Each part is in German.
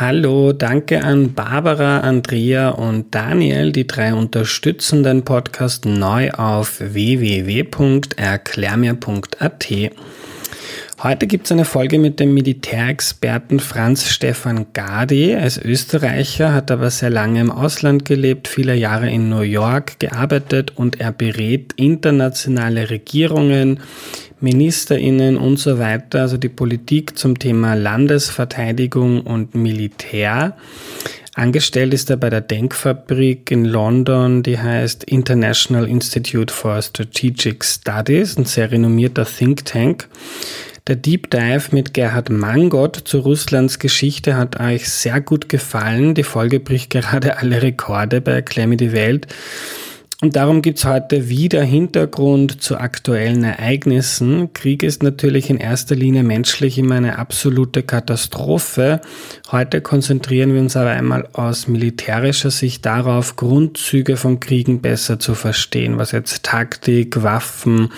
Hallo, danke an Barbara, Andrea und Daniel, die drei unterstützen den Podcast neu auf www.erklärmir.at. Heute gibt es eine Folge mit dem Militärexperten Franz Stefan Gadi. Ist Österreicher, hat aber sehr lange im Ausland gelebt, viele Jahre in New York gearbeitet und er berät internationale Regierungen Ministerinnen und so weiter, also die Politik zum Thema Landesverteidigung und Militär. Angestellt ist er bei der Denkfabrik in London, die heißt International Institute for Strategic Studies, ein sehr renommierter Think Tank. Der Deep Dive mit Gerhard Mangott zu Russlands Geschichte hat euch sehr gut gefallen. Die Folge bricht gerade alle Rekorde bei Erklär die Welt. Und darum gibt's heute wieder Hintergrund zu aktuellen Ereignissen. Krieg ist natürlich in erster Linie menschlich immer eine absolute Katastrophe. Heute konzentrieren wir uns aber einmal aus militärischer Sicht darauf, Grundzüge von Kriegen besser zu verstehen, was jetzt Taktik, Waffen,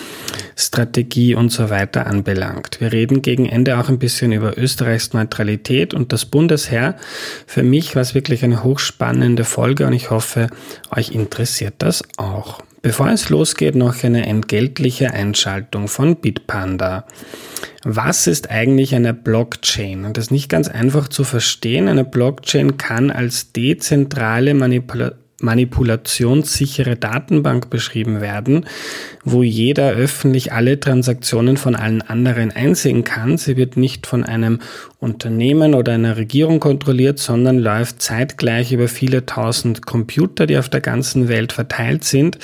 Strategie und so weiter anbelangt. Wir reden gegen Ende auch ein bisschen über Österreichs Neutralität und das Bundesheer. Für mich war es wirklich eine hochspannende Folge und ich hoffe, euch interessiert das auch. Bevor es losgeht, noch eine entgeltliche Einschaltung von Bitpanda. Was ist eigentlich eine Blockchain? Das ist nicht ganz einfach zu verstehen. Eine Blockchain kann als dezentrale Manipulation manipulationssichere Datenbank beschrieben werden, wo jeder öffentlich alle Transaktionen von allen anderen einsehen kann. Sie wird nicht von einem Unternehmen oder einer Regierung kontrolliert, sondern läuft zeitgleich über viele tausend Computer, die auf der ganzen Welt verteilt sind.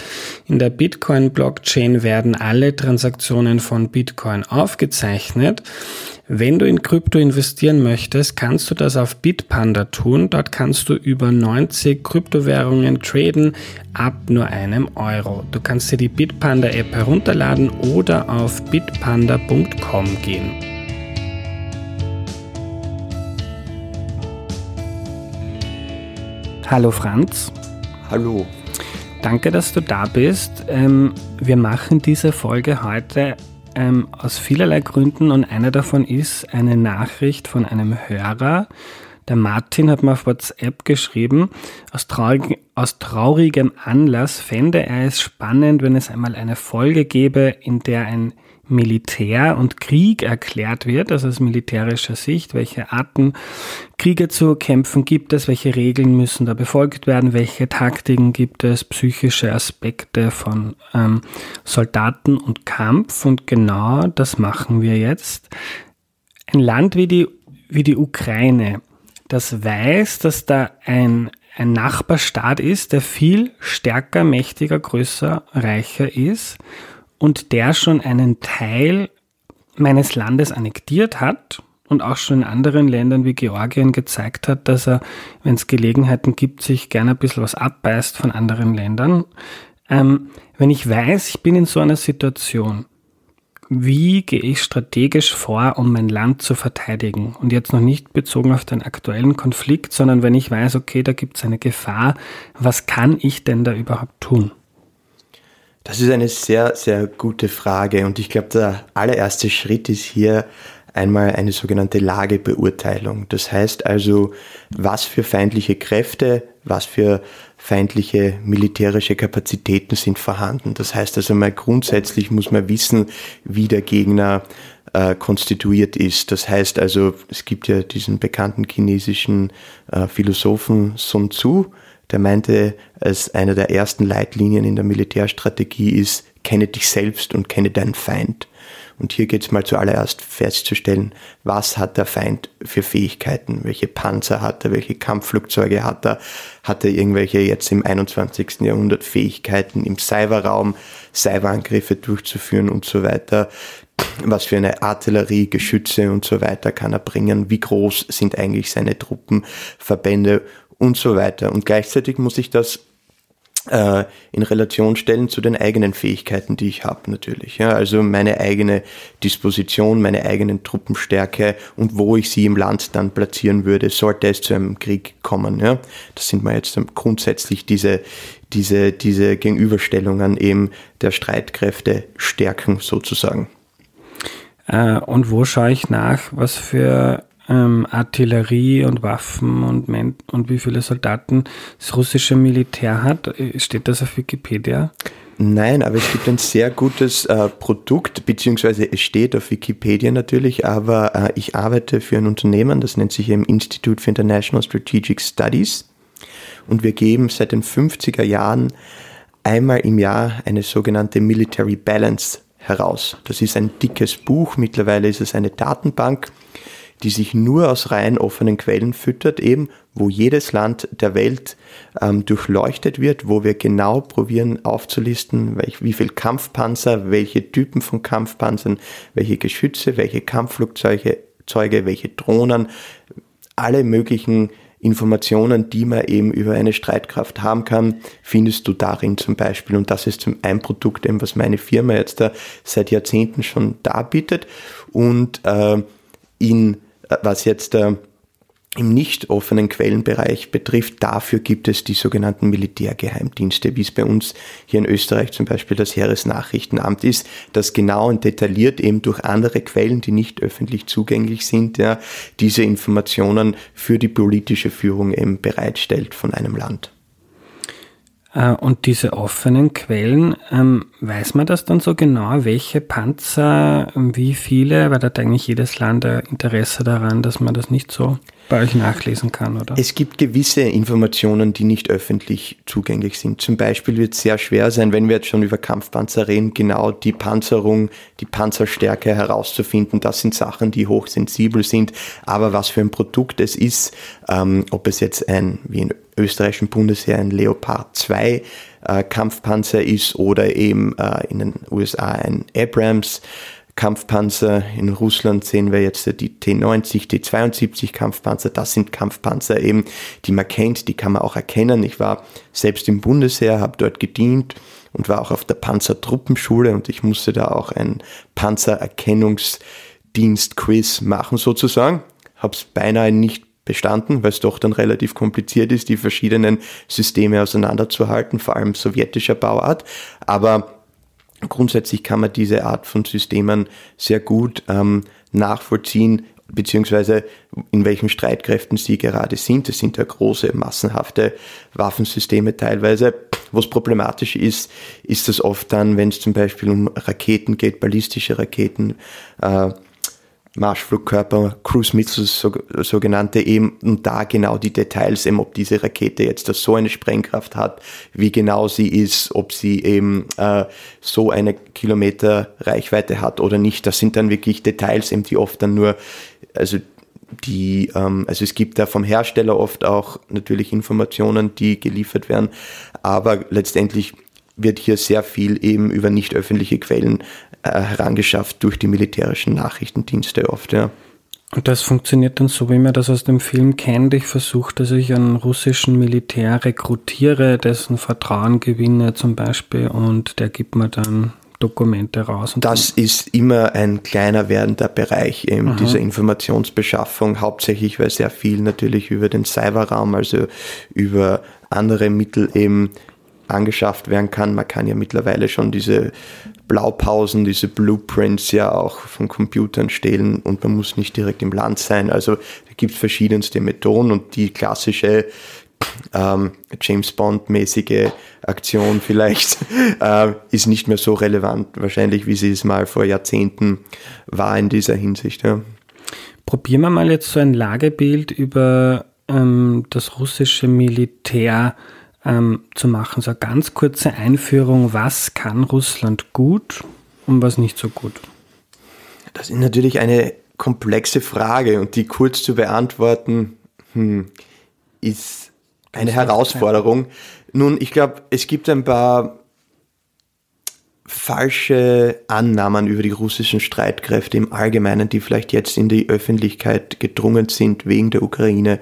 In der Bitcoin-Blockchain werden alle Transaktionen von Bitcoin aufgezeichnet. Wenn du in Krypto investieren möchtest, kannst du das auf Bitpanda tun. Dort kannst du über 90 Kryptowährungen traden ab nur einem Euro. Du kannst dir die Bitpanda App herunterladen oder auf bitpanda.com gehen. Hallo Franz. Hallo. Danke, dass du da bist. Ähm, wir machen diese Folge heute ähm, aus vielerlei Gründen und einer davon ist eine Nachricht von einem Hörer. Der Martin hat mir auf WhatsApp geschrieben, aus, traurig, aus traurigem Anlass fände er es spannend, wenn es einmal eine Folge gäbe, in der ein Militär und Krieg erklärt wird, also aus militärischer Sicht, welche Arten Kriege zu kämpfen gibt es, welche Regeln müssen da befolgt werden, welche Taktiken gibt es, psychische Aspekte von ähm, Soldaten und Kampf. Und genau das machen wir jetzt. Ein Land wie die, wie die Ukraine, das weiß, dass da ein ein Nachbarstaat ist, der viel stärker, mächtiger, größer, reicher ist und der schon einen Teil meines Landes annektiert hat und auch schon in anderen Ländern wie Georgien gezeigt hat, dass er, wenn es Gelegenheiten gibt, sich gerne ein bisschen was abbeißt von anderen Ländern. Ähm, wenn ich weiß, ich bin in so einer Situation, wie gehe ich strategisch vor, um mein Land zu verteidigen? Und jetzt noch nicht bezogen auf den aktuellen Konflikt, sondern wenn ich weiß, okay, da gibt es eine Gefahr, was kann ich denn da überhaupt tun? Das ist eine sehr, sehr gute Frage und ich glaube, der allererste Schritt ist hier einmal eine sogenannte Lagebeurteilung. Das heißt also, was für feindliche Kräfte, was für feindliche militärische Kapazitäten sind vorhanden. Das heißt also mal grundsätzlich muss man wissen, wie der Gegner äh, konstituiert ist. Das heißt also, es gibt ja diesen bekannten chinesischen äh, Philosophen Sun Tzu, der meinte, als einer der ersten Leitlinien in der Militärstrategie ist, kenne dich selbst und kenne deinen Feind. Und hier geht es mal zuallererst festzustellen, was hat der Feind für Fähigkeiten, welche Panzer hat er, welche Kampfflugzeuge hat er, hat er irgendwelche jetzt im 21. Jahrhundert Fähigkeiten im Cyberraum, Cyberangriffe durchzuführen und so weiter. Was für eine Artillerie, Geschütze und so weiter kann er bringen? Wie groß sind eigentlich seine Truppenverbände und so weiter. Und gleichzeitig muss ich das äh, in Relation stellen zu den eigenen Fähigkeiten, die ich habe natürlich. Ja, also meine eigene Disposition, meine eigenen Truppenstärke und wo ich sie im Land dann platzieren würde, sollte es zu einem Krieg kommen. Ja, das sind mal jetzt grundsätzlich diese diese diese Gegenüberstellungen eben der Streitkräfte stärken sozusagen. Äh, und wo schaue ich nach, was für ähm, Artillerie und Waffen und, Men und wie viele Soldaten das russische Militär hat? Steht das auf Wikipedia? Nein, aber es gibt ein sehr gutes äh, Produkt, beziehungsweise es steht auf Wikipedia natürlich, aber äh, ich arbeite für ein Unternehmen, das nennt sich im Institute for International Strategic Studies und wir geben seit den 50er Jahren einmal im Jahr eine sogenannte Military Balance heraus. Das ist ein dickes Buch, mittlerweile ist es eine Datenbank, die sich nur aus rein offenen Quellen füttert, eben wo jedes Land der Welt ähm, durchleuchtet wird, wo wir genau probieren aufzulisten, welch, wie viel Kampfpanzer, welche Typen von Kampfpanzern, welche Geschütze, welche Kampfflugzeuge, Zeuge, welche Drohnen, alle möglichen Informationen, die man eben über eine Streitkraft haben kann, findest du darin zum Beispiel. Und das ist ein Produkt, eben, was meine Firma jetzt da seit Jahrzehnten schon darbietet. Und äh, in was jetzt äh, im nicht offenen Quellenbereich betrifft, dafür gibt es die sogenannten Militärgeheimdienste, wie es bei uns hier in Österreich zum Beispiel das Heeresnachrichtenamt ist, das genau und detailliert eben durch andere Quellen, die nicht öffentlich zugänglich sind, ja, diese Informationen für die politische Führung eben bereitstellt von einem Land. Äh, und diese offenen Quellen, ähm, weiß man das dann so genau, welche Panzer, wie viele, weil da hat eigentlich jedes Land Interesse daran, dass man das nicht so bei euch nachlesen kann, oder? Es gibt gewisse Informationen, die nicht öffentlich zugänglich sind. Zum Beispiel wird es sehr schwer sein, wenn wir jetzt schon über Kampfpanzer reden, genau die Panzerung, die Panzerstärke herauszufinden. Das sind Sachen, die hochsensibel sind. Aber was für ein Produkt es ist, ähm, ob es jetzt ein, wie in österreichischen Bundesheer, ein Leopard 2 äh, Kampfpanzer ist oder eben äh, in den USA ein Abrams, Kampfpanzer. In Russland sehen wir jetzt die T90, T72 Kampfpanzer. Das sind Kampfpanzer eben, die man kennt, die kann man auch erkennen. Ich war selbst im Bundesheer, habe dort gedient und war auch auf der Panzertruppenschule und ich musste da auch ein Panzererkennungsdienst-Quiz machen sozusagen. Habe es beinahe nicht bestanden, weil es doch dann relativ kompliziert ist, die verschiedenen Systeme auseinanderzuhalten, vor allem sowjetischer Bauart. Aber Grundsätzlich kann man diese Art von Systemen sehr gut ähm, nachvollziehen, beziehungsweise in welchen Streitkräften sie gerade sind. Es sind ja große, massenhafte Waffensysteme teilweise. Was problematisch ist, ist das oft dann, wenn es zum Beispiel um Raketen geht, ballistische Raketen, äh, Marschflugkörper, Cruise Missiles, so, sogenannte eben, und da genau die Details, eben, ob diese Rakete jetzt so eine Sprengkraft hat, wie genau sie ist, ob sie eben äh, so eine Kilometer Reichweite hat oder nicht. Das sind dann wirklich Details, eben, die oft dann nur, also die, ähm, also es gibt da vom Hersteller oft auch natürlich Informationen, die geliefert werden, aber letztendlich wird hier sehr viel eben über nicht öffentliche Quellen herangeschafft durch die militärischen Nachrichtendienste oft, ja. Und das funktioniert dann so, wie man das aus dem Film kennt. Ich versuche, dass ich einen russischen Militär rekrutiere, dessen Vertrauen gewinne zum Beispiel und der gibt mir dann Dokumente raus. das ist immer ein kleiner werdender Bereich eben dieser Informationsbeschaffung, hauptsächlich weil sehr viel natürlich über den Cyberraum, also über andere Mittel eben angeschafft werden kann. Man kann ja mittlerweile schon diese Blaupausen, diese Blueprints ja auch von Computern stehlen und man muss nicht direkt im Land sein. Also da gibt es verschiedenste Methoden und die klassische ähm, James Bond-mäßige Aktion vielleicht äh, ist nicht mehr so relevant wahrscheinlich, wie sie es mal vor Jahrzehnten war in dieser Hinsicht. Ja. Probieren wir mal jetzt so ein Lagebild über ähm, das russische Militär ähm, zu machen. So eine ganz kurze Einführung, was kann Russland gut und was nicht so gut? Das ist natürlich eine komplexe Frage und die kurz zu beantworten hm, ist eine Herausforderung. Nun, ich glaube, es gibt ein paar falsche Annahmen über die russischen Streitkräfte im Allgemeinen, die vielleicht jetzt in die Öffentlichkeit gedrungen sind wegen der Ukraine.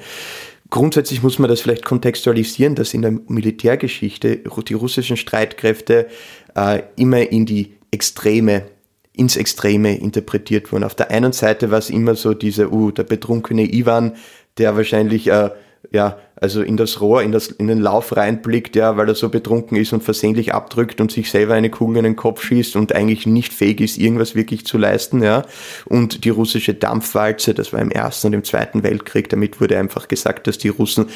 Grundsätzlich muss man das vielleicht kontextualisieren, dass in der Militärgeschichte die russischen Streitkräfte äh, immer in die Extreme, ins Extreme interpretiert wurden. Auf der einen Seite war es immer so diese, uh, der betrunkene Ivan, der wahrscheinlich äh, ja, also in das Rohr, in, das, in den Lauf reinblickt, ja, weil er so betrunken ist und versehentlich abdrückt und sich selber eine Kugel in den Kopf schießt und eigentlich nicht fähig ist, irgendwas wirklich zu leisten, ja. Und die russische Dampfwalze, das war im Ersten und im Zweiten Weltkrieg, damit wurde einfach gesagt, dass die Russen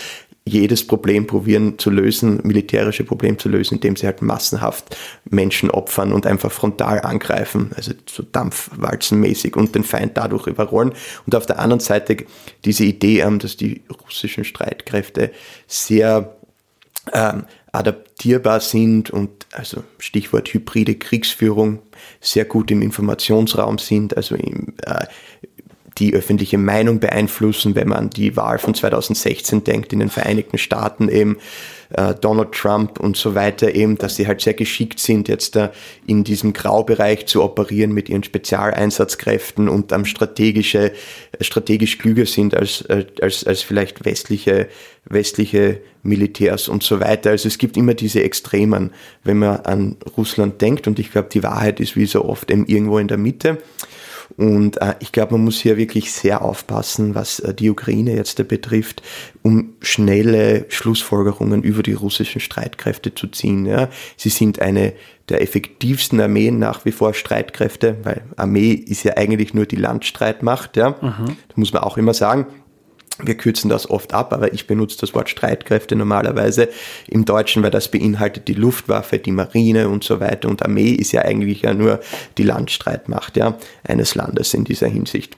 jedes Problem probieren zu lösen, militärische Problem zu lösen, indem sie halt massenhaft Menschen opfern und einfach frontal angreifen, also so dampfwalzenmäßig und den Feind dadurch überrollen. Und auf der anderen Seite diese Idee, ähm, dass die russischen Streitkräfte sehr ähm, adaptierbar sind und also Stichwort hybride Kriegsführung sehr gut im Informationsraum sind, also im, äh, die öffentliche Meinung beeinflussen, wenn man die Wahl von 2016 denkt in den Vereinigten Staaten eben äh, Donald Trump und so weiter eben, dass sie halt sehr geschickt sind, jetzt da in diesem Graubereich zu operieren mit ihren Spezialeinsatzkräften und am strategische, strategisch klüger sind als, äh, als, als vielleicht westliche, westliche Militärs und so weiter. Also es gibt immer diese Extremen, wenn man an Russland denkt und ich glaube, die Wahrheit ist wie so oft eben irgendwo in der Mitte. Und äh, ich glaube, man muss hier wirklich sehr aufpassen, was äh, die Ukraine jetzt da betrifft, um schnelle Schlussfolgerungen über die russischen Streitkräfte zu ziehen. Ja. Sie sind eine der effektivsten Armeen nach wie vor Streitkräfte, weil Armee ist ja eigentlich nur die Landstreitmacht. Ja. Mhm. Da muss man auch immer sagen. Wir kürzen das oft ab, aber ich benutze das Wort Streitkräfte normalerweise im Deutschen, weil das beinhaltet die Luftwaffe, die Marine und so weiter. Und Armee ist ja eigentlich ja nur die Landstreitmacht ja, eines Landes in dieser Hinsicht.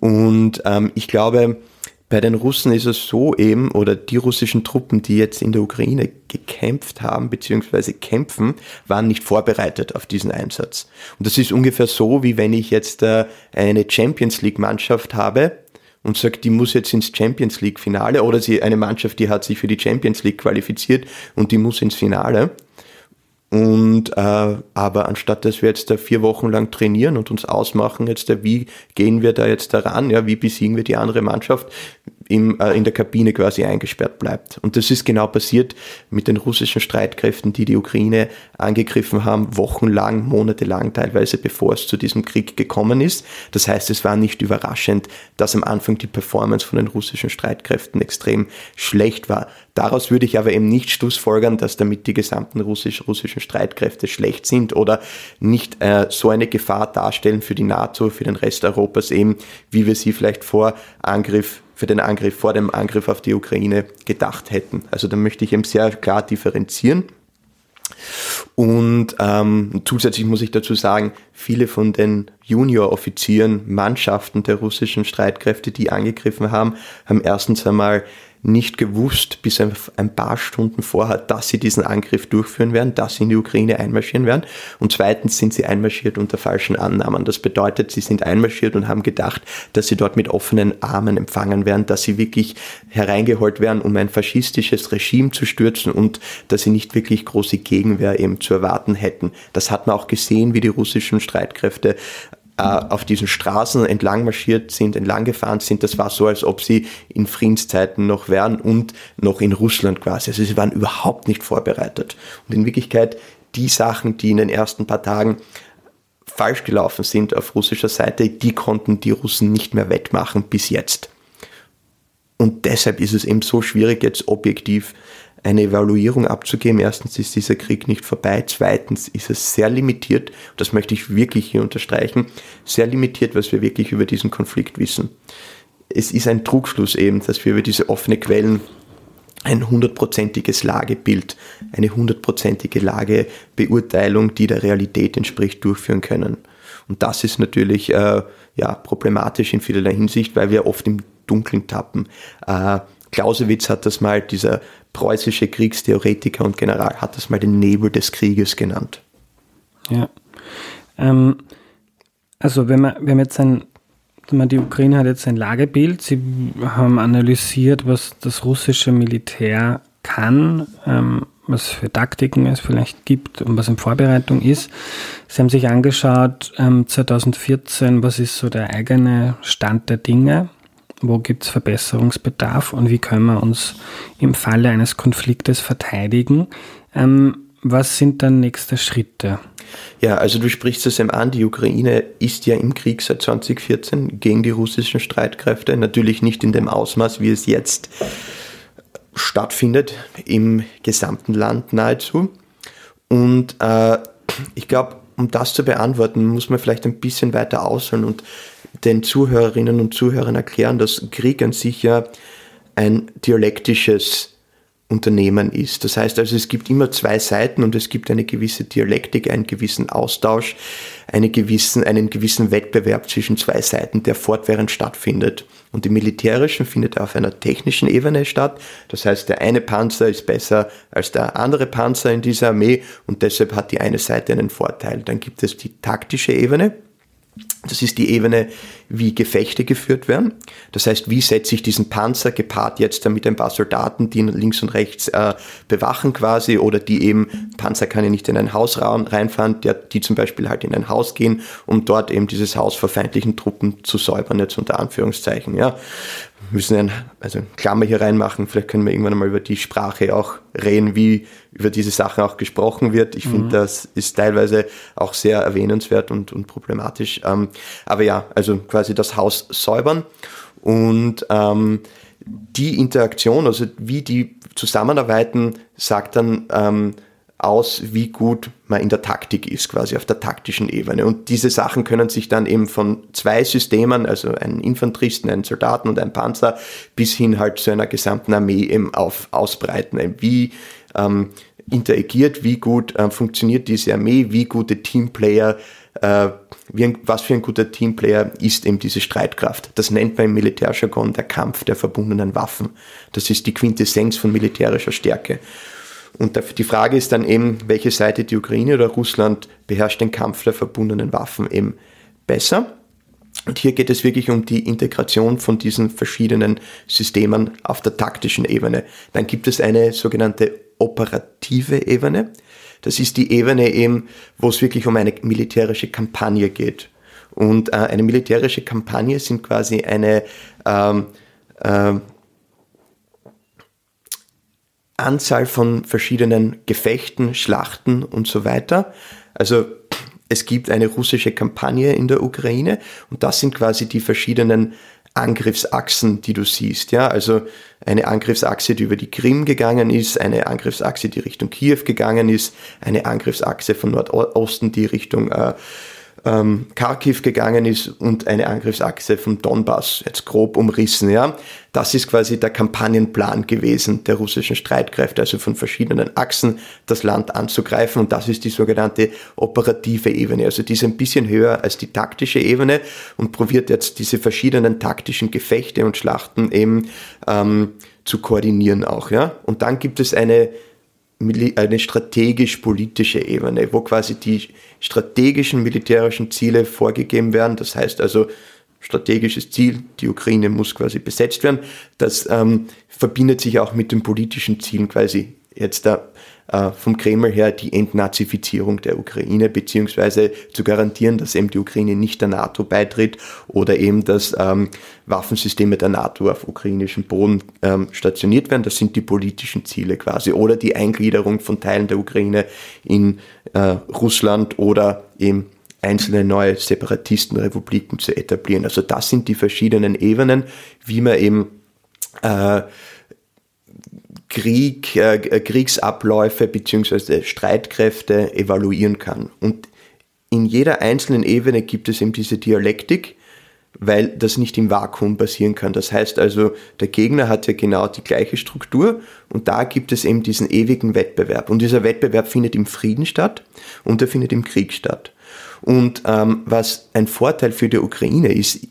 Und ähm, ich glaube, bei den Russen ist es so eben, oder die russischen Truppen, die jetzt in der Ukraine gekämpft haben, beziehungsweise kämpfen, waren nicht vorbereitet auf diesen Einsatz. Und das ist ungefähr so, wie wenn ich jetzt äh, eine Champions League Mannschaft habe, und sagt, die muss jetzt ins Champions League Finale oder sie eine Mannschaft, die hat sich für die Champions League qualifiziert und die muss ins Finale. Und äh, aber anstatt dass wir jetzt da vier Wochen lang trainieren und uns ausmachen, jetzt da, wie gehen wir da jetzt daran, ja, wie besiegen wir die andere Mannschaft, im, äh, in der Kabine quasi eingesperrt bleibt. Und das ist genau passiert mit den russischen Streitkräften, die die Ukraine angegriffen haben, wochenlang, monatelang teilweise, bevor es zu diesem Krieg gekommen ist. Das heißt, es war nicht überraschend, dass am Anfang die Performance von den russischen Streitkräften extrem schlecht war. Daraus würde ich aber eben nicht schlussfolgern, dass damit die gesamten russisch, russischen Streitkräfte schlecht sind oder nicht äh, so eine Gefahr darstellen für die NATO, für den Rest Europas eben, wie wir sie vielleicht vor Angriff für den Angriff, vor dem Angriff auf die Ukraine gedacht hätten. Also da möchte ich eben sehr klar differenzieren. Und ähm, zusätzlich muss ich dazu sagen, viele von den Junior-Offizieren, Mannschaften der russischen Streitkräfte, die angegriffen haben, haben erstens einmal nicht gewusst bis ein paar Stunden vorher, dass sie diesen Angriff durchführen werden, dass sie in die Ukraine einmarschieren werden. Und zweitens sind sie einmarschiert unter falschen Annahmen. Das bedeutet, sie sind einmarschiert und haben gedacht, dass sie dort mit offenen Armen empfangen werden, dass sie wirklich hereingeholt werden, um ein faschistisches Regime zu stürzen und dass sie nicht wirklich große Gegenwehr eben zu erwarten hätten. Das hat man auch gesehen, wie die russischen Streitkräfte äh, auf diesen Straßen entlang marschiert sind, entlang gefahren sind. Das war so, als ob sie in Friedenszeiten noch wären und noch in Russland quasi. Also sie waren überhaupt nicht vorbereitet. Und in Wirklichkeit die Sachen, die in den ersten paar Tagen falsch gelaufen sind auf russischer Seite, die konnten die Russen nicht mehr wettmachen bis jetzt. Und deshalb ist es eben so schwierig, jetzt objektiv eine Evaluierung abzugeben. Erstens ist dieser Krieg nicht vorbei. Zweitens ist es sehr limitiert, das möchte ich wirklich hier unterstreichen, sehr limitiert, was wir wirklich über diesen Konflikt wissen. Es ist ein Trugschluss eben, dass wir über diese offene Quellen ein hundertprozentiges Lagebild, eine hundertprozentige Lagebeurteilung, die der Realität entspricht, durchführen können. Und das ist natürlich äh, ja, problematisch in vielerlei Hinsicht, weil wir oft im Dunkeln tappen. Äh, Clausewitz hat das mal, dieser preußische Kriegstheoretiker und General, hat das mal den Nebel des Krieges genannt. Ja. Ähm, also wenn man, wir haben jetzt ein, die Ukraine hat jetzt ein Lagebild, sie haben analysiert, was das russische Militär kann, ähm, was für Taktiken es vielleicht gibt und was in Vorbereitung ist. Sie haben sich angeschaut, ähm, 2014, was ist so der eigene Stand der Dinge wo gibt es Verbesserungsbedarf und wie können wir uns im Falle eines Konfliktes verteidigen. Ähm, was sind dann nächste Schritte? Ja, also du sprichst es eben an, die Ukraine ist ja im Krieg seit 2014 gegen die russischen Streitkräfte, natürlich nicht in dem Ausmaß, wie es jetzt stattfindet im gesamten Land nahezu. Und äh, ich glaube, um das zu beantworten, muss man vielleicht ein bisschen weiter ausholen und den Zuhörerinnen und Zuhörern erklären, dass Krieg an sich ja ein dialektisches Unternehmen ist. Das heißt also, es gibt immer zwei Seiten und es gibt eine gewisse Dialektik, einen gewissen Austausch, eine gewissen, einen gewissen Wettbewerb zwischen zwei Seiten, der fortwährend stattfindet. Und im Militärischen findet er auf einer technischen Ebene statt. Das heißt, der eine Panzer ist besser als der andere Panzer in dieser Armee und deshalb hat die eine Seite einen Vorteil. Dann gibt es die taktische Ebene. Das ist die Ebene, wie Gefechte geführt werden. Das heißt, wie setze ich diesen Panzer gepaart jetzt mit ein paar Soldaten, die ihn links und rechts äh, bewachen quasi oder die eben, Panzer kann ja nicht in ein Haus reinfahren, der, die zum Beispiel halt in ein Haus gehen, um dort eben dieses Haus vor feindlichen Truppen zu säubern, jetzt unter Anführungszeichen. Ja müssen einen, also Klammer hier reinmachen, vielleicht können wir irgendwann einmal über die Sprache auch reden, wie über diese Sachen auch gesprochen wird. Ich mhm. finde, das ist teilweise auch sehr erwähnenswert und, und problematisch. Ähm, aber ja, also quasi das Haus säubern und ähm, die Interaktion, also wie die zusammenarbeiten, sagt dann, ähm, aus, wie gut man in der Taktik ist, quasi auf der taktischen Ebene. Und diese Sachen können sich dann eben von zwei Systemen, also einen Infanteristen, einen Soldaten und einen Panzer, bis hin halt zu einer gesamten Armee eben auf, ausbreiten. Wie ähm, interagiert, wie gut äh, funktioniert diese Armee, wie gute Teamplayer, äh, wie ein, was für ein guter Teamplayer ist eben diese Streitkraft. Das nennt man im Militärjargon der Kampf der verbundenen Waffen. Das ist die Quintessenz von militärischer Stärke. Und die Frage ist dann eben, welche Seite die Ukraine oder Russland beherrscht den Kampf der verbundenen Waffen eben besser. Und hier geht es wirklich um die Integration von diesen verschiedenen Systemen auf der taktischen Ebene. Dann gibt es eine sogenannte operative Ebene. Das ist die Ebene eben, wo es wirklich um eine militärische Kampagne geht. Und äh, eine militärische Kampagne sind quasi eine ähm, äh, Anzahl von verschiedenen Gefechten, Schlachten und so weiter. Also es gibt eine russische Kampagne in der Ukraine und das sind quasi die verschiedenen Angriffsachsen, die du siehst. Ja, also eine Angriffsachse, die über die Krim gegangen ist, eine Angriffsachse, die Richtung Kiew gegangen ist, eine Angriffsachse von Nordosten, die Richtung äh, ähm, Kharkiv gegangen ist und eine Angriffsachse vom Donbass, jetzt grob umrissen. Ja. Das ist quasi der Kampagnenplan gewesen der russischen Streitkräfte, also von verschiedenen Achsen das Land anzugreifen und das ist die sogenannte operative Ebene. Also die ist ein bisschen höher als die taktische Ebene und probiert jetzt diese verschiedenen taktischen Gefechte und Schlachten eben ähm, zu koordinieren auch. Ja. Und dann gibt es eine eine strategisch-politische Ebene, wo quasi die strategischen militärischen Ziele vorgegeben werden. Das heißt also, strategisches Ziel, die Ukraine muss quasi besetzt werden. Das ähm, verbindet sich auch mit den politischen Zielen quasi jetzt da äh, vom Kreml her die Entnazifizierung der Ukraine, beziehungsweise zu garantieren, dass eben die Ukraine nicht der NATO beitritt oder eben, dass ähm, Waffensysteme der NATO auf ukrainischem Boden ähm, stationiert werden. Das sind die politischen Ziele quasi. Oder die Eingliederung von Teilen der Ukraine in äh, Russland oder eben einzelne neue Separatistenrepubliken zu etablieren. Also das sind die verschiedenen Ebenen, wie man eben äh, Krieg, äh, Kriegsabläufe bzw. Streitkräfte evaluieren kann. Und in jeder einzelnen Ebene gibt es eben diese Dialektik, weil das nicht im Vakuum passieren kann. Das heißt also, der Gegner hat ja genau die gleiche Struktur und da gibt es eben diesen ewigen Wettbewerb. Und dieser Wettbewerb findet im Frieden statt und er findet im Krieg statt. Und ähm, was ein Vorteil für die Ukraine ist,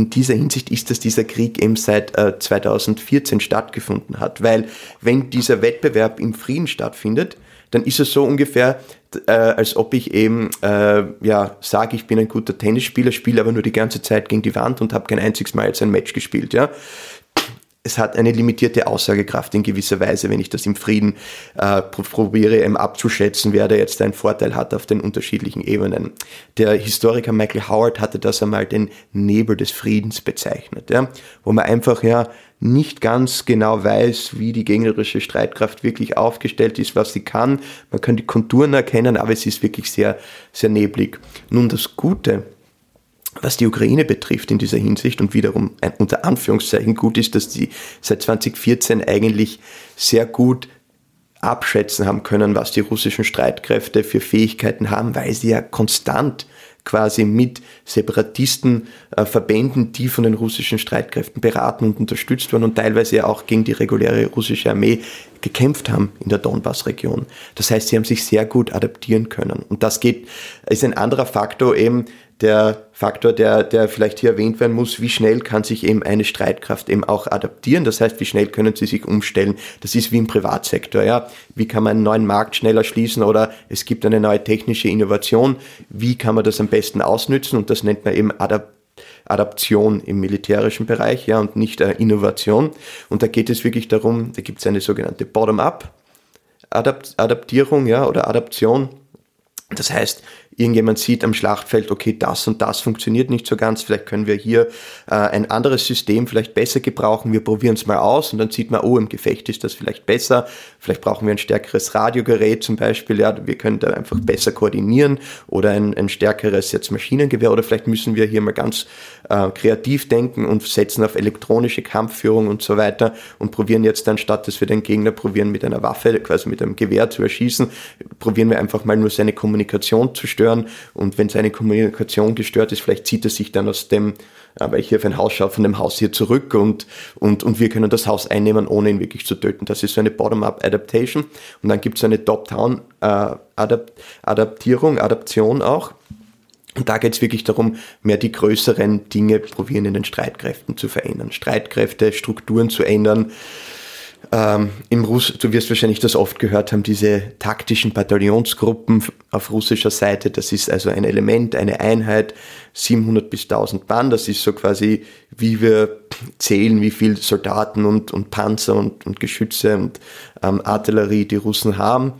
in dieser Hinsicht ist, dass dieser Krieg eben seit äh, 2014 stattgefunden hat. Weil wenn dieser Wettbewerb im Frieden stattfindet, dann ist es so ungefähr, äh, als ob ich eben äh, ja sage, ich bin ein guter Tennisspieler, spiele aber nur die ganze Zeit gegen die Wand und habe kein einziges Mal jetzt ein Match gespielt. Ja? Es hat eine limitierte Aussagekraft in gewisser Weise, wenn ich das im Frieden äh, probiere eben abzuschätzen, wer da jetzt einen Vorteil hat auf den unterschiedlichen Ebenen. Der Historiker Michael Howard hatte das einmal den Nebel des Friedens bezeichnet, ja, wo man einfach ja nicht ganz genau weiß, wie die gegnerische Streitkraft wirklich aufgestellt ist, was sie kann. Man kann die Konturen erkennen, aber es ist wirklich sehr, sehr neblig. Nun, das Gute was die Ukraine betrifft in dieser Hinsicht und wiederum ein, unter Anführungszeichen gut ist, dass die seit 2014 eigentlich sehr gut abschätzen haben können, was die russischen Streitkräfte für Fähigkeiten haben, weil sie ja konstant quasi mit Separatisten, äh, Verbänden, die von den russischen Streitkräften beraten und unterstützt wurden und teilweise ja auch gegen die reguläre russische Armee gekämpft haben in der Donbass-Region. Das heißt, sie haben sich sehr gut adaptieren können. Und das geht, ist ein anderer Faktor eben, der Faktor, der, der vielleicht hier erwähnt werden muss, wie schnell kann sich eben eine Streitkraft eben auch adaptieren. Das heißt, wie schnell können sie sich umstellen. Das ist wie im Privatsektor. Ja? Wie kann man einen neuen Markt schneller schließen oder es gibt eine neue technische Innovation. Wie kann man das am besten ausnützen? Und das nennt man eben Adaption. Adaption im militärischen Bereich, ja, und nicht äh, Innovation. Und da geht es wirklich darum, da gibt es eine sogenannte Bottom-up Adaptierung, ja, oder Adaption. Das heißt, irgendjemand sieht am Schlachtfeld, okay, das und das funktioniert nicht so ganz, vielleicht können wir hier äh, ein anderes System vielleicht besser gebrauchen, wir probieren es mal aus und dann sieht man, oh, im Gefecht ist das vielleicht besser, vielleicht brauchen wir ein stärkeres Radiogerät zum Beispiel, ja, wir können da einfach besser koordinieren oder ein, ein stärkeres jetzt Maschinengewehr oder vielleicht müssen wir hier mal ganz äh, kreativ denken und setzen auf elektronische Kampfführung und so weiter und probieren jetzt anstatt, dass wir den Gegner probieren mit einer Waffe, quasi mit einem Gewehr zu erschießen, probieren wir einfach mal nur seine Kommunikation zu stören. Und wenn seine Kommunikation gestört ist, vielleicht zieht er sich dann aus dem, weil ich hier auf ein Haus schaue, von dem Haus hier zurück und, und, und wir können das Haus einnehmen, ohne ihn wirklich zu töten. Das ist so eine Bottom-up-Adaptation. Und dann gibt es eine Top-Down-Adaptierung, äh, Adaption auch. Und da geht es wirklich darum, mehr die größeren Dinge probieren in den Streitkräften zu verändern. Streitkräfte, Strukturen zu ändern, ähm, Im Russ, du wirst wahrscheinlich das oft gehört haben, diese taktischen Bataillonsgruppen auf russischer Seite, das ist also ein Element, eine Einheit, 700 bis 1000 Mann, das ist so quasi, wie wir zählen, wie viel Soldaten und, und Panzer und, und Geschütze und ähm, Artillerie die Russen haben.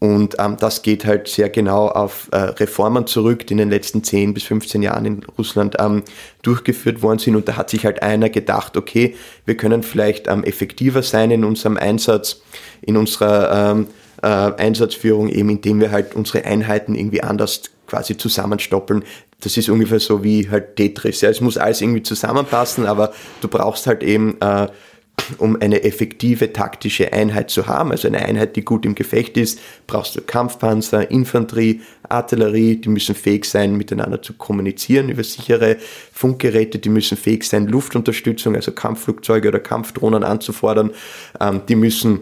Und ähm, das geht halt sehr genau auf äh, Reformen zurück, die in den letzten 10 bis 15 Jahren in Russland ähm, durchgeführt worden sind. Und da hat sich halt einer gedacht, okay, wir können vielleicht ähm, effektiver sein in unserem Einsatz, in unserer ähm, äh, Einsatzführung, eben indem wir halt unsere Einheiten irgendwie anders quasi zusammenstoppeln. Das ist ungefähr so wie halt Tetris. Ja, es muss alles irgendwie zusammenpassen, aber du brauchst halt eben äh, um eine effektive taktische Einheit zu haben, also eine Einheit, die gut im Gefecht ist, brauchst du Kampfpanzer, Infanterie, Artillerie, die müssen fähig sein, miteinander zu kommunizieren über sichere Funkgeräte, die müssen fähig sein, Luftunterstützung, also Kampfflugzeuge oder Kampfdrohnen anzufordern, ähm, die müssen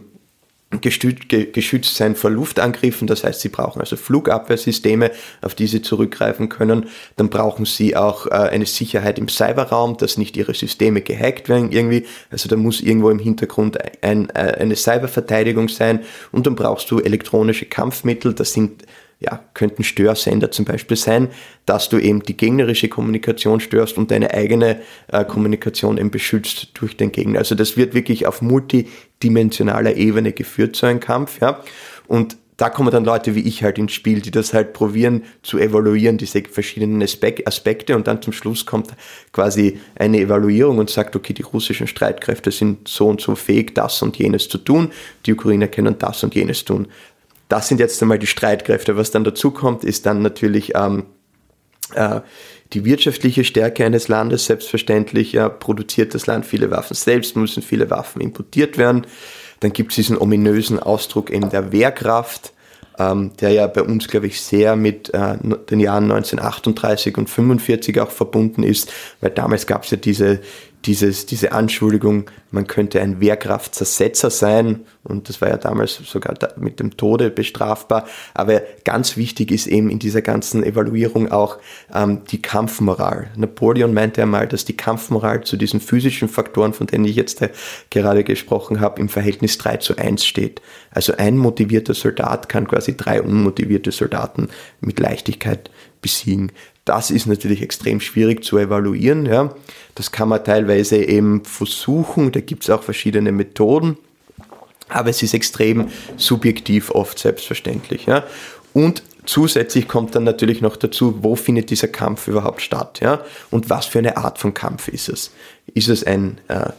geschützt sein vor Luftangriffen, das heißt, sie brauchen also Flugabwehrsysteme, auf die sie zurückgreifen können. Dann brauchen sie auch äh, eine Sicherheit im Cyberraum, dass nicht ihre Systeme gehackt werden irgendwie. Also da muss irgendwo im Hintergrund ein, äh, eine Cyberverteidigung sein. Und dann brauchst du elektronische Kampfmittel, das sind ja, könnten Störsender zum Beispiel sein, dass du eben die gegnerische Kommunikation störst und deine eigene äh, Kommunikation eben beschützt durch den Gegner. Also das wird wirklich auf multidimensionaler Ebene geführt, so ein Kampf, ja. Und da kommen dann Leute wie ich halt ins Spiel, die das halt probieren zu evaluieren, diese verschiedenen Aspekte und dann zum Schluss kommt quasi eine Evaluierung und sagt, okay, die russischen Streitkräfte sind so und so fähig, das und jenes zu tun, die Ukrainer können das und jenes tun. Das sind jetzt einmal die Streitkräfte. Was dann dazu kommt, ist dann natürlich ähm, äh, die wirtschaftliche Stärke eines Landes. Selbstverständlich ja, produziert das Land viele Waffen selbst, müssen viele Waffen importiert werden. Dann gibt es diesen ominösen Ausdruck eben der Wehrkraft, ähm, der ja bei uns, glaube ich, sehr mit äh, den Jahren 1938 und 1945 auch verbunden ist, weil damals gab es ja diese dieses, diese Anschuldigung, man könnte ein Wehrkraftzersetzer sein und das war ja damals sogar mit dem Tode bestrafbar. Aber ganz wichtig ist eben in dieser ganzen Evaluierung auch ähm, die Kampfmoral. Napoleon meinte einmal, dass die Kampfmoral zu diesen physischen Faktoren, von denen ich jetzt äh, gerade gesprochen habe, im Verhältnis 3 zu 1 steht. Also ein motivierter Soldat kann quasi drei unmotivierte Soldaten mit Leichtigkeit besiegen. Das ist natürlich extrem schwierig zu evaluieren. Ja. Das kann man teilweise eben versuchen, da gibt es auch verschiedene Methoden, aber es ist extrem subjektiv oft selbstverständlich. Ja. Und zusätzlich kommt dann natürlich noch dazu, wo findet dieser Kampf überhaupt statt ja? und was für eine Art von Kampf ist es. Ist es ein äh,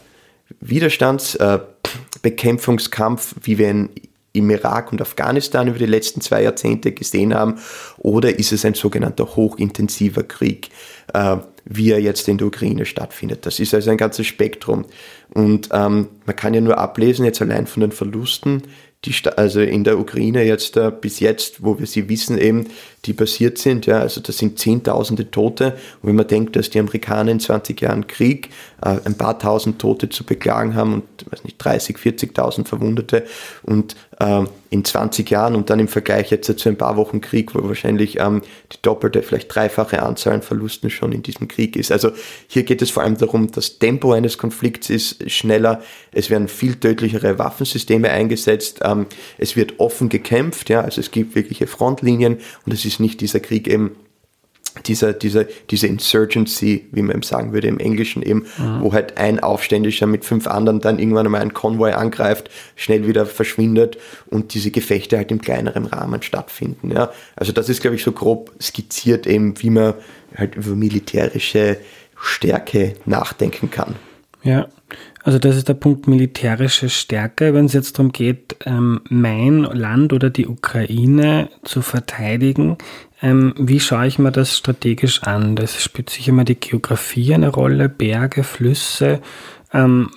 Widerstandsbekämpfungskampf, äh, wie wir ihn im Irak und Afghanistan über die letzten zwei Jahrzehnte gesehen haben, oder ist es ein sogenannter hochintensiver Krieg, äh, wie er jetzt in der Ukraine stattfindet. Das ist also ein ganzes Spektrum. Und ähm, man kann ja nur ablesen, jetzt allein von den Verlusten, die also in der Ukraine jetzt äh, bis jetzt, wo wir sie wissen eben, die passiert sind, ja, also das sind Zehntausende Tote. Und wenn man denkt, dass die Amerikaner in 20 Jahren Krieg äh, ein paar tausend Tote zu beklagen haben und, weiß nicht, 30, 40.000 Verwundete und äh, in 20 Jahren und dann im Vergleich jetzt zu ein paar Wochen Krieg, wo wahrscheinlich ähm, die doppelte, vielleicht dreifache Anzahl an Verlusten schon in diesem Krieg ist. Also hier geht es vor allem darum, das Tempo eines Konflikts ist schneller, es werden viel tödlichere Waffensysteme eingesetzt, ähm, es wird offen gekämpft, ja, also es gibt wirkliche Frontlinien und es ist nicht dieser Krieg eben dieser, dieser, diese Insurgency, wie man eben sagen würde im Englischen eben, mhm. wo halt ein Aufständischer mit fünf anderen dann irgendwann einmal einen Konvoi angreift, schnell wieder verschwindet und diese Gefechte halt im kleineren Rahmen stattfinden. Ja. Also das ist, glaube ich, so grob skizziert eben, wie man halt über militärische Stärke nachdenken kann. Ja, also das ist der Punkt militärische Stärke. Wenn es jetzt darum geht, ähm, mein Land oder die Ukraine zu verteidigen, ähm, wie schaue ich mir das strategisch an? Das spielt sicher immer die Geografie eine Rolle, Berge, Flüsse. Ähm,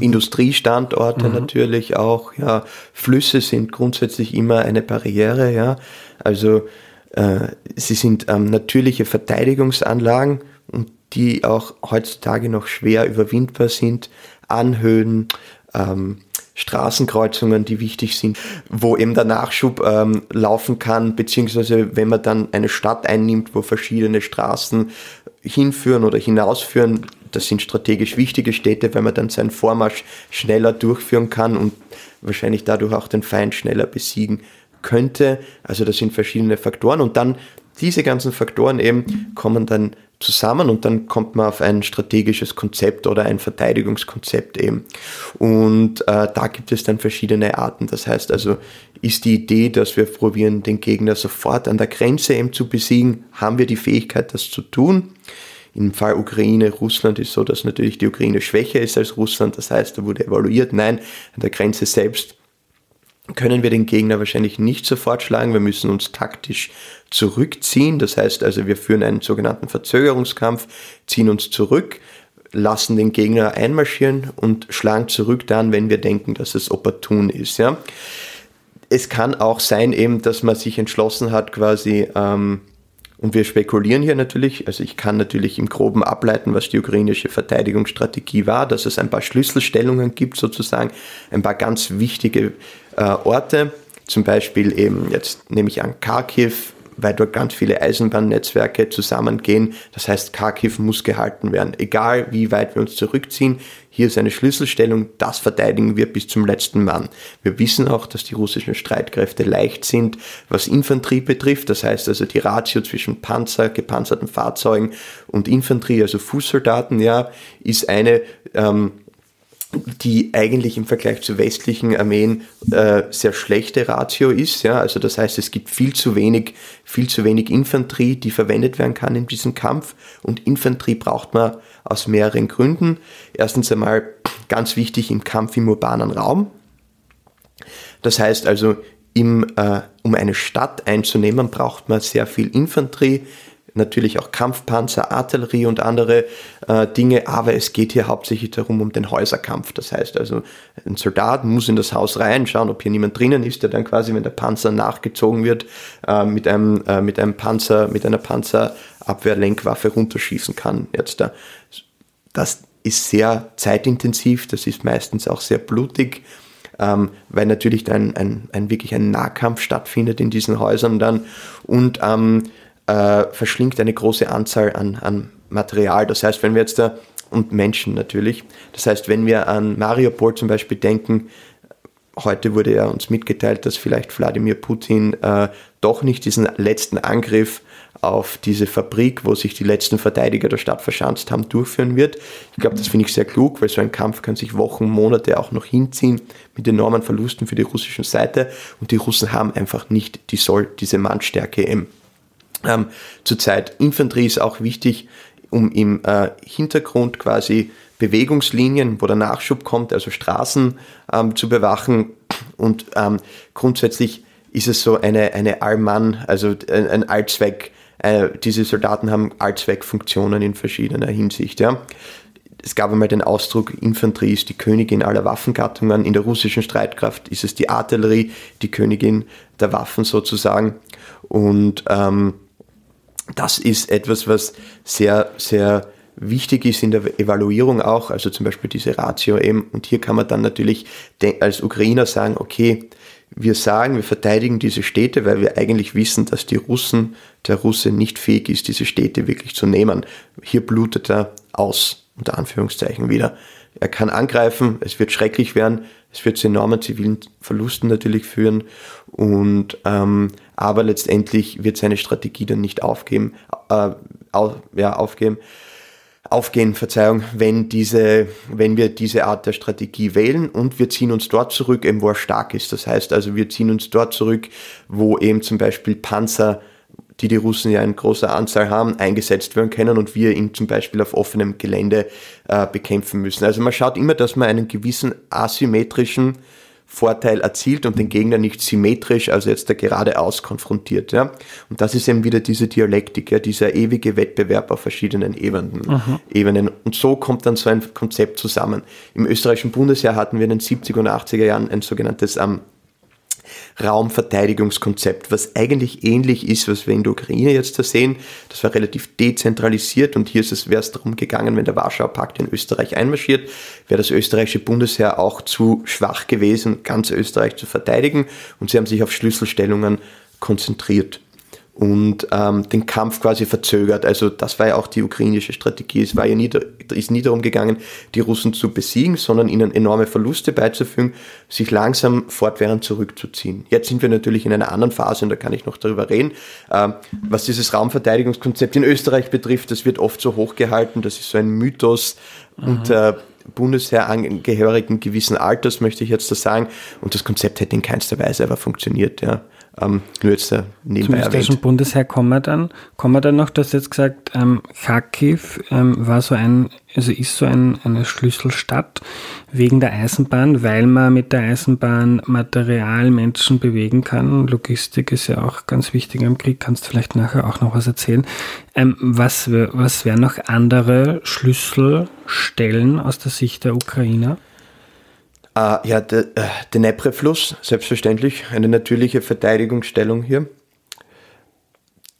Industriestandorte mhm. natürlich auch, ja. Flüsse sind grundsätzlich immer eine Barriere, ja. Also äh, sie sind ähm, natürliche Verteidigungsanlagen und die auch heutzutage noch schwer überwindbar sind. Anhöhen, ähm, Straßenkreuzungen, die wichtig sind, wo eben der Nachschub ähm, laufen kann, beziehungsweise wenn man dann eine Stadt einnimmt, wo verschiedene Straßen hinführen oder hinausführen, das sind strategisch wichtige Städte, weil man dann seinen Vormarsch schneller durchführen kann und wahrscheinlich dadurch auch den Feind schneller besiegen könnte. Also das sind verschiedene Faktoren und dann diese ganzen Faktoren eben kommen dann zusammen und dann kommt man auf ein strategisches Konzept oder ein Verteidigungskonzept eben. Und äh, da gibt es dann verschiedene Arten. Das heißt also, ist die Idee, dass wir probieren, den Gegner sofort an der Grenze eben zu besiegen, haben wir die Fähigkeit, das zu tun. Im Fall Ukraine, Russland ist so, dass natürlich die Ukraine schwächer ist als Russland. Das heißt, da wurde evaluiert, nein, an der Grenze selbst können wir den Gegner wahrscheinlich nicht sofort schlagen. Wir müssen uns taktisch zurückziehen. Das heißt also, wir führen einen sogenannten Verzögerungskampf, ziehen uns zurück, lassen den Gegner einmarschieren und schlagen zurück dann, wenn wir denken, dass es opportun ist. Ja. Es kann auch sein eben, dass man sich entschlossen hat, quasi ähm, und wir spekulieren hier natürlich, also ich kann natürlich im Groben ableiten, was die ukrainische Verteidigungsstrategie war, dass es ein paar Schlüsselstellungen gibt sozusagen, ein paar ganz wichtige äh, Orte, zum Beispiel eben, jetzt nehme ich an Kharkiv, weil dort ganz viele Eisenbahnnetzwerke zusammengehen. Das heißt, Kharkiv muss gehalten werden. Egal wie weit wir uns zurückziehen, hier ist eine Schlüsselstellung, das verteidigen wir bis zum letzten Mann. Wir wissen auch, dass die russischen Streitkräfte leicht sind, was Infanterie betrifft. Das heißt also die Ratio zwischen Panzer, gepanzerten Fahrzeugen und Infanterie, also Fußsoldaten, ja, ist eine ähm, die eigentlich im Vergleich zu westlichen Armeen äh, sehr schlechte Ratio ist. Ja? Also das heißt, es gibt viel zu wenig, viel zu wenig Infanterie, die verwendet werden kann in diesem Kampf. Und Infanterie braucht man aus mehreren Gründen. Erstens einmal ganz wichtig im Kampf im urbanen Raum. Das heißt also, im, äh, um eine Stadt einzunehmen, braucht man sehr viel Infanterie natürlich auch Kampfpanzer, Artillerie und andere äh, Dinge, aber es geht hier hauptsächlich darum, um den Häuserkampf. Das heißt also, ein Soldat muss in das Haus rein, schauen, ob hier niemand drinnen ist, der dann quasi, wenn der Panzer nachgezogen wird, äh, mit, einem, äh, mit einem Panzer, mit einer Panzerabwehrlenkwaffe runterschießen kann. Jetzt da. Das ist sehr zeitintensiv, das ist meistens auch sehr blutig. Ähm, weil natürlich ein, ein, ein wirklich ein Nahkampf stattfindet in diesen Häusern dann und ähm, äh, verschlingt eine große Anzahl an, an Material. Das heißt, wenn wir jetzt da, und Menschen natürlich, das heißt, wenn wir an Mariupol zum Beispiel denken, heute wurde ja uns mitgeteilt, dass vielleicht Wladimir Putin äh, doch nicht diesen letzten Angriff auf diese Fabrik, wo sich die letzten Verteidiger der Stadt verschanzt haben, durchführen wird. Ich glaube, das finde ich sehr klug, weil so ein Kampf kann sich Wochen, Monate auch noch hinziehen mit enormen Verlusten für die russische Seite und die Russen haben einfach nicht die Soll, diese Mannstärke im ähm, zurzeit Infanterie ist auch wichtig, um im äh, Hintergrund quasi Bewegungslinien, wo der Nachschub kommt, also Straßen ähm, zu bewachen. Und ähm, grundsätzlich ist es so eine, eine Allmann, also ein, ein Allzweck, äh, diese Soldaten haben Allzweckfunktionen in verschiedener Hinsicht. Ja. Es gab einmal den Ausdruck, Infanterie ist die Königin aller Waffengattungen. In der russischen Streitkraft ist es die Artillerie, die Königin der Waffen sozusagen. Und ähm, das ist etwas, was sehr, sehr wichtig ist in der Evaluierung auch, also zum Beispiel diese Ratio eben. Und hier kann man dann natürlich als Ukrainer sagen, okay, wir sagen, wir verteidigen diese Städte, weil wir eigentlich wissen, dass die Russen, der Russe nicht fähig ist, diese Städte wirklich zu nehmen. Hier blutet er aus, unter Anführungszeichen wieder. Er kann angreifen, es wird schrecklich werden, es wird zu enormen zivilen Verlusten natürlich führen, und, ähm, aber letztendlich wird seine Strategie dann nicht aufgeben, äh, auf, ja, aufgeben aufgehen, Verzeihung, wenn diese, wenn wir diese Art der Strategie wählen und wir ziehen uns dort zurück, eben wo er stark ist. Das heißt also, wir ziehen uns dort zurück, wo eben zum Beispiel Panzer, die die Russen ja in großer Anzahl haben, eingesetzt werden können und wir ihn zum Beispiel auf offenem Gelände äh, bekämpfen müssen. Also man schaut immer, dass man einen gewissen asymmetrischen Vorteil erzielt und den Gegner nicht symmetrisch, also jetzt da geradeaus konfrontiert. Ja? Und das ist eben wieder diese Dialektik, ja, dieser ewige Wettbewerb auf verschiedenen Ebenen, mhm. Ebenen. Und so kommt dann so ein Konzept zusammen. Im österreichischen Bundesheer hatten wir in den 70er und 80er Jahren ein sogenanntes ähm, Raumverteidigungskonzept, was eigentlich ähnlich ist, was wir in der Ukraine jetzt da sehen. Das war relativ dezentralisiert und hier ist es, wäre es darum gegangen, wenn der Warschauer Pakt in Österreich einmarschiert, wäre das österreichische Bundesheer auch zu schwach gewesen, ganz Österreich zu verteidigen und sie haben sich auf Schlüsselstellungen konzentriert und ähm, den Kampf quasi verzögert. Also das war ja auch die ukrainische Strategie. Es war ja nie, ist nie darum gegangen, die Russen zu besiegen, sondern ihnen enorme Verluste beizufügen, sich langsam fortwährend zurückzuziehen. Jetzt sind wir natürlich in einer anderen Phase und da kann ich noch darüber reden. Ähm, was dieses Raumverteidigungskonzept in Österreich betrifft, das wird oft so hochgehalten, das ist so ein Mythos mhm. unter Bundesheerangehörigen gewissen Alters, möchte ich jetzt da sagen. Und das Konzept hätte in keinster Weise aber funktioniert. Ja. Ähm, nur jetzt äh, nebenbei Zum erwähnt. österreichischen Bundesheer kommen wir dann. Kommen wir dann noch, du hast jetzt gesagt, ähm, Kharkiv ähm, war so ein, also ist so ein, eine Schlüsselstadt wegen der Eisenbahn, weil man mit der Eisenbahn Material, Menschen bewegen kann. Logistik ist ja auch ganz wichtig im Krieg, kannst du vielleicht nachher auch noch was erzählen. Ähm, was was wären noch andere Schlüsselstellen aus der Sicht der Ukrainer? Uh, ja, der, äh, der Dnepr-Fluss, selbstverständlich, eine natürliche Verteidigungsstellung hier.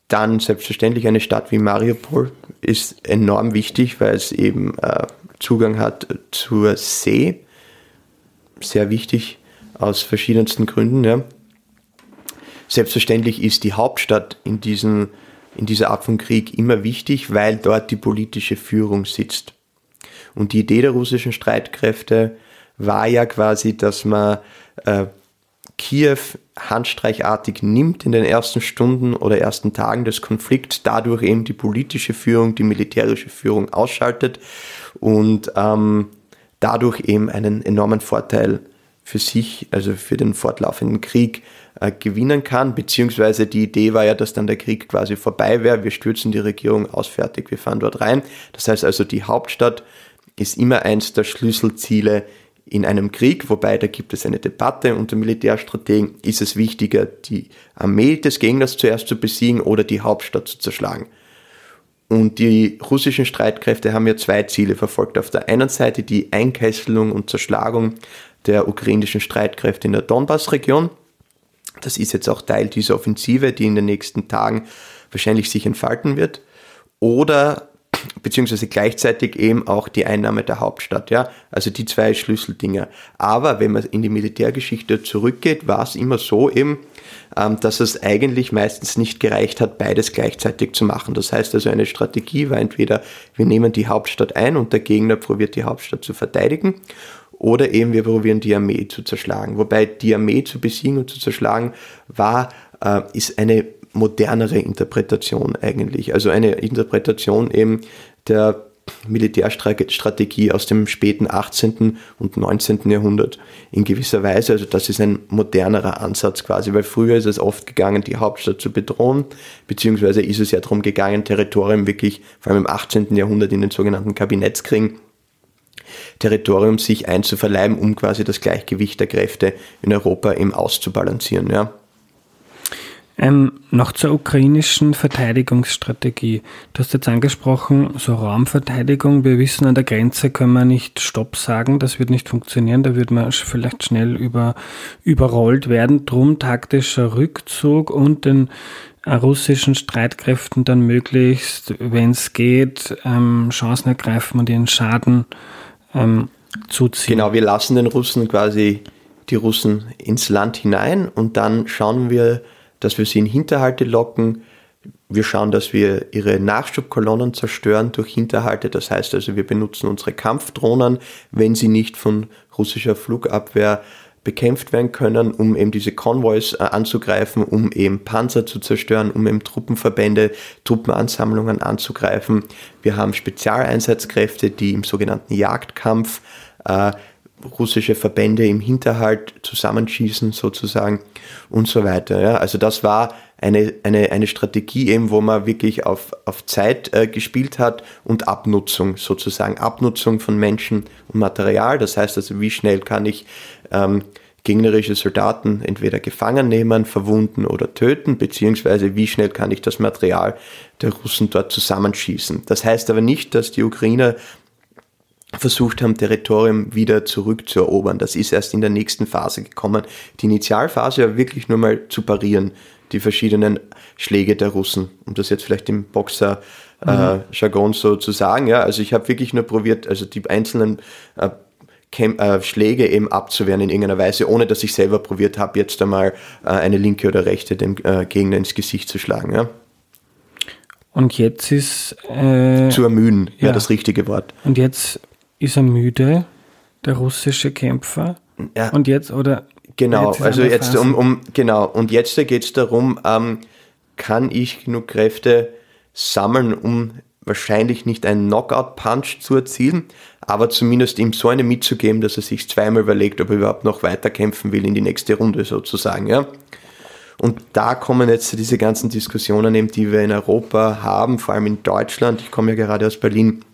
Dann selbstverständlich eine Stadt wie Mariupol ist enorm wichtig, weil es eben äh, Zugang hat zur See. Sehr wichtig aus verschiedensten Gründen. Ja. Selbstverständlich ist die Hauptstadt in, diesen, in dieser Art von Krieg immer wichtig, weil dort die politische Führung sitzt. Und die Idee der russischen Streitkräfte war ja quasi, dass man äh, Kiew handstreichartig nimmt in den ersten Stunden oder ersten Tagen des Konflikts, dadurch eben die politische Führung, die militärische Führung ausschaltet und ähm, dadurch eben einen enormen Vorteil für sich, also für den fortlaufenden Krieg äh, gewinnen kann, beziehungsweise die Idee war ja, dass dann der Krieg quasi vorbei wäre, wir stürzen die Regierung aus, fertig, wir fahren dort rein. Das heißt also, die Hauptstadt ist immer eins der Schlüsselziele in einem Krieg, wobei da gibt es eine Debatte unter Militärstrategen, ist es wichtiger, die Armee des Gegners zuerst zu besiegen oder die Hauptstadt zu zerschlagen. Und die russischen Streitkräfte haben ja zwei Ziele verfolgt. Auf der einen Seite die Einkesselung und Zerschlagung der ukrainischen Streitkräfte in der Donbass-Region. Das ist jetzt auch Teil dieser Offensive, die in den nächsten Tagen wahrscheinlich sich entfalten wird. Oder beziehungsweise gleichzeitig eben auch die Einnahme der Hauptstadt, ja. Also die zwei Schlüsseldinger. Aber wenn man in die Militärgeschichte zurückgeht, war es immer so eben, ähm, dass es eigentlich meistens nicht gereicht hat, beides gleichzeitig zu machen. Das heißt also, eine Strategie war entweder, wir nehmen die Hauptstadt ein und der Gegner probiert die Hauptstadt zu verteidigen oder eben wir probieren die Armee zu zerschlagen. Wobei die Armee zu besiegen und zu zerschlagen war, äh, ist eine modernere Interpretation eigentlich. Also eine Interpretation eben der Militärstrategie aus dem späten 18. und 19. Jahrhundert in gewisser Weise. Also das ist ein modernerer Ansatz quasi, weil früher ist es oft gegangen, die Hauptstadt zu bedrohen, beziehungsweise ist es ja darum gegangen, Territorium wirklich, vor allem im 18. Jahrhundert in den sogenannten Kabinettskriegen, Territorium sich einzuverleiben, um quasi das Gleichgewicht der Kräfte in Europa eben auszubalancieren. Ja. Ähm, noch zur ukrainischen Verteidigungsstrategie. Du hast jetzt angesprochen, so Raumverteidigung. Wir wissen, an der Grenze können wir nicht Stopp sagen. Das wird nicht funktionieren. Da wird man vielleicht schnell über, überrollt werden. Drum taktischer Rückzug und den äh, russischen Streitkräften dann möglichst, wenn es geht, ähm, Chancen ergreifen und ihren Schaden ähm, zuziehen. Genau, wir lassen den Russen quasi die Russen ins Land hinein und dann schauen wir, dass wir sie in Hinterhalte locken. Wir schauen, dass wir ihre Nachschubkolonnen zerstören durch Hinterhalte. Das heißt also, wir benutzen unsere Kampfdrohnen, wenn sie nicht von russischer Flugabwehr bekämpft werden können, um eben diese Konvois äh, anzugreifen, um eben Panzer zu zerstören, um eben Truppenverbände, Truppenansammlungen anzugreifen. Wir haben Spezialeinsatzkräfte, die im sogenannten Jagdkampf äh, russische Verbände im Hinterhalt zusammenschießen sozusagen und so weiter. Ja. Also das war eine, eine, eine Strategie eben, wo man wirklich auf, auf Zeit äh, gespielt hat und Abnutzung sozusagen, Abnutzung von Menschen und Material. Das heißt also, wie schnell kann ich ähm, gegnerische Soldaten entweder gefangen nehmen, verwunden oder töten, beziehungsweise wie schnell kann ich das Material der Russen dort zusammenschießen. Das heißt aber nicht, dass die Ukrainer versucht haben, Territorium wieder zurückzuerobern. Das ist erst in der nächsten Phase gekommen. Die Initialphase war wirklich nur mal zu parieren, die verschiedenen Schläge der Russen, um das jetzt vielleicht im Boxer äh, mhm. Jargon so zu sagen. Ja, also ich habe wirklich nur probiert, also die einzelnen äh, äh, Schläge eben abzuwehren in irgendeiner Weise, ohne dass ich selber probiert habe, jetzt einmal äh, eine linke oder rechte dem äh, Gegner ins Gesicht zu schlagen. Ja. Und jetzt ist. Äh, zu ermüden, ja. das richtige Wort. Und jetzt ist er müde, der russische Kämpfer. Ja. Und jetzt, oder? Genau, jetzt also jetzt um, um, genau, und jetzt geht es darum, ähm, kann ich genug Kräfte sammeln, um wahrscheinlich nicht einen Knockout-Punch zu erzielen, aber zumindest ihm so eine mitzugeben, dass er sich zweimal überlegt, ob er überhaupt noch weiterkämpfen will in die nächste Runde sozusagen, ja. Und da kommen jetzt diese ganzen Diskussionen eben, die wir in Europa haben, vor allem in Deutschland. Ich komme ja gerade aus Berlin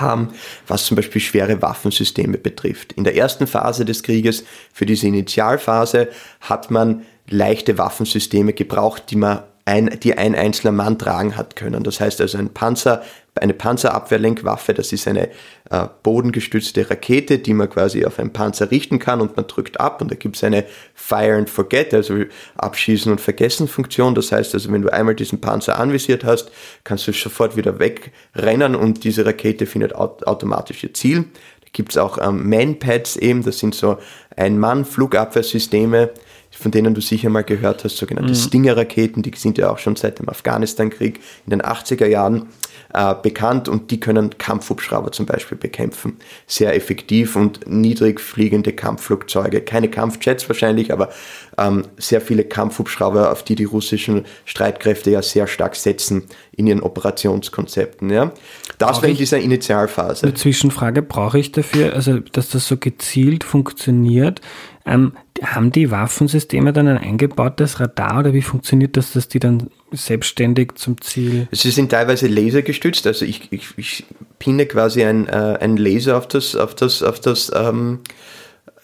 haben, was zum Beispiel schwere Waffensysteme betrifft. In der ersten Phase des Krieges, für diese Initialphase, hat man leichte Waffensysteme gebraucht, die man ein, die ein einzelner Mann tragen hat können. Das heißt also ein Panzer, eine Panzerabwehrlenkwaffe, das ist eine äh, bodengestützte Rakete, die man quasi auf einen Panzer richten kann und man drückt ab und da gibt es eine Fire and Forget, also Abschießen und Vergessen Funktion. Das heißt also, wenn du einmal diesen Panzer anvisiert hast, kannst du sofort wieder wegrennen und diese Rakete findet automatisch ihr Ziel. Da gibt es auch ähm, Manpads eben, das sind so Ein-Mann-Flugabwehrsysteme, von denen du sicher mal gehört hast, sogenannte mhm. Stinger-Raketen, die sind ja auch schon seit dem Afghanistan-Krieg in den 80er Jahren äh, bekannt und die können Kampfhubschrauber zum Beispiel bekämpfen. Sehr effektiv und niedrig fliegende Kampfflugzeuge. Keine Kampfjets wahrscheinlich, aber ähm, sehr viele Kampfhubschrauber, auf die die russischen Streitkräfte ja sehr stark setzen in ihren Operationskonzepten. Ja. Das wäre in dieser Initialphase. Eine Zwischenfrage, brauche ich dafür, also dass das so gezielt funktioniert, ähm, haben die Waffensysteme dann ein eingebautes Radar oder wie funktioniert das, dass die dann selbstständig zum Ziel? Sie sind teilweise lasergestützt, also ich, ich, ich pinne quasi ein, äh, ein Laser auf das, auf das, auf das ähm,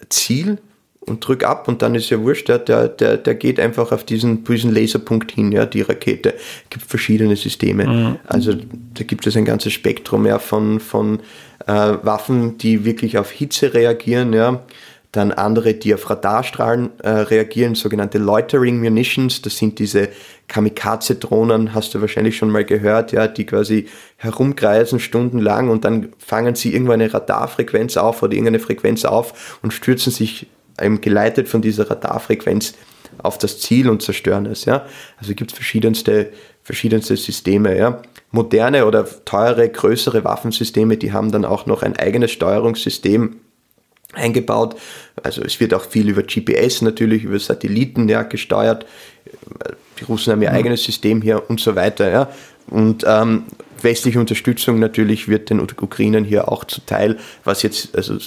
Ziel und drück ab und dann ist ja wurscht, der, der, der, der geht einfach auf diesen, diesen Laserpunkt hin, ja, die Rakete. Es gibt verschiedene Systeme. Mhm. Also da gibt es ein ganzes Spektrum ja, von, von äh, Waffen, die wirklich auf Hitze reagieren, ja. Dann andere, die auf Radarstrahlen äh, reagieren, sogenannte Loitering Munitions. Das sind diese Kamikaze-Drohnen, hast du wahrscheinlich schon mal gehört, ja, die quasi herumkreisen stundenlang und dann fangen sie irgendwann eine Radarfrequenz auf oder irgendeine Frequenz auf und stürzen sich eben geleitet von dieser Radarfrequenz auf das Ziel und zerstören es. Ja? Also gibt es verschiedenste, verschiedenste Systeme. Ja? Moderne oder teure, größere Waffensysteme, die haben dann auch noch ein eigenes Steuerungssystem eingebaut. Also es wird auch viel über GPS natürlich, über Satelliten ja, gesteuert. Die Russen haben ihr mhm. eigenes System hier und so weiter. Ja. Und ähm, westliche Unterstützung natürlich wird den Ukrainern hier auch zuteil, was jetzt also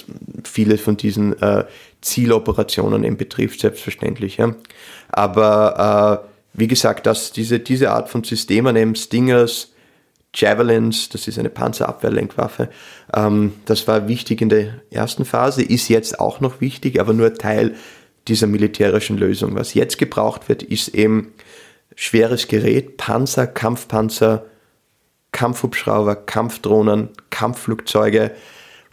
viele von diesen äh, Zieloperationen eben betrifft, selbstverständlich. Ja. Aber äh, wie gesagt, dass diese, diese Art von Systemen, eben Stingers, Javelins, das ist eine Panzerabwehrlenkwaffe. Ähm, das war wichtig in der ersten Phase, ist jetzt auch noch wichtig, aber nur Teil dieser militärischen Lösung. Was jetzt gebraucht wird, ist eben schweres Gerät, Panzer, Kampfpanzer, Kampfhubschrauber, Kampfdrohnen, Kampfflugzeuge,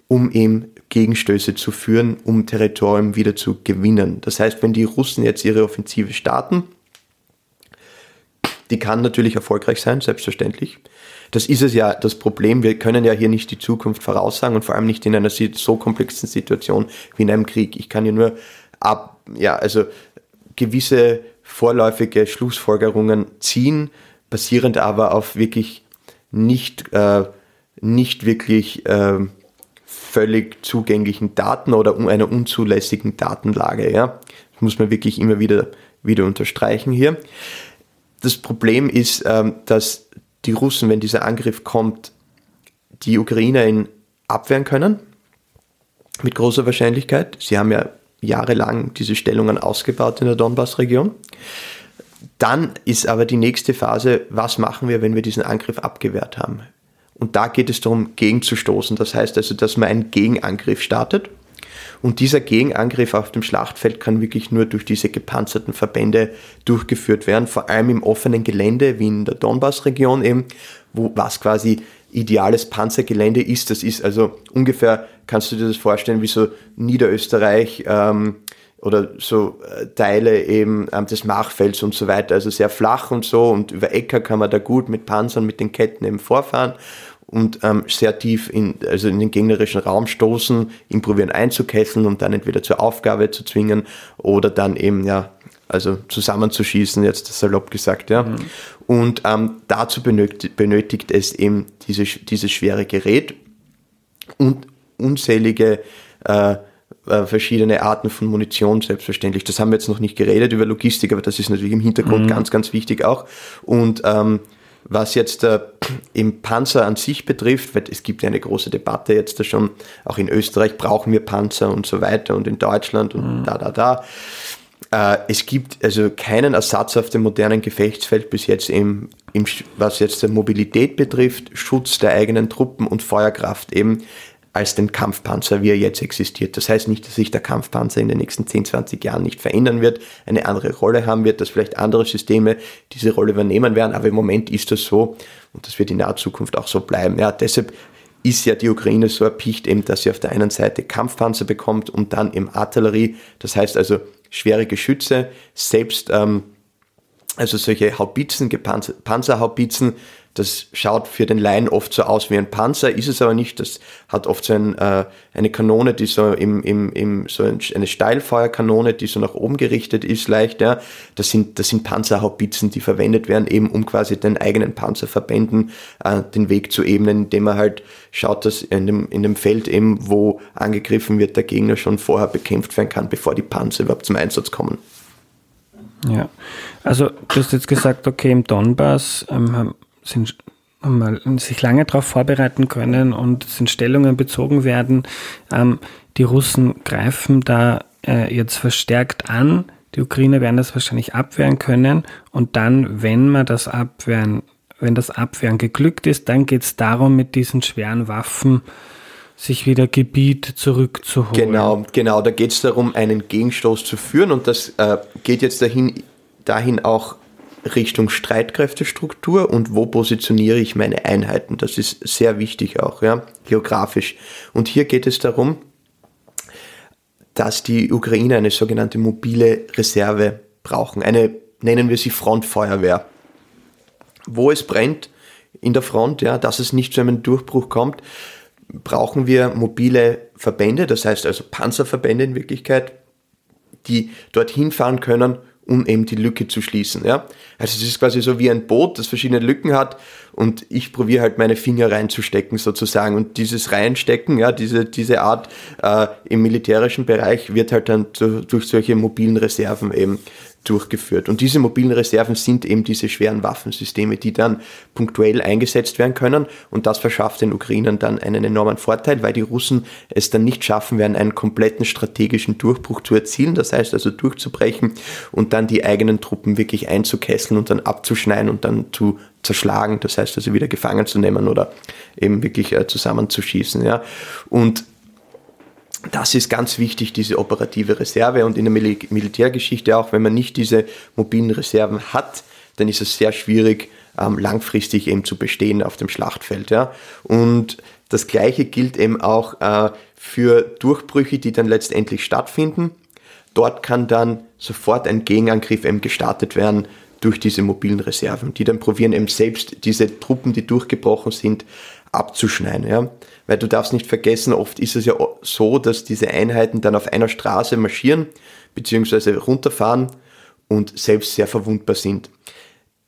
um eben Gegenstöße zu führen, um Territorium wieder zu gewinnen. Das heißt, wenn die Russen jetzt ihre Offensive starten, die kann natürlich erfolgreich sein, selbstverständlich. Das ist es ja das Problem. Wir können ja hier nicht die Zukunft voraussagen und vor allem nicht in einer so komplexen Situation wie in einem Krieg. Ich kann ja nur ab, ja, also gewisse vorläufige Schlussfolgerungen ziehen, basierend aber auf wirklich nicht, äh, nicht wirklich äh, völlig zugänglichen Daten oder einer unzulässigen Datenlage. Ja? Das muss man wirklich immer wieder, wieder unterstreichen hier. Das Problem ist, ähm, dass die Russen, wenn dieser Angriff kommt, die Ukrainer ihn abwehren können. Mit großer Wahrscheinlichkeit. Sie haben ja jahrelang diese Stellungen ausgebaut in der Donbass-Region. Dann ist aber die nächste Phase, was machen wir, wenn wir diesen Angriff abgewehrt haben? Und da geht es darum, gegenzustoßen. Das heißt also, dass man einen Gegenangriff startet. Und dieser Gegenangriff auf dem Schlachtfeld kann wirklich nur durch diese gepanzerten Verbände durchgeführt werden, vor allem im offenen Gelände, wie in der Donbass-Region eben, wo was quasi ideales Panzergelände ist. Das ist also ungefähr, kannst du dir das vorstellen, wie so Niederösterreich ähm, oder so äh, Teile eben ähm, des Machfelds und so weiter. Also sehr flach und so und über Äcker kann man da gut mit Panzern, mit den Ketten eben vorfahren und ähm, sehr tief in, also in den gegnerischen Raum stoßen, ihn probieren einzukesseln und dann entweder zur Aufgabe zu zwingen oder dann eben, ja, also zusammenzuschießen, jetzt salopp gesagt, ja. Mhm. Und ähm, dazu benötigt, benötigt es eben diese, dieses schwere Gerät und unzählige äh, äh, verschiedene Arten von Munition, selbstverständlich. Das haben wir jetzt noch nicht geredet über Logistik, aber das ist natürlich im Hintergrund mhm. ganz, ganz wichtig auch. Und ähm, was jetzt äh, im Panzer an sich betrifft, weil es gibt ja eine große Debatte jetzt da schon, auch in Österreich brauchen wir Panzer und so weiter und in Deutschland und mhm. da, da, da. Äh, es gibt also keinen Ersatz auf dem modernen Gefechtsfeld bis jetzt im, im, was jetzt der Mobilität betrifft, Schutz der eigenen Truppen und Feuerkraft eben als den Kampfpanzer, wie er jetzt existiert. Das heißt nicht, dass sich der Kampfpanzer in den nächsten 10, 20 Jahren nicht verändern wird, eine andere Rolle haben wird, dass vielleicht andere Systeme diese Rolle übernehmen werden, aber im Moment ist das so und das wird in naher Zukunft auch so bleiben. Ja, deshalb ist ja die Ukraine so erpicht eben, dass sie auf der einen Seite Kampfpanzer bekommt und dann im Artillerie, das heißt also schwere Geschütze, selbst ähm, also solche Haubitzen, Panzerhaubitzen, das schaut für den Laien oft so aus wie ein Panzer, ist es aber nicht. Das hat oft so ein, äh, eine Kanone, die so im, im, im so ein, eine Steilfeuerkanone, die so nach oben gerichtet ist, leicht. Ja. Das sind das sind Panzerhaubitzen, die verwendet werden, eben um quasi den eigenen Panzerverbänden äh, den Weg zu ebnen, indem man halt schaut, dass in dem, in dem Feld eben, wo angegriffen wird, der Gegner schon vorher bekämpft werden kann, bevor die Panzer überhaupt zum Einsatz kommen. Ja, also du hast jetzt gesagt, okay, im Donbass ähm, sind mal sich lange darauf vorbereiten können und sind Stellungen bezogen werden. Ähm, die Russen greifen da äh, jetzt verstärkt an. Die Ukrainer werden das wahrscheinlich abwehren können. Und dann, wenn man das abwehren, wenn das Abwehren geglückt ist, dann geht es darum, mit diesen schweren Waffen sich wieder Gebiet zurückzuholen. Genau, genau. Da geht es darum, einen Gegenstoß zu führen und das äh, geht jetzt dahin, dahin auch Richtung Streitkräftestruktur und wo positioniere ich meine Einheiten. Das ist sehr wichtig auch, ja, geografisch. Und hier geht es darum, dass die Ukraine eine sogenannte mobile Reserve brauchen. Eine, nennen wir sie Frontfeuerwehr. Wo es brennt in der Front, ja, dass es nicht zu einem Durchbruch kommt, brauchen wir mobile Verbände, das heißt also Panzerverbände in Wirklichkeit, die dorthin fahren können um eben die Lücke zu schließen. Ja? Also es ist quasi so wie ein Boot, das verschiedene Lücken hat und ich probiere halt meine Finger reinzustecken sozusagen. Und dieses Reinstecken, ja, diese, diese Art äh, im militärischen Bereich wird halt dann zu, durch solche mobilen Reserven eben durchgeführt. Und diese mobilen Reserven sind eben diese schweren Waffensysteme, die dann punktuell eingesetzt werden können. Und das verschafft den Ukrainern dann einen enormen Vorteil, weil die Russen es dann nicht schaffen werden, einen kompletten strategischen Durchbruch zu erzielen. Das heißt also durchzubrechen und dann die eigenen Truppen wirklich einzukesseln und dann abzuschneiden und dann zu zerschlagen, das heißt also wieder gefangen zu nehmen oder eben wirklich äh, zusammenzuschießen. Ja. Und das ist ganz wichtig, diese operative Reserve und in der Mil Militärgeschichte auch, wenn man nicht diese mobilen Reserven hat, dann ist es sehr schwierig, ähm, langfristig eben zu bestehen auf dem Schlachtfeld. Ja. Und das Gleiche gilt eben auch äh, für Durchbrüche, die dann letztendlich stattfinden. Dort kann dann sofort ein Gegenangriff eben gestartet werden durch diese mobilen Reserven, die dann probieren eben selbst diese Truppen, die durchgebrochen sind, abzuschneiden. Ja? Weil du darfst nicht vergessen, oft ist es ja so, dass diese Einheiten dann auf einer Straße marschieren bzw. runterfahren und selbst sehr verwundbar sind.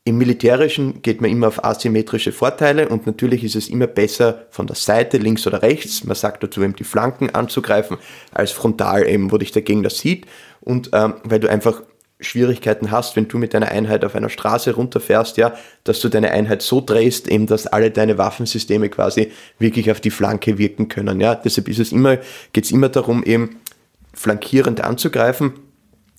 Im Militärischen geht man immer auf asymmetrische Vorteile und natürlich ist es immer besser von der Seite, links oder rechts, man sagt dazu eben die Flanken anzugreifen, als frontal eben, wo dich der Gegner sieht und ähm, weil du einfach Schwierigkeiten hast, wenn du mit deiner Einheit auf einer Straße runterfährst, ja, dass du deine Einheit so drehst, eben, dass alle deine Waffensysteme quasi wirklich auf die Flanke wirken können, ja. Deshalb ist es immer, geht's immer darum, eben flankierend anzugreifen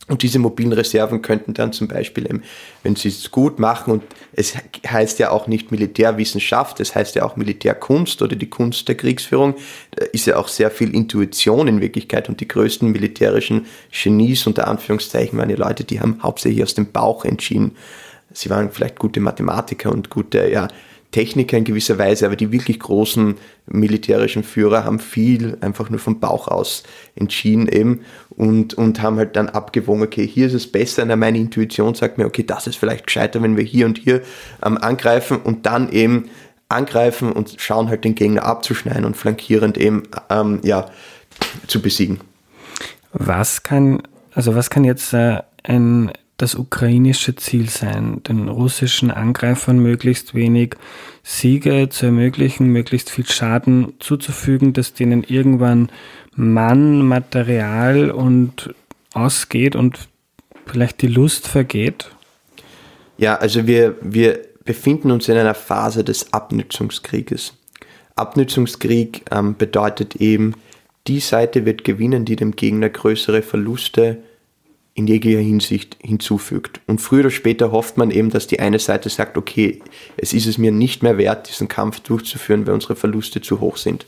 und diese mobilen Reserven könnten dann zum Beispiel, eben, wenn sie es gut machen, und es heißt ja auch nicht Militärwissenschaft, es heißt ja auch Militärkunst oder die Kunst der Kriegsführung, da ist ja auch sehr viel Intuition in Wirklichkeit und die größten militärischen Genies unter Anführungszeichen waren die Leute, die haben hauptsächlich aus dem Bauch entschieden. Sie waren vielleicht gute Mathematiker und gute ja, Techniker in gewisser Weise, aber die wirklich großen militärischen Führer haben viel einfach nur vom Bauch aus entschieden eben und, und haben halt dann abgewogen, okay, hier ist es besser, na, meine Intuition sagt mir, okay, das ist vielleicht gescheiter, wenn wir hier und hier ähm, angreifen und dann eben angreifen und schauen halt den Gegner abzuschneiden und flankierend eben ähm, ja, zu besiegen. Was kann, also was kann jetzt äh, ein das ukrainische Ziel sein, den russischen Angreifern möglichst wenig Siege zu ermöglichen, möglichst viel Schaden zuzufügen, dass denen irgendwann Mann, Material und ausgeht und vielleicht die Lust vergeht? Ja, also wir, wir befinden uns in einer Phase des Abnützungskrieges. Abnützungskrieg ähm, bedeutet eben, die Seite wird gewinnen, die dem Gegner größere Verluste in jeglicher Hinsicht hinzufügt. Und früher oder später hofft man eben, dass die eine Seite sagt, okay, es ist es mir nicht mehr wert, diesen Kampf durchzuführen, weil unsere Verluste zu hoch sind.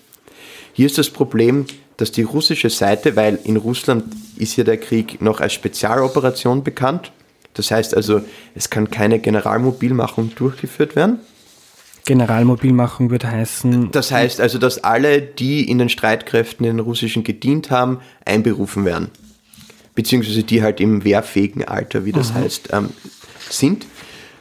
Hier ist das Problem, dass die russische Seite, weil in Russland ist ja der Krieg noch als Spezialoperation bekannt, das heißt also, es kann keine Generalmobilmachung durchgeführt werden. Generalmobilmachung würde heißen. Das heißt also, dass alle, die in den Streitkräften in den russischen gedient haben, einberufen werden beziehungsweise die halt im wehrfähigen Alter, wie das mhm. heißt, ähm, sind.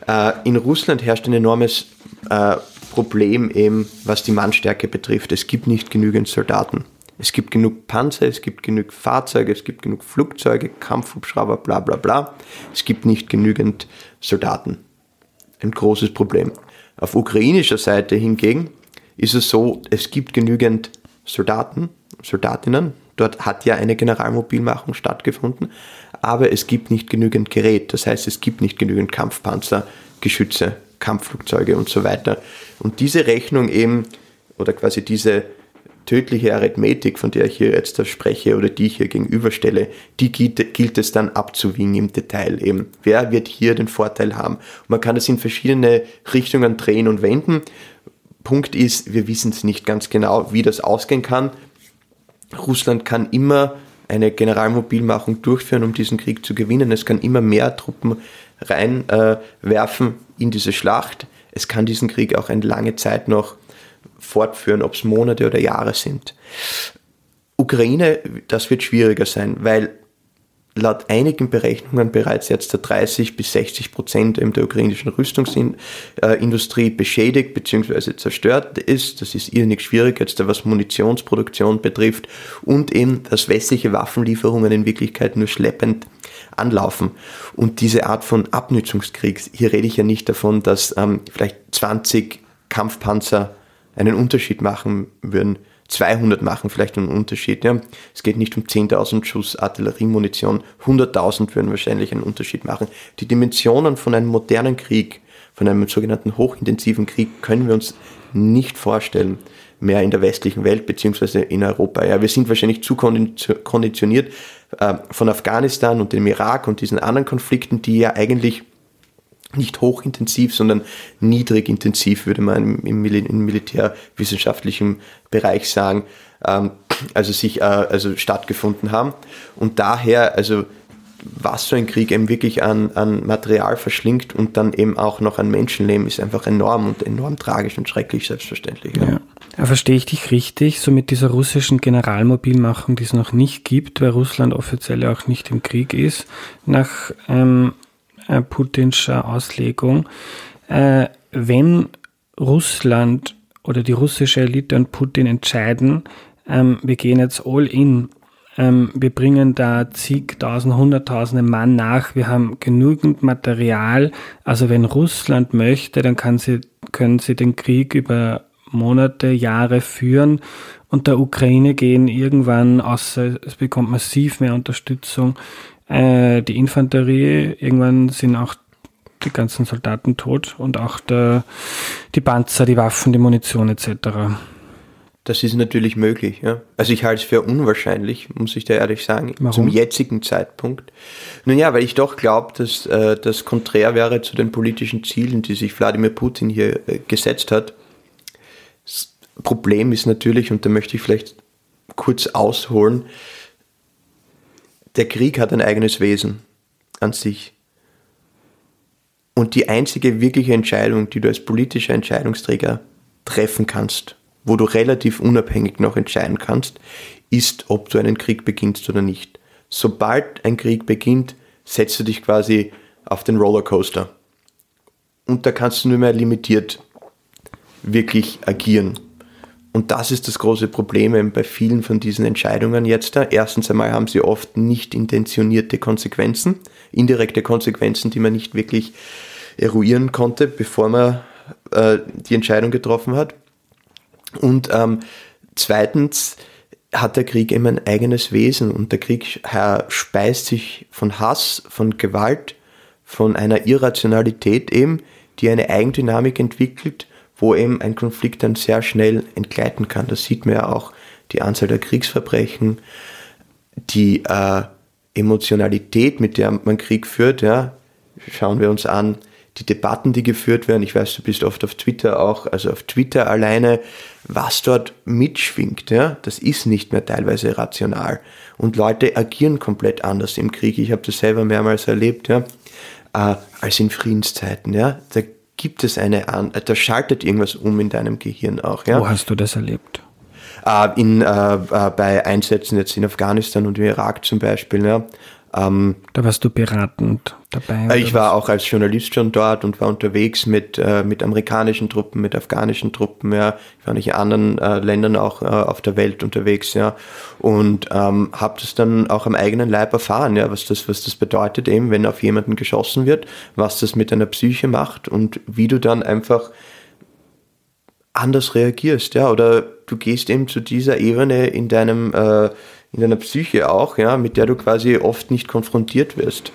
Äh, in Russland herrscht ein enormes äh, Problem eben, was die Mannstärke betrifft. Es gibt nicht genügend Soldaten. Es gibt genug Panzer, es gibt genug Fahrzeuge, es gibt genug Flugzeuge, Kampfhubschrauber, bla bla bla. Es gibt nicht genügend Soldaten. Ein großes Problem. Auf ukrainischer Seite hingegen ist es so, es gibt genügend Soldaten, Soldatinnen, Dort hat ja eine Generalmobilmachung stattgefunden, aber es gibt nicht genügend Gerät. Das heißt, es gibt nicht genügend Kampfpanzer, Geschütze, Kampfflugzeuge und so weiter. Und diese Rechnung eben, oder quasi diese tödliche Arithmetik, von der ich hier jetzt spreche oder die ich hier gegenüberstelle, die gilt, gilt, es dann abzuwiegen im Detail eben. Wer wird hier den Vorteil haben? Und man kann das in verschiedene Richtungen drehen und wenden. Punkt ist, wir wissen es nicht ganz genau, wie das ausgehen kann. Russland kann immer eine Generalmobilmachung durchführen, um diesen Krieg zu gewinnen. Es kann immer mehr Truppen reinwerfen äh, in diese Schlacht. Es kann diesen Krieg auch eine lange Zeit noch fortführen, ob es Monate oder Jahre sind. Ukraine, das wird schwieriger sein, weil laut einigen Berechnungen bereits jetzt 30 bis 60 Prozent der ukrainischen Rüstungsindustrie beschädigt bzw. zerstört ist. Das ist irrsinnig schwierig, jetzt was Munitionsproduktion betrifft und eben, dass westliche Waffenlieferungen in Wirklichkeit nur schleppend anlaufen. Und diese Art von Abnützungskrieg, hier rede ich ja nicht davon, dass ähm, vielleicht 20 Kampfpanzer einen Unterschied machen würden, 200 machen vielleicht einen Unterschied. Ja. Es geht nicht um 10.000 Schuss Artilleriemunition, 100.000 würden wahrscheinlich einen Unterschied machen. Die Dimensionen von einem modernen Krieg, von einem sogenannten hochintensiven Krieg, können wir uns nicht vorstellen mehr in der westlichen Welt beziehungsweise in Europa. Ja, wir sind wahrscheinlich zu konditioniert äh, von Afghanistan und dem Irak und diesen anderen Konflikten, die ja eigentlich nicht hochintensiv, sondern niedrigintensiv, würde man im, Mil im militärwissenschaftlichen Bereich sagen, ähm, also sich äh, also stattgefunden haben. Und daher, also was so ein Krieg eben wirklich an, an Material verschlingt und dann eben auch noch an Menschenleben, ist einfach enorm und enorm tragisch und schrecklich, selbstverständlich. Ja. ja. ja verstehe ich dich richtig, so mit dieser russischen Generalmobilmachung, die es noch nicht gibt, weil Russland offiziell auch nicht im Krieg ist, nach ähm, äh, Putinscher Auslegung. Äh, wenn Russland oder die russische Elite und Putin entscheiden, ähm, wir gehen jetzt all in ähm, wir bringen da zigtausend, hunderttausende Mann nach. Wir haben genügend Material. Also wenn Russland möchte, dann sie, können sie den Krieg über Monate, Jahre führen und der Ukraine gehen irgendwann, außer es bekommt massiv mehr Unterstützung, äh, die Infanterie, irgendwann sind auch die ganzen Soldaten tot und auch der, die Panzer, die Waffen, die Munition etc. Das ist natürlich möglich. Ja. Also ich halte es für unwahrscheinlich, muss ich da ehrlich sagen, Warum? zum jetzigen Zeitpunkt. Nun ja, weil ich doch glaube, dass äh, das konträr wäre zu den politischen Zielen, die sich Wladimir Putin hier äh, gesetzt hat. Das Problem ist natürlich, und da möchte ich vielleicht kurz ausholen, der Krieg hat ein eigenes Wesen an sich. Und die einzige wirkliche Entscheidung, die du als politischer Entscheidungsträger treffen kannst, wo du relativ unabhängig noch entscheiden kannst, ist, ob du einen Krieg beginnst oder nicht. Sobald ein Krieg beginnt, setzt du dich quasi auf den Rollercoaster. Und da kannst du nur mehr limitiert wirklich agieren. Und das ist das große Problem bei vielen von diesen Entscheidungen jetzt. Erstens einmal haben sie oft nicht intentionierte Konsequenzen, indirekte Konsequenzen, die man nicht wirklich eruieren konnte, bevor man äh, die Entscheidung getroffen hat. Und ähm, zweitens hat der Krieg eben ein eigenes Wesen und der Krieg speist sich von Hass, von Gewalt, von einer Irrationalität eben, die eine Eigendynamik entwickelt, wo eben ein Konflikt dann sehr schnell entgleiten kann. Das sieht man ja auch die Anzahl der Kriegsverbrechen, die äh, Emotionalität, mit der man Krieg führt, ja, schauen wir uns an, die Debatten, die geführt werden. Ich weiß, du bist oft auf Twitter auch, also auf Twitter alleine, was dort mitschwingt, ja, das ist nicht mehr teilweise rational. Und Leute agieren komplett anders im Krieg. Ich habe das selber mehrmals erlebt, ja, äh, als in Friedenszeiten, ja. Da gibt es eine, da schaltet irgendwas um in deinem Gehirn auch, ja. Wo hast du das erlebt? Äh, in, äh, äh bei Einsätzen jetzt in Afghanistan und im Irak zum Beispiel, ja ähm, da warst du beratend dabei? Äh, ich war auch als Journalist schon dort und war unterwegs mit, äh, mit amerikanischen Truppen, mit afghanischen Truppen, ja. Ich war nicht in anderen äh, Ländern auch äh, auf der Welt unterwegs, ja. Und ähm, habe das dann auch am eigenen Leib erfahren, ja, was das, was das bedeutet, eben, wenn auf jemanden geschossen wird, was das mit deiner Psyche macht und wie du dann einfach anders reagierst, ja, oder du gehst eben zu dieser Ebene in deinem äh, in deiner Psyche auch, ja, mit der du quasi oft nicht konfrontiert wirst.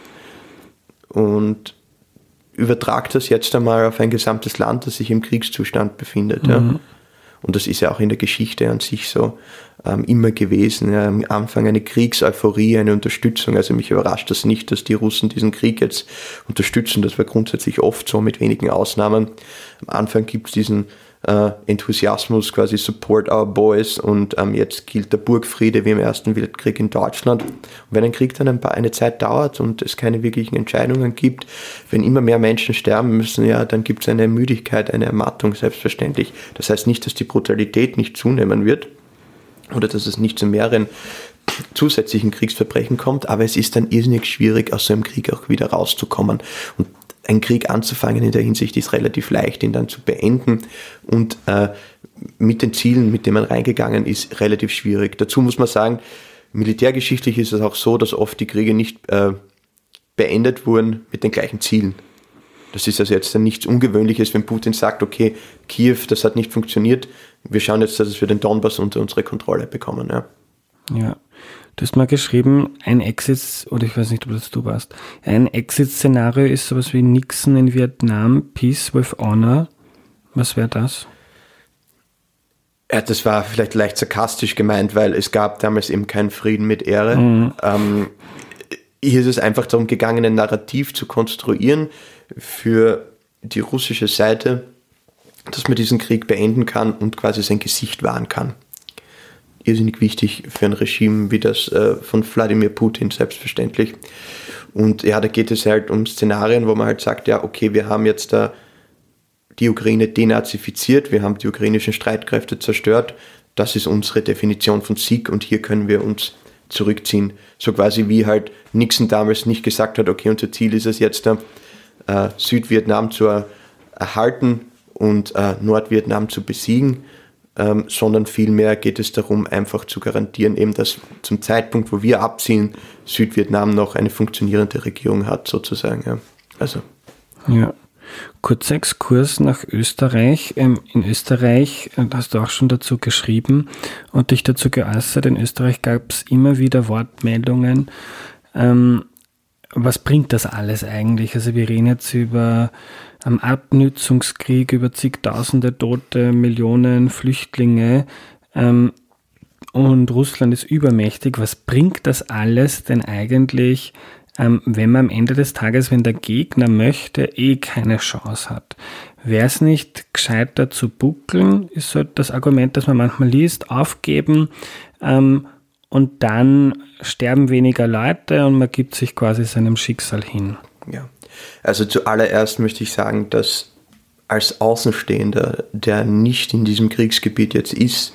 Und übertrag das jetzt einmal auf ein gesamtes Land, das sich im Kriegszustand befindet. Mhm. Ja. Und das ist ja auch in der Geschichte an sich so ähm, immer gewesen. Ja, am Anfang eine Kriegseuphorie, eine Unterstützung. Also mich überrascht das nicht, dass die Russen diesen Krieg jetzt unterstützen. Das war grundsätzlich oft so, mit wenigen Ausnahmen. Am Anfang gibt es diesen äh, Enthusiasmus, quasi Support our boys und ähm, jetzt gilt der Burgfriede wie im Ersten Weltkrieg in Deutschland. Und wenn ein Krieg dann ein paar, eine Zeit dauert und es keine wirklichen Entscheidungen gibt, wenn immer mehr Menschen sterben müssen, ja, dann gibt es eine Müdigkeit, eine Ermattung, selbstverständlich. Das heißt nicht, dass die Brutalität nicht zunehmen wird oder dass es nicht zu mehreren zusätzlichen Kriegsverbrechen kommt, aber es ist dann irrsinnig schwierig, aus so einem Krieg auch wieder rauszukommen. Und ein Krieg anzufangen in der Hinsicht ist relativ leicht, ihn dann zu beenden und äh, mit den Zielen, mit denen man reingegangen ist, relativ schwierig. Dazu muss man sagen, militärgeschichtlich ist es auch so, dass oft die Kriege nicht äh, beendet wurden mit den gleichen Zielen. Das ist also jetzt nichts Ungewöhnliches, wenn Putin sagt, okay, Kiew, das hat nicht funktioniert, wir schauen jetzt, dass wir den Donbass unter unsere Kontrolle bekommen. Ja. ja. Du hast mal geschrieben, ein Exit, oder ich weiß nicht, ob das du warst, ein Exit-Szenario ist sowas wie Nixon in Vietnam, Peace with Honor. Was wäre das? Ja, das war vielleicht leicht sarkastisch gemeint, weil es gab damals eben keinen Frieden mit Ehre. Mhm. Ähm, hier ist es einfach darum gegangen, ein Narrativ zu konstruieren für die russische Seite, dass man diesen Krieg beenden kann und quasi sein Gesicht wahren kann. Irrsinnig wichtig für ein Regime wie das äh, von Wladimir Putin, selbstverständlich. Und ja, da geht es halt um Szenarien, wo man halt sagt, ja, okay, wir haben jetzt da die Ukraine denazifiziert, wir haben die ukrainischen Streitkräfte zerstört. Das ist unsere Definition von Sieg und hier können wir uns zurückziehen. So quasi wie halt Nixon damals nicht gesagt hat, okay, unser Ziel ist es jetzt, äh, Südvietnam zu erhalten und äh, Nordvietnam zu besiegen, ähm, sondern vielmehr geht es darum, einfach zu garantieren, eben, dass zum Zeitpunkt, wo wir abziehen, Südvietnam noch eine funktionierende Regierung hat, sozusagen. Ja. Also. Ja. Kurzer Exkurs nach Österreich. Ähm, in Österreich, äh, hast du auch schon dazu geschrieben und dich dazu geäußert, in Österreich gab es immer wieder Wortmeldungen. Ähm, was bringt das alles eigentlich? Also wir reden jetzt über am Abnützungskrieg, über zigtausende Tote, Millionen Flüchtlinge. Ähm, und Russland ist übermächtig. Was bringt das alles denn eigentlich, ähm, wenn man am Ende des Tages, wenn der Gegner möchte, eh keine Chance hat? Wäre es nicht gescheiter zu buckeln, ist so das Argument, das man manchmal liest, aufgeben ähm, und dann sterben weniger Leute und man gibt sich quasi seinem Schicksal hin. Ja, also zuallererst möchte ich sagen, dass als Außenstehender, der nicht in diesem Kriegsgebiet jetzt ist,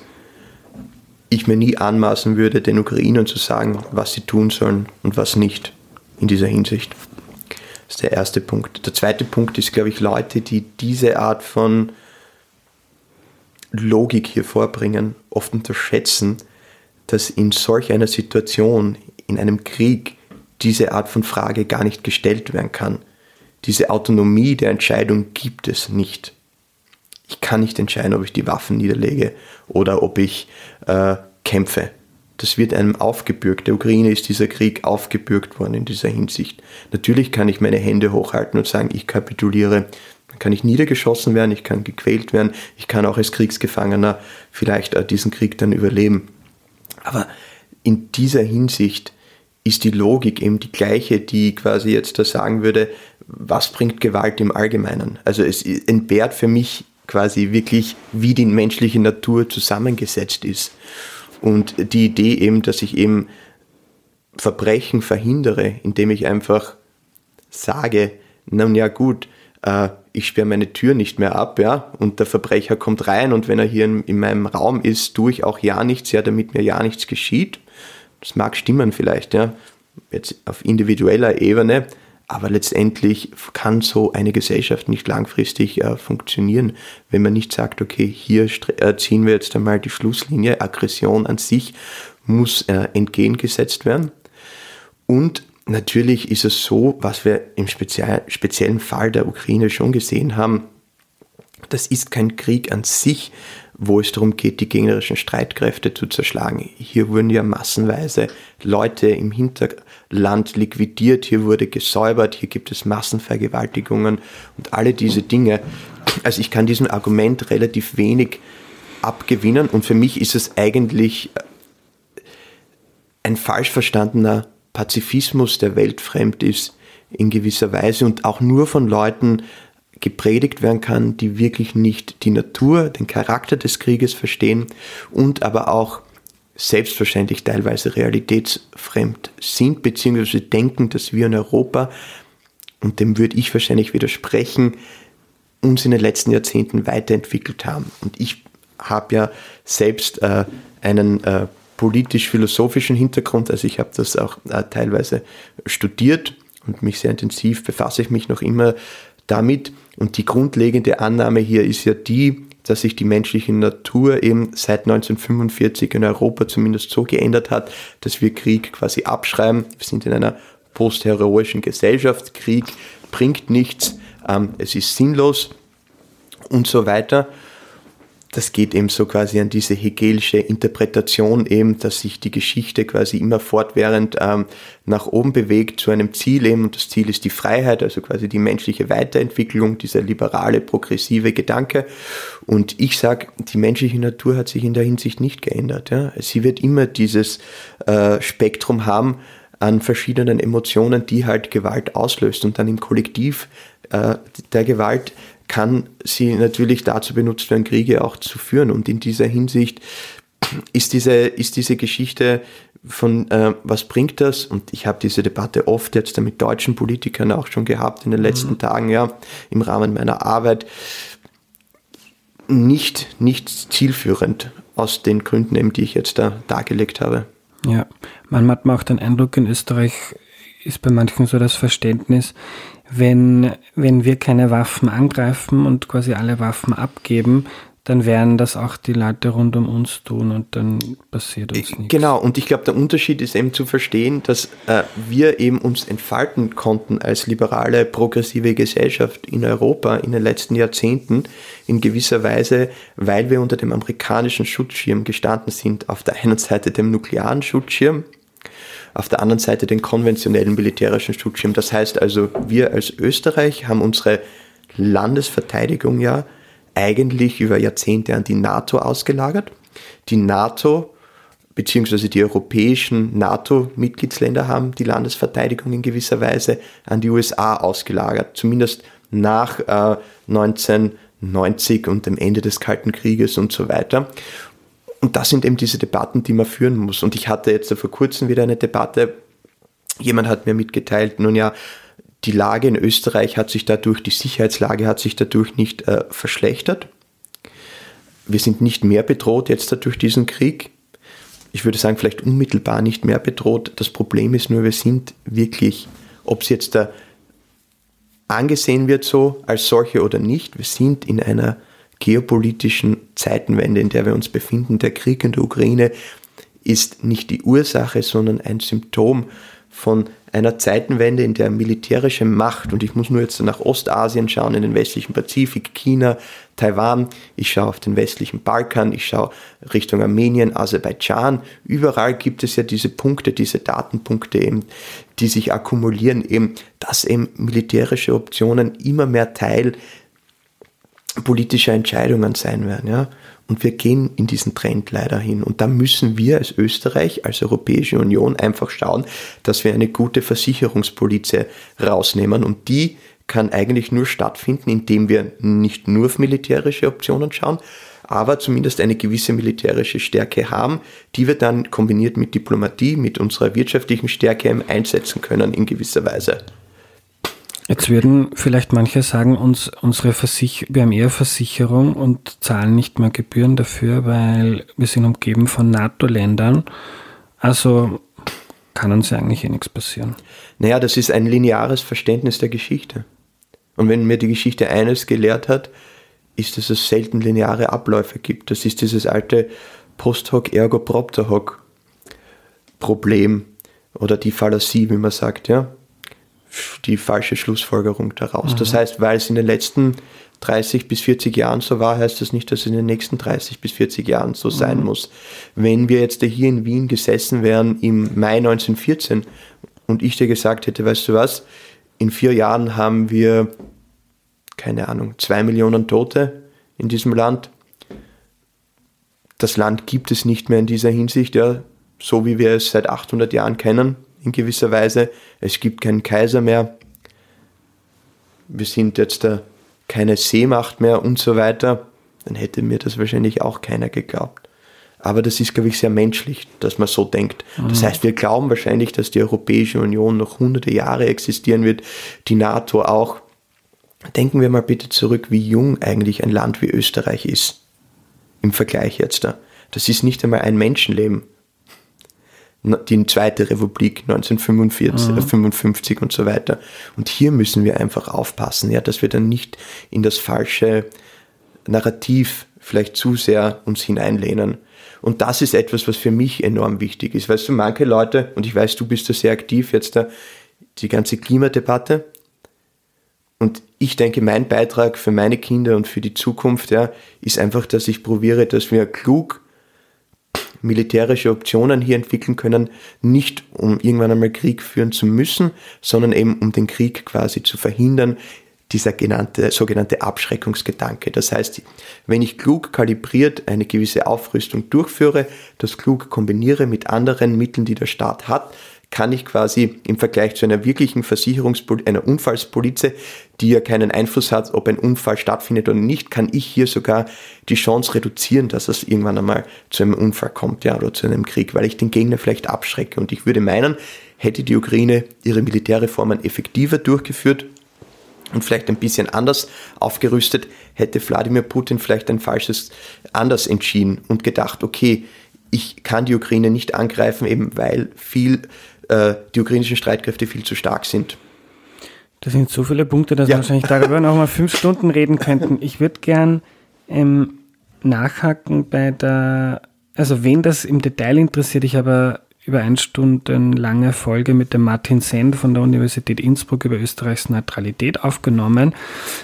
ich mir nie anmaßen würde, den Ukrainern zu sagen, was sie tun sollen und was nicht in dieser Hinsicht. Das ist der erste Punkt. Der zweite Punkt ist, glaube ich, Leute, die diese Art von Logik hier vorbringen, oft unterschätzen, dass in solch einer Situation, in einem Krieg, diese Art von Frage gar nicht gestellt werden kann. Diese Autonomie der Entscheidung gibt es nicht. Ich kann nicht entscheiden, ob ich die Waffen niederlege oder ob ich äh, kämpfe. Das wird einem aufgebürgt. Der Ukraine ist dieser Krieg aufgebürgt worden in dieser Hinsicht. Natürlich kann ich meine Hände hochhalten und sagen, ich kapituliere. Dann kann ich niedergeschossen werden, ich kann gequält werden, ich kann auch als Kriegsgefangener vielleicht äh, diesen Krieg dann überleben. Aber in dieser Hinsicht ist die Logik eben die gleiche, die quasi jetzt da sagen würde, was bringt Gewalt im Allgemeinen? Also es entbehrt für mich quasi wirklich, wie die menschliche Natur zusammengesetzt ist. Und die Idee eben, dass ich eben Verbrechen verhindere, indem ich einfach sage, nun ja gut, äh, ich sperre meine Tür nicht mehr ab, ja, und der Verbrecher kommt rein und wenn er hier in, in meinem Raum ist, tue ich auch ja nichts, ja, damit mir ja nichts geschieht. Das mag stimmen vielleicht, ja, jetzt auf individueller Ebene, aber letztendlich kann so eine Gesellschaft nicht langfristig äh, funktionieren, wenn man nicht sagt, okay, hier äh, ziehen wir jetzt einmal die Schlusslinie, Aggression an sich muss äh, entgegengesetzt werden. Und natürlich ist es so, was wir im speziell, speziellen Fall der Ukraine schon gesehen haben, das ist kein Krieg an sich, wo es darum geht, die gegnerischen Streitkräfte zu zerschlagen. Hier wurden ja massenweise Leute im Hinterland liquidiert, hier wurde gesäubert, hier gibt es Massenvergewaltigungen und alle diese Dinge. Also ich kann diesem Argument relativ wenig abgewinnen und für mich ist es eigentlich ein falsch verstandener Pazifismus, der weltfremd ist in gewisser Weise und auch nur von Leuten gepredigt werden kann, die wirklich nicht die Natur, den Charakter des Krieges verstehen und aber auch selbstverständlich teilweise realitätsfremd sind, beziehungsweise denken, dass wir in Europa, und dem würde ich wahrscheinlich widersprechen, uns in den letzten Jahrzehnten weiterentwickelt haben. Und ich habe ja selbst äh, einen äh, politisch-philosophischen Hintergrund, also ich habe das auch äh, teilweise studiert und mich sehr intensiv befasse ich mich noch immer damit. Und die grundlegende Annahme hier ist ja die, dass sich die menschliche Natur eben seit 1945 in Europa zumindest so geändert hat, dass wir Krieg quasi abschreiben. Wir sind in einer postheroischen Gesellschaft. Krieg bringt nichts, ähm, es ist sinnlos und so weiter das geht eben so quasi an diese hegelische Interpretation eben, dass sich die Geschichte quasi immer fortwährend ähm, nach oben bewegt zu einem Ziel eben und das Ziel ist die Freiheit, also quasi die menschliche Weiterentwicklung, dieser liberale, progressive Gedanke. Und ich sage, die menschliche Natur hat sich in der Hinsicht nicht geändert. Ja? Sie wird immer dieses äh, Spektrum haben, an verschiedenen Emotionen, die halt Gewalt auslöst und dann im Kollektiv äh, der Gewalt kann sie natürlich dazu benutzt werden, Kriege auch zu führen. Und in dieser Hinsicht ist diese, ist diese Geschichte von äh, was bringt das? Und ich habe diese Debatte oft jetzt mit deutschen Politikern auch schon gehabt in den letzten mhm. Tagen, ja, im Rahmen meiner Arbeit. Nicht, nicht zielführend aus den Gründen, eben, die ich jetzt da dargelegt habe. Ja, man hat auch den Eindruck, in Österreich ist bei manchen so das Verständnis, wenn, wenn wir keine Waffen angreifen und quasi alle Waffen abgeben, dann werden das auch die Leute rund um uns tun und dann passiert uns nichts. Genau, und ich glaube, der Unterschied ist eben zu verstehen, dass äh, wir eben uns entfalten konnten als liberale, progressive Gesellschaft in Europa in den letzten Jahrzehnten in gewisser Weise, weil wir unter dem amerikanischen Schutzschirm gestanden sind. Auf der einen Seite dem nuklearen Schutzschirm, auf der anderen Seite den konventionellen militärischen Schutzschirm. Das heißt also, wir als Österreich haben unsere Landesverteidigung ja eigentlich über Jahrzehnte an die NATO ausgelagert. Die NATO beziehungsweise die europäischen NATO-Mitgliedsländer haben die Landesverteidigung in gewisser Weise an die USA ausgelagert, zumindest nach äh, 1990 und dem Ende des Kalten Krieges und so weiter. Und das sind eben diese Debatten, die man führen muss. Und ich hatte jetzt vor kurzem wieder eine Debatte, jemand hat mir mitgeteilt, nun ja, die Lage in Österreich hat sich dadurch, die Sicherheitslage hat sich dadurch nicht äh, verschlechtert. Wir sind nicht mehr bedroht jetzt durch diesen Krieg. Ich würde sagen, vielleicht unmittelbar nicht mehr bedroht. Das Problem ist nur, wir sind wirklich, ob es jetzt da angesehen wird so als solche oder nicht, wir sind in einer geopolitischen Zeitenwende, in der wir uns befinden. Der Krieg in der Ukraine ist nicht die Ursache, sondern ein Symptom von einer Zeitenwende, in der militärische Macht, und ich muss nur jetzt nach Ostasien schauen, in den westlichen Pazifik, China, Taiwan, ich schaue auf den westlichen Balkan, ich schaue Richtung Armenien, Aserbaidschan, überall gibt es ja diese Punkte, diese Datenpunkte eben, die sich akkumulieren, eben, dass eben militärische Optionen immer mehr Teil politischer Entscheidungen sein werden, ja. Und wir gehen in diesen Trend leider hin. Und da müssen wir als Österreich, als Europäische Union einfach schauen, dass wir eine gute Versicherungspolizei rausnehmen. Und die kann eigentlich nur stattfinden, indem wir nicht nur auf militärische Optionen schauen, aber zumindest eine gewisse militärische Stärke haben, die wir dann kombiniert mit Diplomatie, mit unserer wirtschaftlichen Stärke einsetzen können in gewisser Weise. Jetzt würden vielleicht manche sagen, uns, unsere Versich wir haben eher Versicherung und zahlen nicht mehr Gebühren dafür, weil wir sind umgeben von NATO-Ländern. Also kann uns ja eigentlich eh nichts passieren. Naja, das ist ein lineares Verständnis der Geschichte. Und wenn mir die Geschichte eines gelehrt hat, ist, dass es selten lineare Abläufe gibt. Das ist dieses alte Post hoc ergo propter hoc Problem oder die Fallacie, wie man sagt, ja die falsche Schlussfolgerung daraus. Mhm. Das heißt, weil es in den letzten 30 bis 40 Jahren so war, heißt das nicht, dass es in den nächsten 30 bis 40 Jahren so sein mhm. muss. Wenn wir jetzt hier in Wien gesessen wären im Mai 1914 und ich dir gesagt hätte, weißt du was, in vier Jahren haben wir, keine Ahnung, zwei Millionen Tote in diesem Land. Das Land gibt es nicht mehr in dieser Hinsicht, ja, so wie wir es seit 800 Jahren kennen in gewisser Weise. Es gibt keinen Kaiser mehr. Wir sind jetzt da keine Seemacht mehr und so weiter. Dann hätte mir das wahrscheinlich auch keiner geglaubt. Aber das ist, glaube ich, sehr menschlich, dass man so denkt. Das mhm. heißt, wir glauben wahrscheinlich, dass die Europäische Union noch hunderte Jahre existieren wird, die NATO auch. Denken wir mal bitte zurück, wie jung eigentlich ein Land wie Österreich ist. Im Vergleich jetzt da. Das ist nicht einmal ein Menschenleben die Zweite Republik 1945 mhm. 55 und so weiter. Und hier müssen wir einfach aufpassen, ja, dass wir dann nicht in das falsche Narrativ vielleicht zu sehr uns hineinlehnen. Und das ist etwas, was für mich enorm wichtig ist. Weißt du, manche Leute, und ich weiß, du bist da sehr aktiv jetzt da, die ganze Klimadebatte. Und ich denke, mein Beitrag für meine Kinder und für die Zukunft, ja, ist einfach, dass ich probiere, dass wir klug militärische Optionen hier entwickeln können, nicht um irgendwann einmal Krieg führen zu müssen, sondern eben um den Krieg quasi zu verhindern, dieser genannte, sogenannte Abschreckungsgedanke. Das heißt, wenn ich klug kalibriert eine gewisse Aufrüstung durchführe, das klug kombiniere mit anderen Mitteln, die der Staat hat, kann ich quasi im Vergleich zu einer wirklichen Versicherungspolizei, einer Unfallspolizei, die ja keinen Einfluss hat, ob ein Unfall stattfindet oder nicht, kann ich hier sogar die Chance reduzieren, dass es irgendwann einmal zu einem Unfall kommt, ja, oder zu einem Krieg, weil ich den Gegner vielleicht abschrecke. Und ich würde meinen, hätte die Ukraine ihre Militärreformen effektiver durchgeführt, und vielleicht ein bisschen anders aufgerüstet, hätte Wladimir Putin vielleicht ein falsches anders entschieden und gedacht, okay, ich kann die Ukraine nicht angreifen, eben weil viel äh, die ukrainischen Streitkräfte viel zu stark sind. Das sind so viele Punkte, dass ja. wir wahrscheinlich darüber noch mal fünf Stunden reden könnten. Ich würde gern ähm, nachhaken bei der, also wen das im Detail interessiert, ich habe über eine Stunden lange Folge mit dem Martin Send von der Universität Innsbruck über Österreichs Neutralität aufgenommen.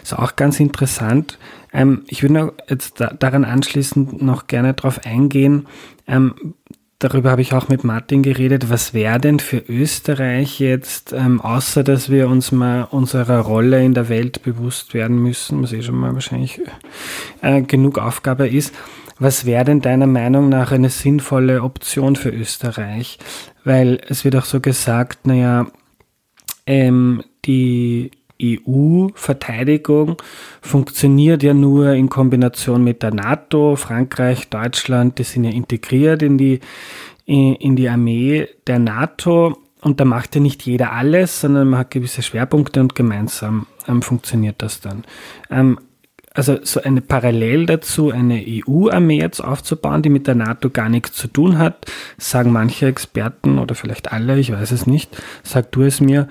Ist auch ganz interessant. Ähm, ich würde jetzt da, daran anschließend noch gerne darauf eingehen, ähm, darüber habe ich auch mit Martin geredet, was wäre denn für Österreich jetzt, ähm, außer dass wir uns mal unserer Rolle in der Welt bewusst werden müssen, was eh schon mal wahrscheinlich äh, genug Aufgabe ist, was wäre denn deiner Meinung nach eine sinnvolle Option für Österreich? Weil es wird auch so gesagt, naja, ähm, die EU-Verteidigung funktioniert ja nur in Kombination mit der NATO. Frankreich, Deutschland, die sind ja integriert in die, in die Armee der NATO. Und da macht ja nicht jeder alles, sondern man hat gewisse Schwerpunkte und gemeinsam ähm, funktioniert das dann. Ähm, also so eine parallel dazu eine EU-Armee jetzt aufzubauen, die mit der NATO gar nichts zu tun hat, sagen manche Experten oder vielleicht alle, ich weiß es nicht, sag du es mir,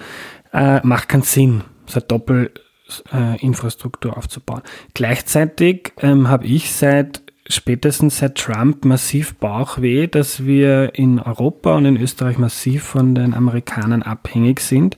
äh, macht keinen Sinn so eine Doppelinfrastruktur äh, aufzubauen. Gleichzeitig ähm, habe ich seit spätestens seit Trump massiv Bauchweh, dass wir in Europa und in Österreich massiv von den Amerikanern abhängig sind.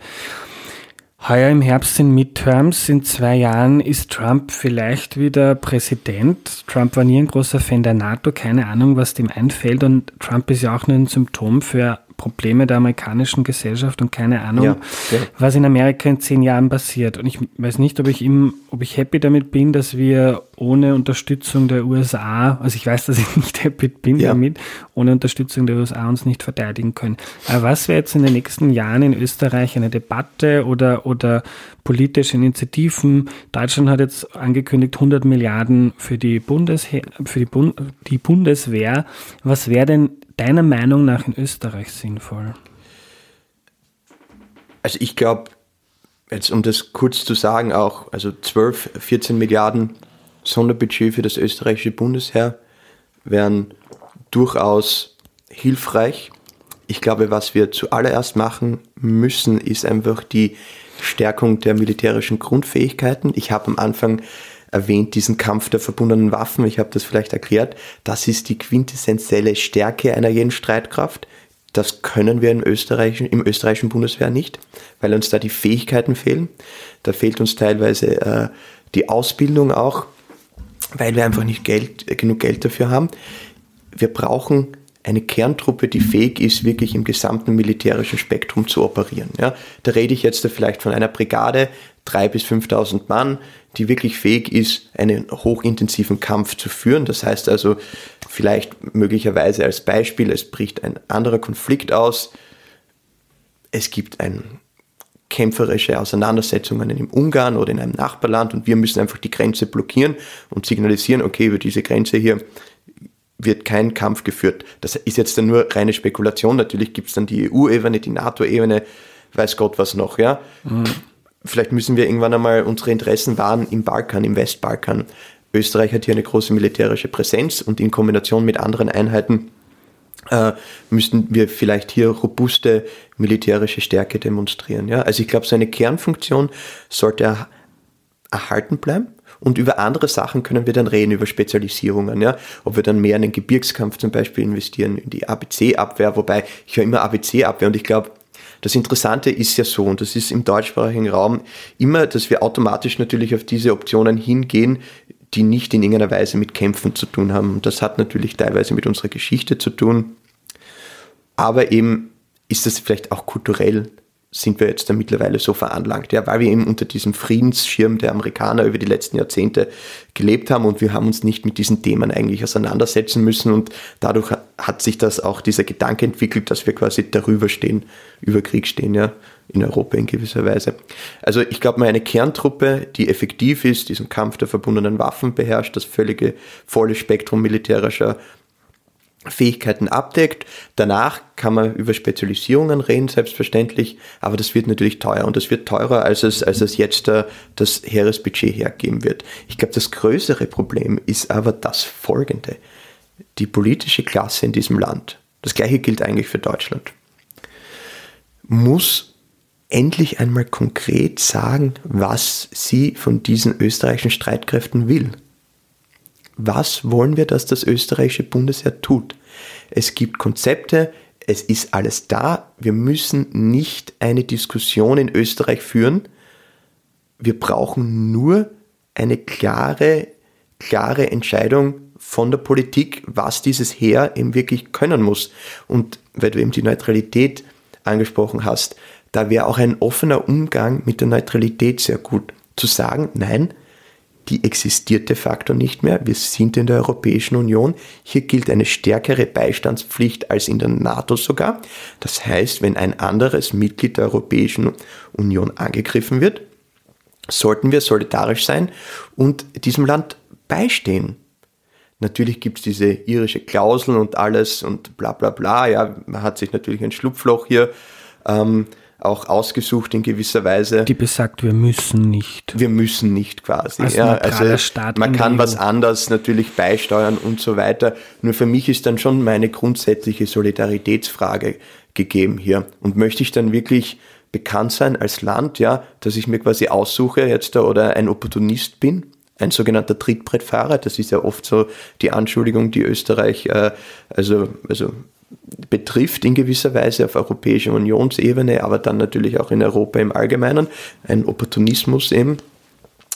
Heuer im Herbst sind Midterms, in zwei Jahren ist Trump vielleicht wieder Präsident. Trump war nie ein großer Fan der NATO, keine Ahnung, was dem einfällt und Trump ist ja auch nur ein Symptom für Probleme der amerikanischen Gesellschaft und keine Ahnung, ja, ja. was in Amerika in zehn Jahren passiert. Und ich weiß nicht, ob ich ihm, ob ich happy damit bin, dass wir ohne Unterstützung der USA, also ich weiß, dass ich nicht happy bin ja. damit, ohne Unterstützung der USA uns nicht verteidigen können. Aber was wäre jetzt in den nächsten Jahren in Österreich eine Debatte oder, oder politische Initiativen? Deutschland hat jetzt angekündigt 100 Milliarden für die Bundesheer, für die, Bund, die Bundeswehr. Was wäre denn deiner Meinung nach in Österreich sinnvoll? Also ich glaube, jetzt um das kurz zu sagen, auch also 12, 14 Milliarden Sonderbudget für das österreichische Bundesheer wären durchaus hilfreich. Ich glaube, was wir zuallererst machen müssen, ist einfach die Stärkung der militärischen Grundfähigkeiten. Ich habe am Anfang erwähnt, diesen Kampf der verbundenen Waffen, ich habe das vielleicht erklärt, das ist die quintessentielle Stärke einer jeden Streitkraft. Das können wir im österreichischen, im österreichischen Bundeswehr nicht, weil uns da die Fähigkeiten fehlen. Da fehlt uns teilweise äh, die Ausbildung auch, weil wir einfach nicht Geld, genug Geld dafür haben. Wir brauchen eine Kerntruppe, die fähig ist, wirklich im gesamten militärischen Spektrum zu operieren. Ja, da rede ich jetzt vielleicht von einer Brigade, drei bis 5.000 Mann, die wirklich fähig ist, einen hochintensiven Kampf zu führen. Das heißt also vielleicht möglicherweise als Beispiel, es bricht ein anderer Konflikt aus, es gibt ein kämpferische Auseinandersetzungen in Ungarn oder in einem Nachbarland und wir müssen einfach die Grenze blockieren und signalisieren, okay, über diese Grenze hier wird kein Kampf geführt. Das ist jetzt dann nur reine Spekulation. Natürlich gibt es dann die EU-Ebene, die NATO-Ebene, weiß Gott was noch, ja. Mhm. Vielleicht müssen wir irgendwann einmal unsere Interessen wahren im Balkan, im Westbalkan. Österreich hat hier eine große militärische Präsenz und in Kombination mit anderen Einheiten äh, müssten wir vielleicht hier robuste militärische Stärke demonstrieren. Ja? Also ich glaube, so eine Kernfunktion sollte erhalten bleiben. Und über andere Sachen können wir dann reden, über Spezialisierungen, ja. Ob wir dann mehr in den Gebirgskampf zum Beispiel investieren, in die ABC-Abwehr, wobei ich höre immer ABC-Abwehr und ich glaube, das Interessante ist ja so, und das ist im deutschsprachigen Raum immer, dass wir automatisch natürlich auf diese Optionen hingehen, die nicht in irgendeiner Weise mit Kämpfen zu tun haben. Und das hat natürlich teilweise mit unserer Geschichte zu tun. Aber eben ist das vielleicht auch kulturell sind wir jetzt da mittlerweile so veranlangt, ja, weil wir eben unter diesem Friedensschirm der Amerikaner über die letzten Jahrzehnte gelebt haben und wir haben uns nicht mit diesen Themen eigentlich auseinandersetzen müssen und dadurch hat sich das auch dieser Gedanke entwickelt, dass wir quasi darüber stehen, über Krieg stehen, ja, in Europa in gewisser Weise. Also ich glaube mal eine Kerntruppe, die effektiv ist, diesen Kampf der verbundenen Waffen beherrscht, das völlige volle Spektrum militärischer Fähigkeiten abdeckt. Danach kann man über Spezialisierungen reden, selbstverständlich, aber das wird natürlich teuer und das wird teurer, als es, als es jetzt äh, das Heeresbudget hergeben wird. Ich glaube, das größere Problem ist aber das folgende. Die politische Klasse in diesem Land, das gleiche gilt eigentlich für Deutschland, muss endlich einmal konkret sagen, was sie von diesen österreichischen Streitkräften will. Was wollen wir, dass das österreichische Bundesheer tut? Es gibt Konzepte, es ist alles da. Wir müssen nicht eine Diskussion in Österreich führen. Wir brauchen nur eine klare, klare Entscheidung von der Politik, was dieses Heer eben wirklich können muss. Und weil du eben die Neutralität angesprochen hast, da wäre auch ein offener Umgang mit der Neutralität sehr gut. Zu sagen, nein, die existiert de facto nicht mehr. Wir sind in der Europäischen Union. Hier gilt eine stärkere Beistandspflicht als in der NATO sogar. Das heißt, wenn ein anderes Mitglied der Europäischen Union angegriffen wird, sollten wir solidarisch sein und diesem Land beistehen. Natürlich gibt es diese irische Klausel und alles und bla bla bla. Ja, man hat sich natürlich ein Schlupfloch hier ähm, auch ausgesucht in gewisser Weise. Die besagt, wir müssen nicht. Wir müssen nicht quasi. Als ja, also Staat man kann was anderes natürlich beisteuern und so weiter. Nur für mich ist dann schon meine grundsätzliche Solidaritätsfrage gegeben hier. Und möchte ich dann wirklich bekannt sein als Land, ja, dass ich mir quasi aussuche jetzt da oder ein Opportunist bin? ein sogenannter Trittbrettfahrer. Das ist ja oft so die Anschuldigung, die Österreich äh, also, also betrifft in gewisser Weise auf europäischer Unionsebene, aber dann natürlich auch in Europa im Allgemeinen. Ein Opportunismus eben,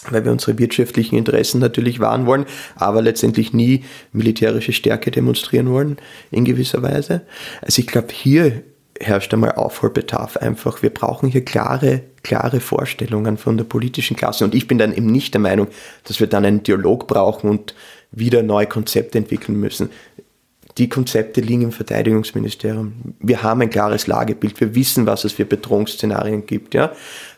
weil wir unsere wirtschaftlichen Interessen natürlich wahren wollen, aber letztendlich nie militärische Stärke demonstrieren wollen in gewisser Weise. Also ich glaube, hier herrscht einmal Aufholbedarf einfach. Wir brauchen hier klare, klare Vorstellungen von der politischen Klasse. Und ich bin dann eben nicht der Meinung, dass wir dann einen Dialog brauchen und wieder neue Konzepte entwickeln müssen. Die Konzepte liegen im Verteidigungsministerium. Wir haben ein klares Lagebild. Wir wissen, was es für Bedrohungsszenarien gibt. Ja?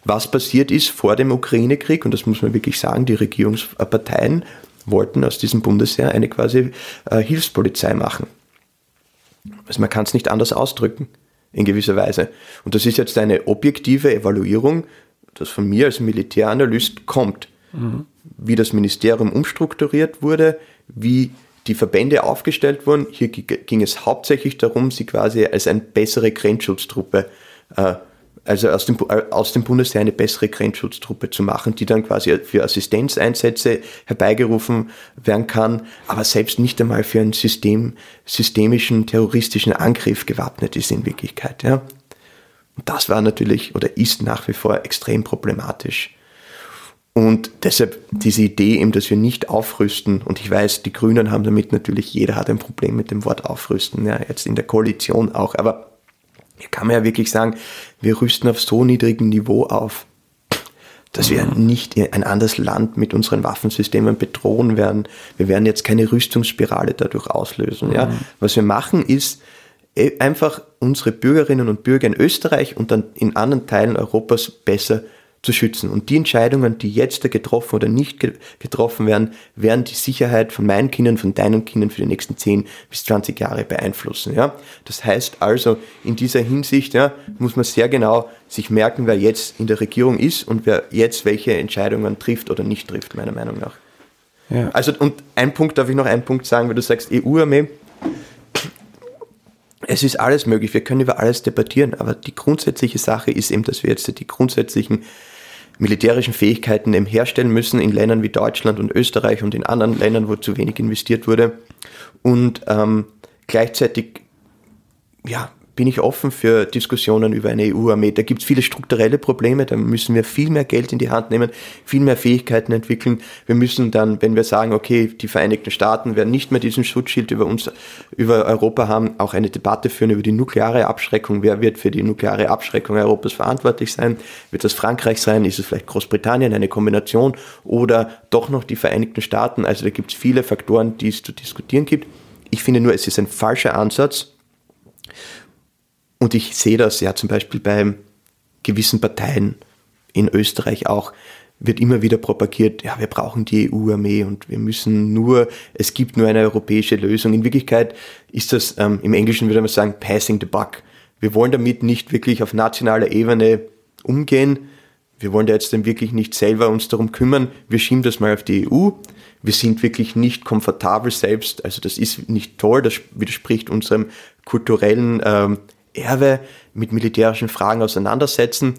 Was passiert ist vor dem Ukraine-Krieg, und das muss man wirklich sagen, die Regierungsparteien wollten aus diesem Bundesheer eine quasi äh, Hilfspolizei machen. Also man kann es nicht anders ausdrücken, in gewisser Weise. Und das ist jetzt eine objektive Evaluierung, das von mir als Militäranalyst kommt. Mhm. Wie das Ministerium umstrukturiert wurde, wie die Verbände aufgestellt wurden. Hier ging es hauptsächlich darum, sie quasi als eine bessere Grenzschutztruppe, äh, also aus dem, äh, aus dem Bundesheer eine bessere Grenzschutztruppe zu machen, die dann quasi für Assistenzeinsätze herbeigerufen werden kann, aber selbst nicht einmal für einen System, systemischen terroristischen Angriff gewappnet ist in Wirklichkeit. Ja. Und das war natürlich oder ist nach wie vor extrem problematisch. Und deshalb diese Idee eben, dass wir nicht aufrüsten, und ich weiß, die Grünen haben damit natürlich, jeder hat ein Problem mit dem Wort aufrüsten, ja, jetzt in der Koalition auch, aber hier kann man ja wirklich sagen, wir rüsten auf so niedrigem Niveau auf, dass wir nicht ein anderes Land mit unseren Waffensystemen bedrohen werden. Wir werden jetzt keine Rüstungsspirale dadurch auslösen. Ja. Was wir machen ist, eh, einfach unsere Bürgerinnen und Bürger in Österreich und dann in anderen Teilen Europas besser zu schützen. Und die Entscheidungen, die jetzt da getroffen oder nicht getroffen werden, werden die Sicherheit von meinen Kindern, von deinen Kindern für die nächsten 10 bis 20 Jahre beeinflussen. Ja? Das heißt also, in dieser Hinsicht ja, muss man sehr genau sich merken, wer jetzt in der Regierung ist und wer jetzt welche Entscheidungen trifft oder nicht trifft, meiner Meinung nach. Ja. Also, und ein Punkt, darf ich noch einen Punkt sagen, weil du sagst EU-Armee, es ist alles möglich, wir können über alles debattieren, aber die grundsätzliche Sache ist eben, dass wir jetzt die grundsätzlichen militärischen Fähigkeiten eben herstellen müssen in Ländern wie Deutschland und Österreich und in anderen Ländern, wo zu wenig investiert wurde. Und ähm, gleichzeitig ja, bin ich offen für Diskussionen über eine EU-Armee. Da gibt es viele strukturelle Probleme, da müssen wir viel mehr Geld in die Hand nehmen, viel mehr Fähigkeiten entwickeln. Wir müssen dann, wenn wir sagen, okay, die Vereinigten Staaten werden nicht mehr diesen Schutzschild über uns, über Europa haben, auch eine Debatte führen über die nukleare Abschreckung. Wer wird für die nukleare Abschreckung Europas verantwortlich sein? Wird das Frankreich sein? Ist es vielleicht Großbritannien? Eine Kombination? Oder doch noch die Vereinigten Staaten? Also da gibt es viele Faktoren, die es zu diskutieren gibt. Ich finde nur, es ist ein falscher Ansatz, und ich sehe das ja zum Beispiel bei gewissen Parteien in Österreich auch, wird immer wieder propagiert, ja, wir brauchen die EU-Armee und wir müssen nur, es gibt nur eine europäische Lösung. In Wirklichkeit ist das, ähm, im Englischen würde man sagen, passing the buck. Wir wollen damit nicht wirklich auf nationaler Ebene umgehen. Wir wollen da jetzt dann wirklich nicht selber uns darum kümmern. Wir schieben das mal auf die EU. Wir sind wirklich nicht komfortabel selbst. Also das ist nicht toll. Das widerspricht unserem kulturellen ähm, Erbe mit militärischen Fragen auseinandersetzen.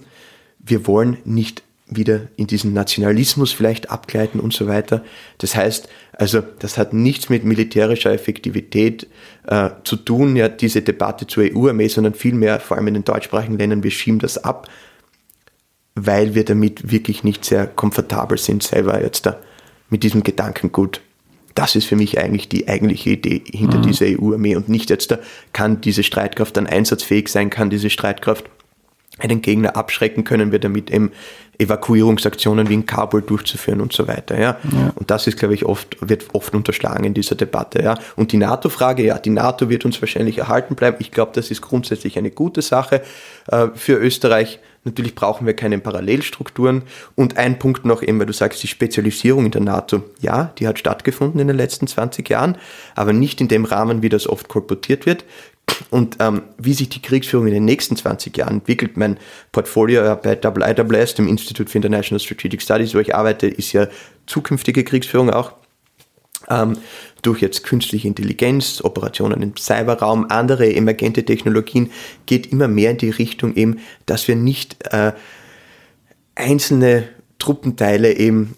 Wir wollen nicht wieder in diesen Nationalismus vielleicht abgleiten und so weiter. Das heißt, also das hat nichts mit militärischer Effektivität äh, zu tun, ja, diese Debatte zur EU-Armee, sondern vielmehr, vor allem in den deutschsprachigen Ländern, wir schieben das ab, weil wir damit wirklich nicht sehr komfortabel sind, selber jetzt da mit diesem Gedankengut das ist für mich eigentlich die eigentliche Idee hinter mhm. dieser EU-Armee und nicht jetzt, da kann diese Streitkraft dann einsatzfähig sein, kann diese Streitkraft einen Gegner abschrecken, können wir damit eben Evakuierungsaktionen wie in Kabul durchzuführen und so weiter. Ja. ja. Und das ist, glaube ich, oft, wird oft unterschlagen in dieser Debatte. Ja. Und die NATO-Frage, ja, die NATO wird uns wahrscheinlich erhalten bleiben. Ich glaube, das ist grundsätzlich eine gute Sache äh, für Österreich. Natürlich brauchen wir keine Parallelstrukturen. Und ein Punkt noch eben, weil du sagst, die Spezialisierung in der NATO. Ja, die hat stattgefunden in den letzten 20 Jahren, aber nicht in dem Rahmen, wie das oft kolportiert wird. Und ähm, wie sich die Kriegsführung in den nächsten 20 Jahren entwickelt, mein Portfolio bei IISS, dem Institute for International Strategic Studies, wo ich arbeite, ist ja zukünftige Kriegsführung auch. Ähm, durch jetzt künstliche Intelligenz, Operationen im Cyberraum, andere emergente Technologien, geht immer mehr in die Richtung eben, dass wir nicht äh, einzelne Truppenteile eben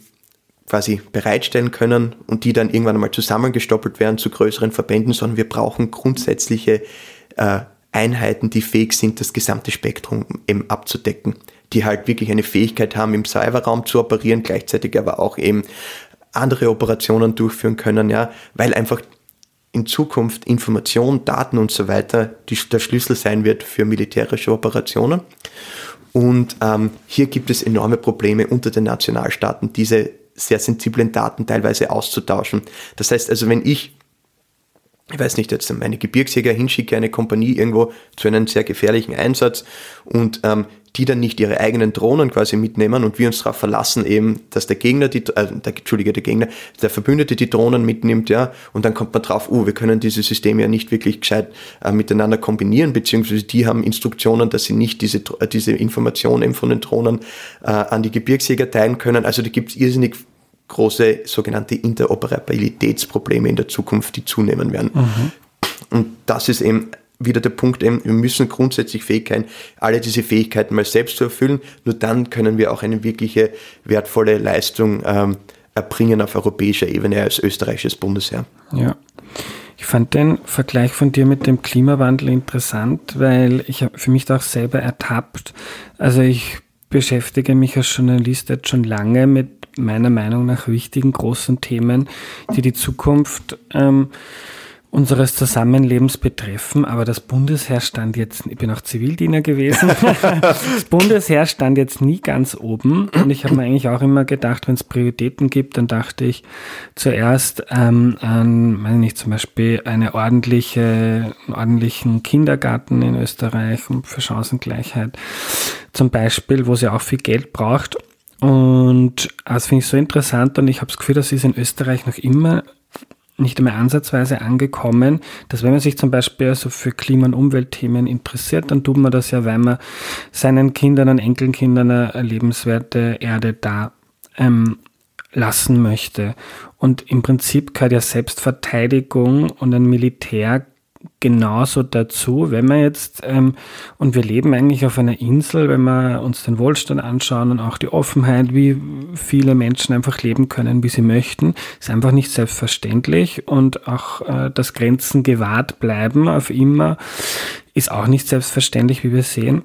quasi bereitstellen können und die dann irgendwann einmal zusammengestoppelt werden zu größeren Verbänden, sondern wir brauchen grundsätzliche äh, Einheiten, die fähig sind, das gesamte Spektrum eben abzudecken, die halt wirklich eine Fähigkeit haben, im Cyberraum zu operieren, gleichzeitig aber auch eben andere Operationen durchführen können, ja, weil einfach in Zukunft Information, Daten und so weiter die, der Schlüssel sein wird für militärische Operationen. Und ähm, hier gibt es enorme Probleme unter den Nationalstaaten, diese sehr sensiblen Daten teilweise auszutauschen. Das heißt also, wenn ich, ich weiß nicht, jetzt meine Gebirgsjäger hinschicke, eine Kompanie irgendwo zu einem sehr gefährlichen Einsatz und ähm, die dann nicht ihre eigenen Drohnen quasi mitnehmen und wir uns darauf verlassen eben, dass der Gegner, die, äh, der, Entschuldige, der Gegner, der Verbündete die Drohnen mitnimmt, ja, und dann kommt man drauf, oh, wir können diese Systeme ja nicht wirklich gescheit äh, miteinander kombinieren, beziehungsweise die haben Instruktionen, dass sie nicht diese, äh, diese Informationen eben von den Drohnen äh, an die Gebirgsjäger teilen können. Also da gibt es irrsinnig große sogenannte Interoperabilitätsprobleme in der Zukunft, die zunehmen werden. Mhm. Und das ist eben wieder der Punkt eben, wir müssen grundsätzlich fähig sein, alle diese Fähigkeiten mal selbst zu erfüllen. Nur dann können wir auch eine wirkliche wertvolle Leistung ähm, erbringen auf europäischer Ebene als österreichisches Bundesheer. Ja. Ich fand den Vergleich von dir mit dem Klimawandel interessant, weil ich für mich da auch selber ertappt. Also ich beschäftige mich als Journalist jetzt schon lange mit meiner Meinung nach wichtigen großen Themen, die die Zukunft ähm, unseres Zusammenlebens betreffen, aber das Bundesheer stand jetzt, ich bin auch Zivildiener gewesen, das Bundesheer stand jetzt nie ganz oben und ich habe mir eigentlich auch immer gedacht, wenn es Prioritäten gibt, dann dachte ich zuerst ähm, an, meine nicht, zum Beispiel eine ordentliche, einen ordentlichen Kindergarten in Österreich für Chancengleichheit zum Beispiel, wo es ja auch viel Geld braucht. Und das finde ich so interessant und ich habe das Gefühl, das ist in Österreich noch immer nicht einmal ansatzweise angekommen, dass wenn man sich zum Beispiel also für Klima- und Umweltthemen interessiert, dann tut man das ja, weil man seinen Kindern und Enkelkindern eine lebenswerte Erde da ähm, lassen möchte. Und im Prinzip gehört ja Selbstverteidigung und ein Militär genauso dazu, wenn wir jetzt, ähm, und wir leben eigentlich auf einer Insel, wenn wir uns den Wohlstand anschauen und auch die Offenheit, wie viele Menschen einfach leben können, wie sie möchten, ist einfach nicht selbstverständlich und auch, äh, dass Grenzen gewahrt bleiben auf immer, ist auch nicht selbstverständlich, wie wir sehen.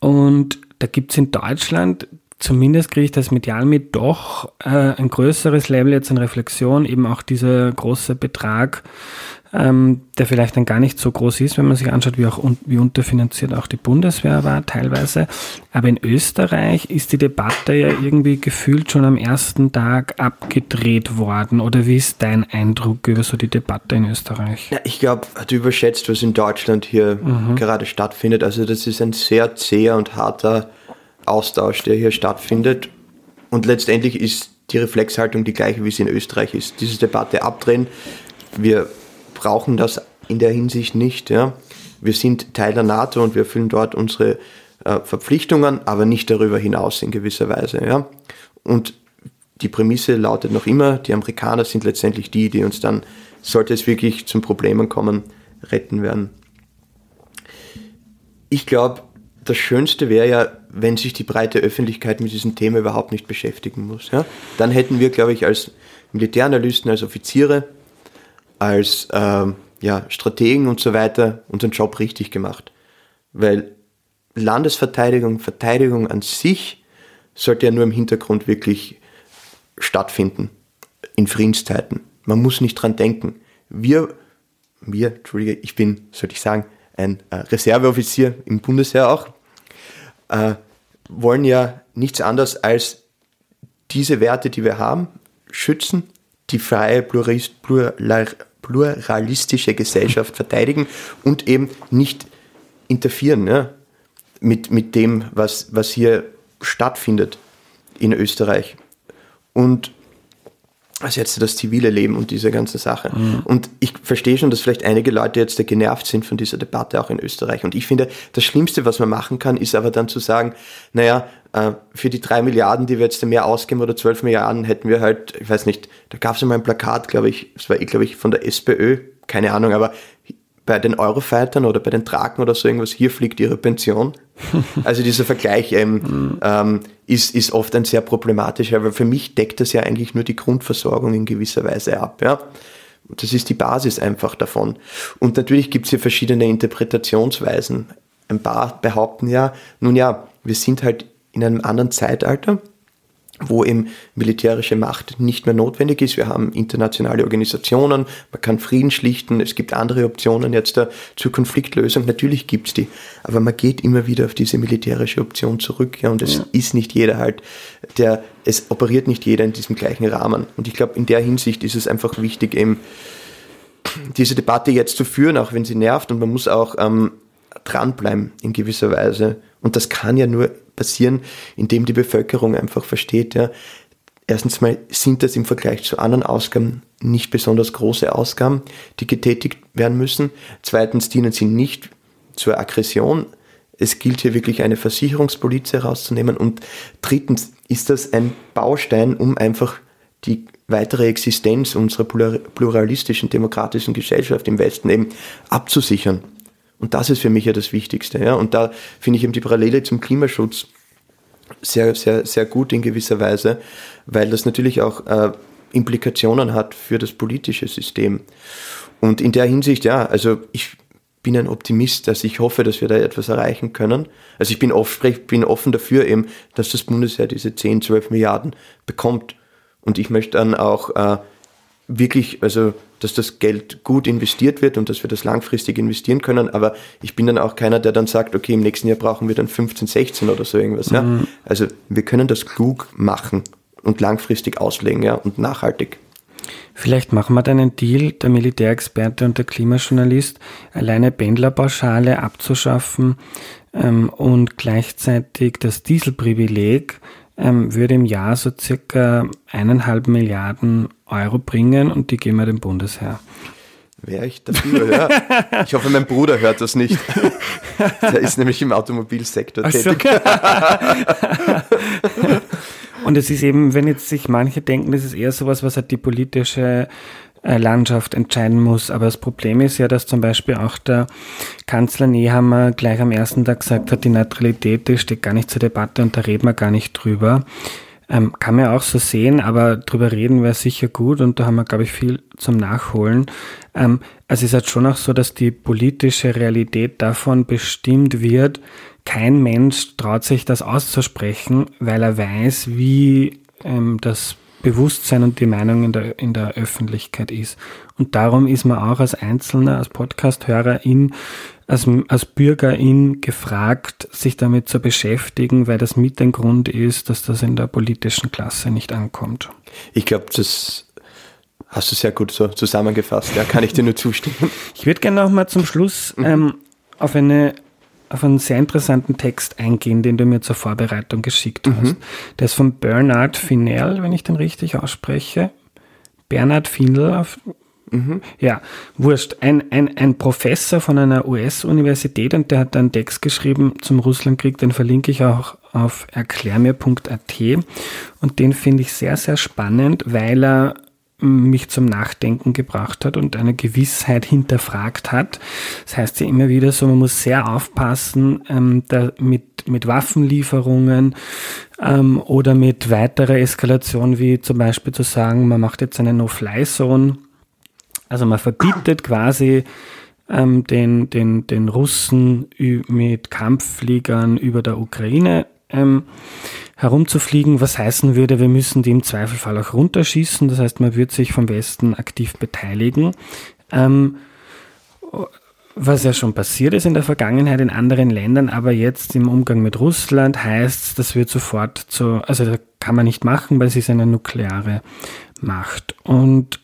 Und da gibt es in Deutschland, zumindest kriege ich das medial mit, doch äh, ein größeres Level jetzt an Reflexion, eben auch dieser große Betrag ähm, der vielleicht dann gar nicht so groß ist, wenn man sich anschaut, wie, auch un wie unterfinanziert auch die Bundeswehr war teilweise. Aber in Österreich ist die Debatte ja irgendwie gefühlt schon am ersten Tag abgedreht worden. Oder wie ist dein Eindruck über so die Debatte in Österreich? Ja, ich glaube, du überschätzt, was in Deutschland hier mhm. gerade stattfindet. Also das ist ein sehr zäher und harter Austausch, der hier stattfindet. Und letztendlich ist die Reflexhaltung die gleiche, wie sie in Österreich ist. Diese Debatte abdrehen. Wir brauchen das in der Hinsicht nicht. Ja. Wir sind Teil der NATO und wir erfüllen dort unsere äh, Verpflichtungen, aber nicht darüber hinaus in gewisser Weise. Ja. Und die Prämisse lautet noch immer, die Amerikaner sind letztendlich die, die uns dann, sollte es wirklich zum Problemen kommen, retten werden. Ich glaube, das Schönste wäre ja, wenn sich die breite Öffentlichkeit mit diesem Thema überhaupt nicht beschäftigen muss. Ja? Dann hätten wir, glaube ich, als Militäranalysten, als Offiziere als ähm, ja, Strategen und so weiter unseren Job richtig gemacht. Weil Landesverteidigung, Verteidigung an sich sollte ja nur im Hintergrund wirklich stattfinden, in Friedenszeiten. Man muss nicht dran denken. Wir, wir, Entschuldige, ich bin, sollte ich sagen, ein äh, Reserveoffizier im Bundesheer auch, äh, wollen ja nichts anderes als diese Werte, die wir haben, schützen, die freie, pluralist, plural, pluralistische Gesellschaft verteidigen und eben nicht interferieren ja, mit, mit dem, was, was hier stattfindet in Österreich. Und also jetzt das zivile Leben und diese ganze Sache. Mhm. Und ich verstehe schon, dass vielleicht einige Leute jetzt genervt sind von dieser Debatte auch in Österreich. Und ich finde, das Schlimmste, was man machen kann, ist aber dann zu sagen, naja, für die drei Milliarden, die wir jetzt mehr ausgeben oder zwölf Milliarden, hätten wir halt, ich weiß nicht, da gab es einmal ein Plakat, glaube ich, das war, glaube ich, von der SPÖ, keine Ahnung, aber bei den Eurofightern oder bei den Draken oder so irgendwas, hier fliegt ihre Pension. Also dieser Vergleich ähm, ähm, ist, ist oft ein sehr problematischer, weil für mich deckt das ja eigentlich nur die Grundversorgung in gewisser Weise ab. Ja? Das ist die Basis einfach davon. Und natürlich gibt es hier verschiedene Interpretationsweisen. Ein paar behaupten ja, nun ja, wir sind halt in einem anderen Zeitalter wo eben militärische Macht nicht mehr notwendig ist. Wir haben internationale Organisationen, man kann Frieden schlichten, es gibt andere Optionen jetzt da zur Konfliktlösung. Natürlich gibt's die, aber man geht immer wieder auf diese militärische Option zurück. Ja, und es ja. ist nicht jeder halt, der, es operiert nicht jeder in diesem gleichen Rahmen. Und ich glaube, in der Hinsicht ist es einfach wichtig, eben diese Debatte jetzt zu führen, auch wenn sie nervt. Und man muss auch ähm, dranbleiben in gewisser Weise. Und das kann ja nur passieren, indem die Bevölkerung einfach versteht, ja, erstens mal sind das im Vergleich zu anderen Ausgaben nicht besonders große Ausgaben, die getätigt werden müssen. Zweitens dienen sie nicht zur Aggression. Es gilt hier wirklich eine Versicherungspolizei herauszunehmen. Und drittens ist das ein Baustein, um einfach die weitere Existenz unserer pluralistischen demokratischen Gesellschaft im Westen eben abzusichern. Und das ist für mich ja das Wichtigste. Ja? Und da finde ich eben die Parallele zum Klimaschutz sehr, sehr, sehr gut in gewisser Weise, weil das natürlich auch äh, Implikationen hat für das politische System. Und in der Hinsicht, ja, also ich bin ein Optimist, dass ich hoffe, dass wir da etwas erreichen können. Also ich bin, oft, bin offen dafür eben, dass das Bundesheer diese 10, 12 Milliarden bekommt. Und ich möchte dann auch äh, wirklich, also dass das Geld gut investiert wird und dass wir das langfristig investieren können. Aber ich bin dann auch keiner, der dann sagt, okay, im nächsten Jahr brauchen wir dann 15, 16 oder so irgendwas. Ja? Mhm. Also wir können das klug machen und langfristig auslegen ja, und nachhaltig. Vielleicht machen wir dann einen Deal, der Militärexperte und der Klimajournalist, alleine Pendlerpauschale abzuschaffen ähm, und gleichzeitig das Dieselprivileg ähm, würde im Jahr so circa eineinhalb Milliarden Euro bringen und die geben wir dem Bundesheer. Wäre ich dafür, ja. Ich hoffe, mein Bruder hört das nicht. Der ist nämlich im Automobilsektor tätig. und es ist eben, wenn jetzt sich manche denken, das ist eher sowas, was halt die politische Landschaft entscheiden muss. Aber das Problem ist ja, dass zum Beispiel auch der Kanzler Nehammer gleich am ersten Tag gesagt hat, die Neutralität die steht gar nicht zur Debatte und da reden wir gar nicht drüber. Ähm, kann man auch so sehen, aber drüber reden wäre sicher gut und da haben wir, glaube ich, viel zum Nachholen. Ähm, also es ist halt schon auch so, dass die politische Realität davon bestimmt wird, kein Mensch traut sich das auszusprechen, weil er weiß, wie ähm, das Bewusstsein und die Meinung in der, in der Öffentlichkeit ist. Und darum ist man auch als Einzelner, als Podcast-Hörerin, als, als Bürgerin gefragt, sich damit zu beschäftigen, weil das mit ein Grund ist, dass das in der politischen Klasse nicht ankommt. Ich glaube, das hast du sehr gut so zusammengefasst. Ja, kann ich dir nur zustimmen. Ich würde gerne noch mal zum Schluss mhm. ähm, auf eine auf einen sehr interessanten Text eingehen, den du mir zur Vorbereitung geschickt mhm. hast. Der ist von Bernard Finel, wenn ich den richtig ausspreche. Bernard Finel auf, Mhm. Ja, wurscht. Ein, ein, ein Professor von einer US-Universität und der hat einen Text geschrieben zum Russlandkrieg, den verlinke ich auch auf erklärmir.at und den finde ich sehr, sehr spannend, weil er mich zum Nachdenken gebracht hat und eine Gewissheit hinterfragt hat. Das heißt ja immer wieder so, man muss sehr aufpassen ähm, da mit, mit Waffenlieferungen ähm, oder mit weiterer Eskalation, wie zum Beispiel zu sagen, man macht jetzt eine No-Fly-Zone. Also man verbietet quasi ähm, den, den, den Russen mit Kampffliegern über der Ukraine ähm, herumzufliegen, was heißen würde, wir müssen die im Zweifelfall auch runterschießen. Das heißt, man wird sich vom Westen aktiv beteiligen. Ähm, was ja schon passiert ist in der Vergangenheit in anderen Ländern, aber jetzt im Umgang mit Russland heißt, das wird sofort zu, also das kann man nicht machen, weil es ist eine nukleare Macht. Und,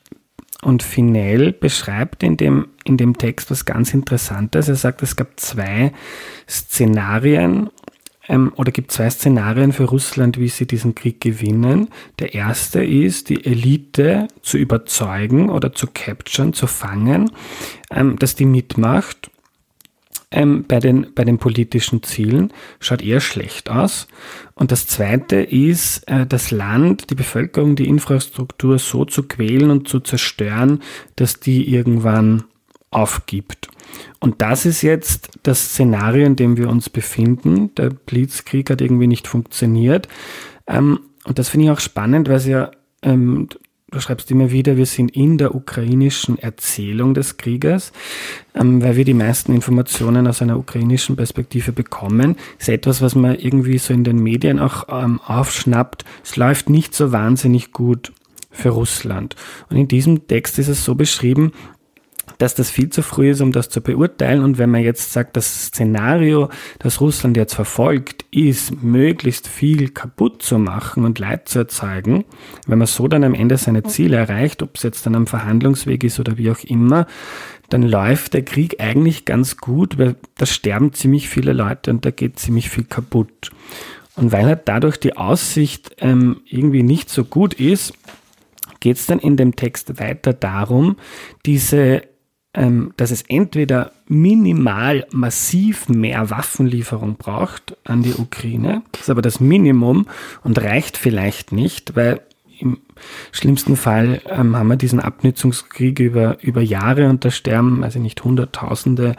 und Finel beschreibt in dem, in dem Text was ganz Interessantes. Er sagt, es gab zwei Szenarien ähm, oder gibt zwei Szenarien für Russland, wie sie diesen Krieg gewinnen. Der erste ist, die Elite zu überzeugen oder zu capturen, zu fangen, ähm, dass die mitmacht. Ähm, bei, den, bei den politischen Zielen schaut eher schlecht aus. Und das zweite ist, äh, das Land, die Bevölkerung, die Infrastruktur so zu quälen und zu zerstören, dass die irgendwann aufgibt. Und das ist jetzt das Szenario, in dem wir uns befinden. Der Blitzkrieg hat irgendwie nicht funktioniert. Ähm, und das finde ich auch spannend, weil es ja, ähm, du schreibst immer wieder, wir sind in der ukrainischen Erzählung des Krieges, ähm, weil wir die meisten Informationen aus einer ukrainischen Perspektive bekommen. Das ist etwas, was man irgendwie so in den Medien auch ähm, aufschnappt. Es läuft nicht so wahnsinnig gut für Russland. Und in diesem Text ist es so beschrieben, dass das viel zu früh ist, um das zu beurteilen. Und wenn man jetzt sagt, das Szenario, das Russland jetzt verfolgt, ist, möglichst viel kaputt zu machen und Leid zu erzeugen, wenn man so dann am Ende seine Ziele erreicht, ob es jetzt dann am Verhandlungsweg ist oder wie auch immer, dann läuft der Krieg eigentlich ganz gut, weil da sterben ziemlich viele Leute und da geht ziemlich viel kaputt. Und weil halt dadurch die Aussicht ähm, irgendwie nicht so gut ist, geht es dann in dem Text weiter darum, diese ähm, dass es entweder minimal massiv mehr Waffenlieferung braucht an die Ukraine, das ist aber das Minimum und reicht vielleicht nicht, weil im schlimmsten Fall ähm, haben wir diesen Abnützungskrieg über, über Jahre und da sterben, also nicht Hunderttausende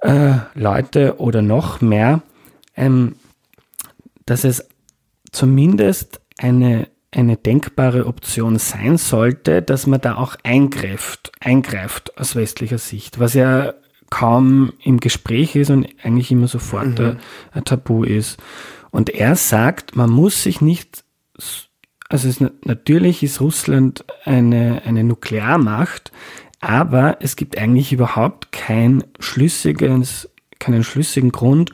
äh, Leute oder noch mehr, ähm, dass es zumindest eine eine denkbare Option sein sollte, dass man da auch eingreift, eingreift aus westlicher Sicht, was ja kaum im Gespräch ist und eigentlich immer sofort mhm. ein Tabu ist. Und er sagt, man muss sich nicht, also es, natürlich ist Russland eine, eine Nuklearmacht, aber es gibt eigentlich überhaupt kein schlüssiges, keinen schlüssigen Grund,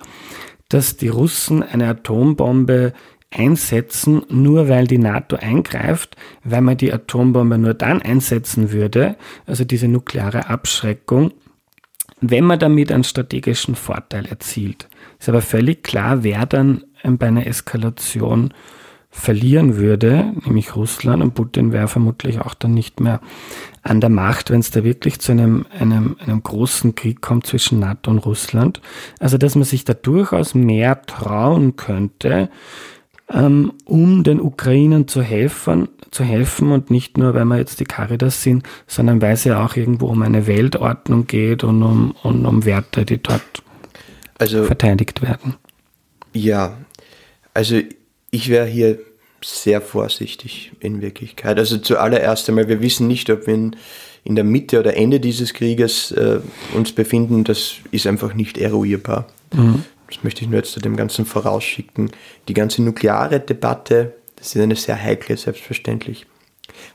dass die Russen eine Atombombe einsetzen, nur weil die NATO eingreift, weil man die Atombombe nur dann einsetzen würde, also diese nukleare Abschreckung, wenn man damit einen strategischen Vorteil erzielt. Ist aber völlig klar, wer dann ähm, bei einer Eskalation verlieren würde, nämlich Russland und Putin wäre vermutlich auch dann nicht mehr an der Macht, wenn es da wirklich zu einem, einem, einem großen Krieg kommt zwischen NATO und Russland. Also dass man sich da durchaus mehr trauen könnte, ähm, um den Ukrainern zu helfen, zu helfen und nicht nur, weil wir jetzt die Caritas sind, sondern weil es ja auch irgendwo um eine Weltordnung geht und um, und um Werte, die dort also, verteidigt werden. Ja, also Ich wäre hier sehr vorsichtig in Wirklichkeit. Also zuallererst einmal, wir wissen nicht, ob wir in, in der Mitte oder Ende dieses Krieges äh, uns befinden. Das ist einfach nicht eruierbar. Mhm. Das möchte ich nur jetzt zu dem Ganzen vorausschicken. Die ganze nukleare Debatte, das ist eine sehr heikle, selbstverständlich.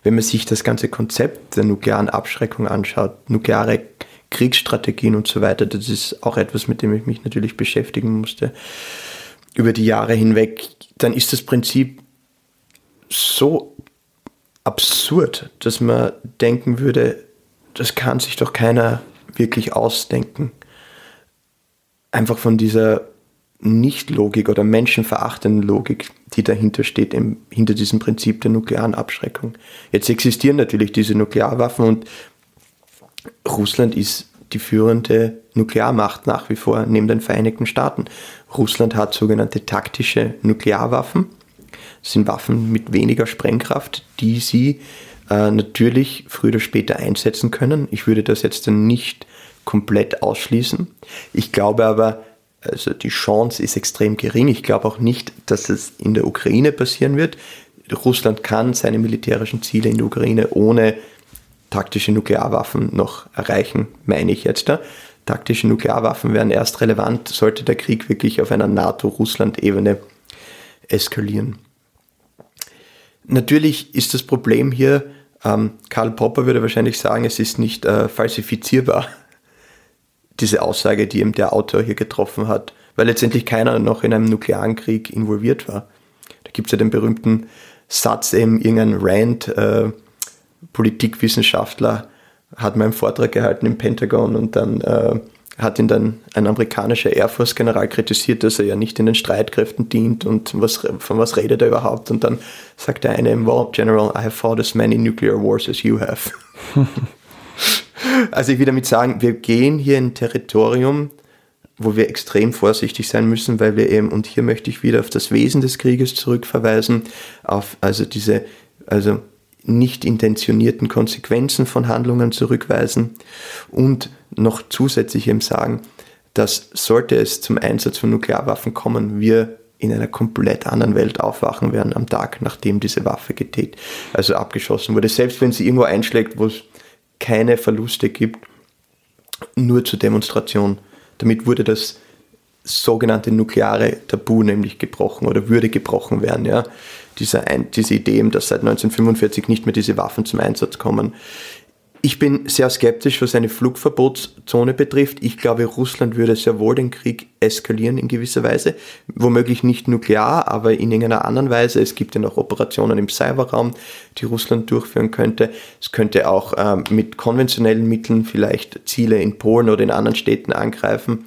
Wenn man sich das ganze Konzept der nuklearen Abschreckung anschaut, nukleare Kriegsstrategien und so weiter, das ist auch etwas, mit dem ich mich natürlich beschäftigen musste über die Jahre hinweg, dann ist das Prinzip so absurd, dass man denken würde, das kann sich doch keiner wirklich ausdenken. Einfach von dieser Nicht-Logik oder menschenverachtenden Logik, die dahinter steht, im, hinter diesem Prinzip der nuklearen Abschreckung. Jetzt existieren natürlich diese Nuklearwaffen und Russland ist die führende Nuklearmacht nach wie vor neben den Vereinigten Staaten. Russland hat sogenannte taktische Nuklearwaffen. Das sind Waffen mit weniger Sprengkraft, die sie äh, natürlich früher oder später einsetzen können. Ich würde das jetzt dann nicht komplett ausschließen. Ich glaube aber, also die Chance ist extrem gering. Ich glaube auch nicht, dass es in der Ukraine passieren wird. Russland kann seine militärischen Ziele in der Ukraine ohne taktische Nuklearwaffen noch erreichen, meine ich jetzt da. Taktische Nuklearwaffen wären erst relevant, sollte der Krieg wirklich auf einer NATO-Russland-Ebene eskalieren. Natürlich ist das Problem hier, ähm, Karl Popper würde wahrscheinlich sagen, es ist nicht äh, falsifizierbar, diese Aussage, die eben der Autor hier getroffen hat, weil letztendlich keiner noch in einem nuklearen Krieg involviert war. Da gibt es ja den berühmten Satz, eben irgendein Rand, äh, Politikwissenschaftler, hat mal einen Vortrag gehalten im Pentagon und dann äh, hat ihn dann ein amerikanischer Air Force General kritisiert, dass er ja nicht in den Streitkräften dient und was, von was redet er überhaupt? Und dann sagt der eine, well, General, I have fought as many nuclear wars as you have. also ich will damit sagen, wir gehen hier in ein Territorium, wo wir extrem vorsichtig sein müssen, weil wir eben, und hier möchte ich wieder auf das Wesen des Krieges zurückverweisen, auf also diese, also nicht intentionierten Konsequenzen von Handlungen zurückweisen und noch zusätzlich eben sagen, dass sollte es zum Einsatz von Nuklearwaffen kommen, wir in einer komplett anderen Welt aufwachen werden am Tag, nachdem diese Waffe getätigt, also abgeschossen wurde. Selbst wenn sie irgendwo einschlägt, wo es keine Verluste gibt, nur zur Demonstration. Damit wurde das sogenannte nukleare Tabu nämlich gebrochen oder würde gebrochen werden. Ja diese, diese Idee, dass seit 1945 nicht mehr diese Waffen zum Einsatz kommen. Ich bin sehr skeptisch, was eine Flugverbotszone betrifft. Ich glaube, Russland würde sehr wohl den Krieg eskalieren in gewisser Weise. Womöglich nicht nuklear, aber in irgendeiner anderen Weise. Es gibt ja noch Operationen im Cyberraum, die Russland durchführen könnte. Es könnte auch ähm, mit konventionellen Mitteln vielleicht Ziele in Polen oder in anderen Städten angreifen.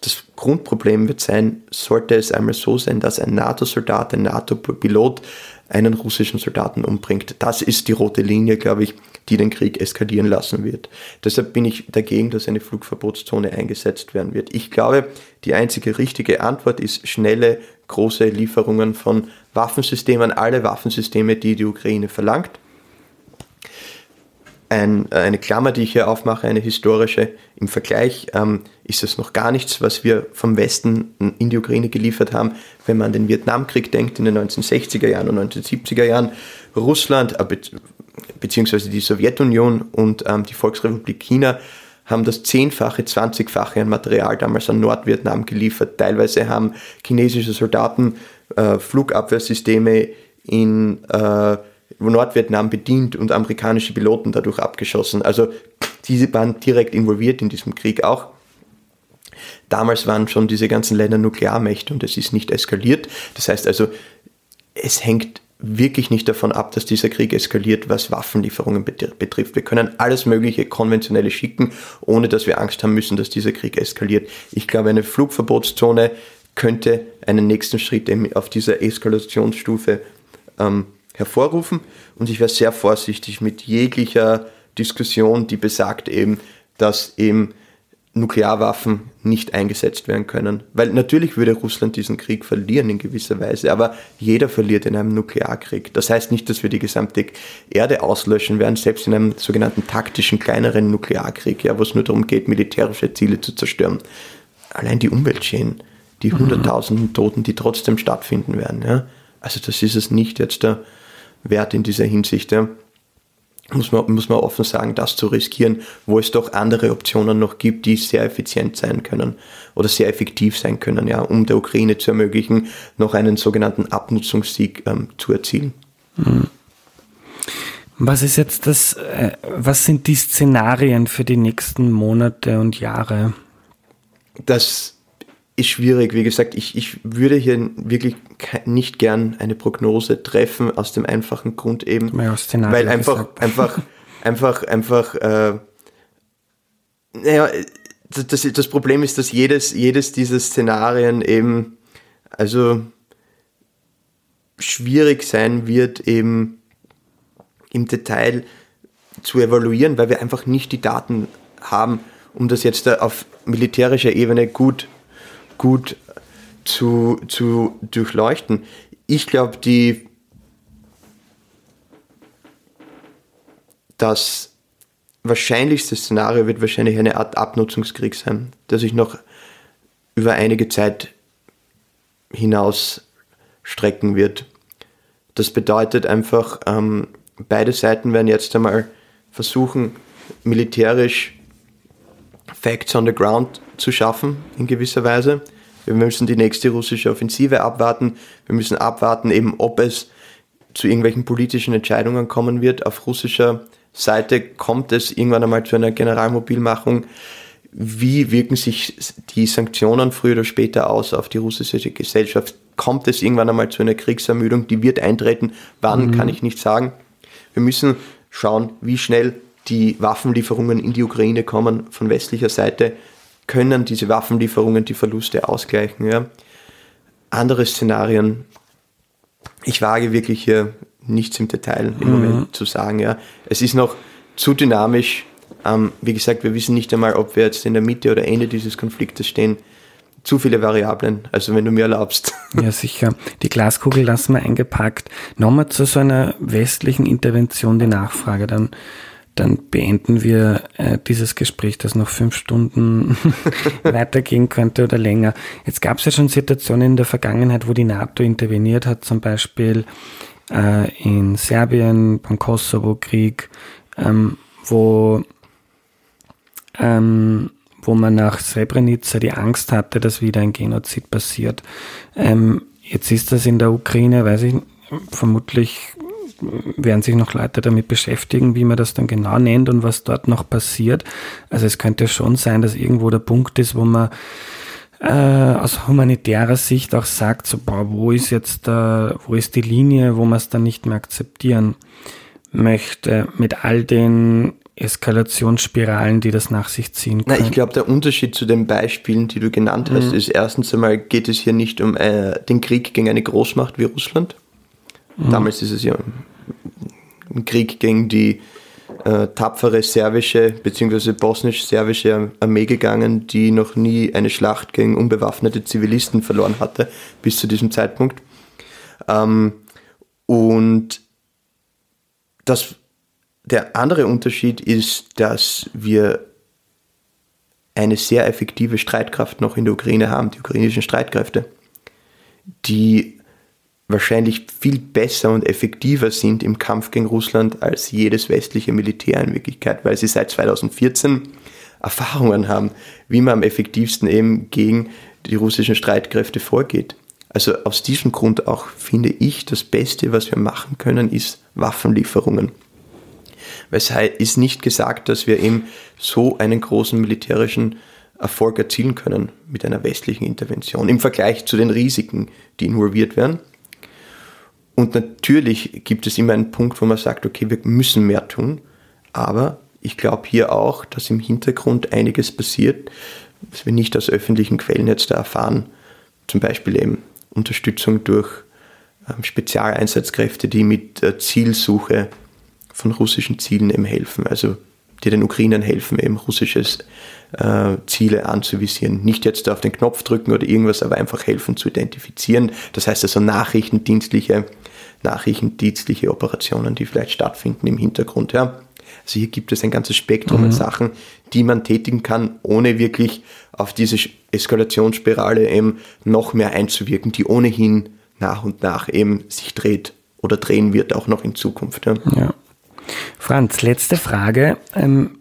Das Grundproblem wird sein, sollte es einmal so sein, dass ein NATO-Soldat, ein NATO-Pilot einen russischen Soldaten umbringt. Das ist die rote Linie, glaube ich, die den Krieg eskalieren lassen wird. Deshalb bin ich dagegen, dass eine Flugverbotszone eingesetzt werden wird. Ich glaube, die einzige richtige Antwort ist schnelle, große Lieferungen von Waffensystemen, alle Waffensysteme, die die Ukraine verlangt ein, äh, eine Klammer, die ich hier aufmache, eine historische. Im Vergleich ähm, ist es noch gar nichts, was wir vom Westen in die Ukraine geliefert haben. Wenn man an den Vietnamkrieg denkt, in den 1960er Jahren und 1970er Jahren, Russland, äh, beziehungsweise die Sowjetunion und ähm, die Volksrepublik China haben das zehnfache, zwanzigfache an Material damals an Nordvietnam geliefert. Teilweise haben chinesische Soldaten äh, Flugabwehrsysteme in äh, Nordvietnam bedient und amerikanische Piloten dadurch abgeschossen. Also diese waren direkt involviert in diesem Krieg auch. Damals waren schon diese ganzen Länder Nuklearmächte und es ist nicht eskaliert. Das heißt also, es hängt wirklich nicht davon ab, dass dieser Krieg eskaliert, was Waffenlieferungen betrifft. Wir können alles mögliche konventionelle schicken, ohne dass wir Angst haben müssen, dass dieser Krieg eskaliert. Ich glaube, eine Flugverbotszone könnte einen nächsten Schritt auf dieser Eskalationsstufe ähm, hervorrufen und ich wäre sehr vorsichtig mit jeglicher Diskussion, die besagt eben, dass eben Nuklearwaffen nicht eingesetzt werden können. Weil natürlich würde Russland diesen Krieg verlieren in gewisser Weise, aber jeder verliert in einem Nuklearkrieg. Das heißt nicht, dass wir die gesamte Erde auslöschen werden, selbst in einem sogenannten taktischen kleineren Nuklearkrieg, ja, wo es nur darum geht, militärische Ziele zu zerstören. Allein die Umweltschäden, die mhm. hunderttausenden Toten, die trotzdem stattfinden werden, ja, Also das ist es nicht jetzt der Wert in dieser Hinsicht. Ja. Muss man, muss man offen sagen, das zu riskieren, wo es doch andere Optionen noch gibt, die sehr effizient sein können oder sehr effektiv sein können, ja, um der Ukraine zu ermöglichen, noch einen sogenannten Abnutzungssieg ähm, zu erzielen. Mhm. Was ist jetzt das, äh, was sind die Szenarien für die nächsten Monate und Jahre? Das ist schwierig. Wie gesagt, ich, ich würde hier wirklich nicht gern eine Prognose treffen, aus dem einfachen Grund eben, weil einfach, einfach, einfach, einfach, äh, naja, das, das Problem ist, dass jedes, jedes dieser Szenarien eben, also schwierig sein wird, eben im Detail zu evaluieren, weil wir einfach nicht die Daten haben, um das jetzt auf militärischer Ebene gut, gut zu, zu durchleuchten. Ich glaube, die das wahrscheinlichste Szenario wird wahrscheinlich eine Art Abnutzungskrieg sein, der sich noch über einige Zeit hinaus strecken wird. Das bedeutet einfach, ähm, beide Seiten werden jetzt einmal versuchen, militärisch Facts on the ground zu schaffen, in gewisser Weise. Wir müssen die nächste russische Offensive abwarten. Wir müssen abwarten, eben ob es zu irgendwelchen politischen Entscheidungen kommen wird. Auf russischer Seite kommt es irgendwann einmal zu einer Generalmobilmachung. Wie wirken sich die Sanktionen früher oder später aus auf die russische Gesellschaft? Kommt es irgendwann einmal zu einer Kriegsermüdung? Die wird eintreten. Wann, mhm. kann ich nicht sagen. Wir müssen schauen, wie schnell die Waffenlieferungen in die Ukraine kommen von westlicher Seite. Können diese Waffenlieferungen die Verluste ausgleichen? Ja? Andere Szenarien, ich wage wirklich hier nichts im Detail im mhm. Moment zu sagen. Ja. Es ist noch zu dynamisch. Ähm, wie gesagt, wir wissen nicht einmal, ob wir jetzt in der Mitte oder Ende dieses Konfliktes stehen zu viele Variablen, also wenn du mir erlaubst. Ja, sicher. Die Glaskugel lassen wir eingepackt. Nochmal zu so einer westlichen Intervention die Nachfrage, dann, dann beenden wir äh, dieses Gespräch, das noch fünf Stunden weitergehen könnte oder länger. Jetzt gab es ja schon Situationen in der Vergangenheit, wo die NATO interveniert hat, zum Beispiel äh, in Serbien beim Kosovo-Krieg, ähm, wo ähm, wo man nach Srebrenica die Angst hatte, dass wieder ein Genozid passiert. Ähm, jetzt ist das in der Ukraine, weiß ich, vermutlich werden sich noch Leute damit beschäftigen, wie man das dann genau nennt und was dort noch passiert. Also es könnte schon sein, dass irgendwo der Punkt ist, wo man äh, aus humanitärer Sicht auch sagt, so, boah, wo ist jetzt da, wo ist die Linie, wo man es dann nicht mehr akzeptieren möchte, mit all den Eskalationsspiralen, die das nach sich ziehen können. Na, ich glaube, der Unterschied zu den Beispielen, die du genannt hast, mhm. ist erstens einmal geht es hier nicht um äh, den Krieg gegen eine Großmacht wie Russland. Mhm. Damals ist es ja ein Krieg gegen die äh, tapfere serbische bzw. bosnisch-serbische Armee gegangen, die noch nie eine Schlacht gegen unbewaffnete Zivilisten verloren hatte, bis zu diesem Zeitpunkt. Ähm, und das der andere Unterschied ist, dass wir eine sehr effektive Streitkraft noch in der Ukraine haben, die ukrainischen Streitkräfte, die wahrscheinlich viel besser und effektiver sind im Kampf gegen Russland als jedes westliche Militär in Wirklichkeit, weil sie seit 2014 Erfahrungen haben, wie man am effektivsten eben gegen die russischen Streitkräfte vorgeht. Also aus diesem Grund auch finde ich, das Beste, was wir machen können, ist Waffenlieferungen. Weshalb ist nicht gesagt, dass wir eben so einen großen militärischen Erfolg erzielen können mit einer westlichen Intervention im Vergleich zu den Risiken, die involviert werden. Und natürlich gibt es immer einen Punkt, wo man sagt, okay, wir müssen mehr tun, aber ich glaube hier auch, dass im Hintergrund einiges passiert, was wir nicht aus öffentlichen Quellen jetzt da erfahren. Zum Beispiel eben Unterstützung durch ähm, Spezialeinsatzkräfte, die mit Zielsuche von russischen Zielen eben helfen, also die den Ukrainern helfen, eben russische äh, Ziele anzuvisieren. Nicht jetzt auf den Knopf drücken oder irgendwas, aber einfach helfen zu identifizieren. Das heißt also nachrichtendienstliche, nachrichtendienstliche Operationen, die vielleicht stattfinden im Hintergrund. Ja. Also hier gibt es ein ganzes Spektrum mhm. an Sachen, die man tätigen kann, ohne wirklich auf diese Eskalationsspirale eben noch mehr einzuwirken, die ohnehin nach und nach eben sich dreht oder drehen wird, auch noch in Zukunft. Ja. ja. Franz, letzte Frage. Ähm,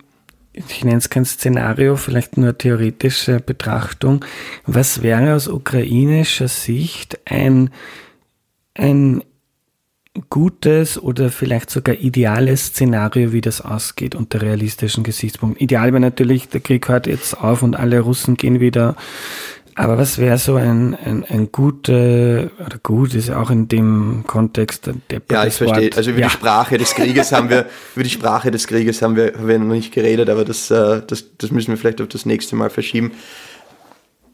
ich nenne es kein Szenario, vielleicht nur theoretische Betrachtung. Was wäre aus ukrainischer Sicht ein, ein gutes oder vielleicht sogar ideales Szenario, wie das ausgeht unter realistischen Gesichtspunkten? Ideal wäre natürlich, der Krieg hört jetzt auf und alle Russen gehen wieder aber was wäre so ein, ein, ein gute, oder gut ist auch in dem Kontext der Ja, ich verstehe. Also über ja. die Sprache des Krieges haben wir, über die Sprache des Krieges haben wir, haben wir noch nicht geredet, aber das, äh, das, das müssen wir vielleicht auf das nächste Mal verschieben.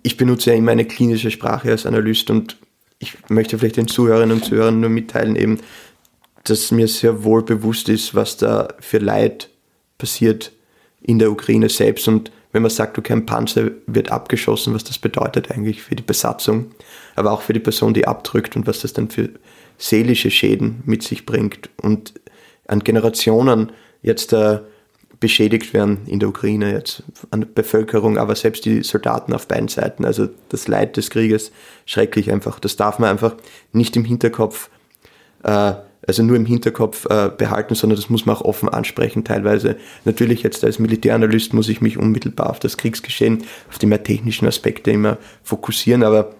Ich benutze ja immer eine klinische Sprache als Analyst und ich möchte vielleicht den Zuhörerinnen und Zuhörern nur mitteilen eben, dass mir sehr wohl bewusst ist, was da für Leid passiert in der Ukraine selbst und wenn man sagt, okay, ein Panzer wird abgeschossen, was das bedeutet eigentlich für die Besatzung, aber auch für die Person, die abdrückt und was das dann für seelische Schäden mit sich bringt und an Generationen jetzt äh, beschädigt werden in der Ukraine, jetzt an der Bevölkerung, aber selbst die Soldaten auf beiden Seiten. Also das Leid des Krieges, schrecklich einfach. Das darf man einfach nicht im Hinterkopf äh, also nur im Hinterkopf äh, behalten, sondern das muss man auch offen ansprechen teilweise. Natürlich jetzt als Militäranalyst muss ich mich unmittelbar auf das Kriegsgeschehen, auf die mehr technischen Aspekte immer fokussieren, aber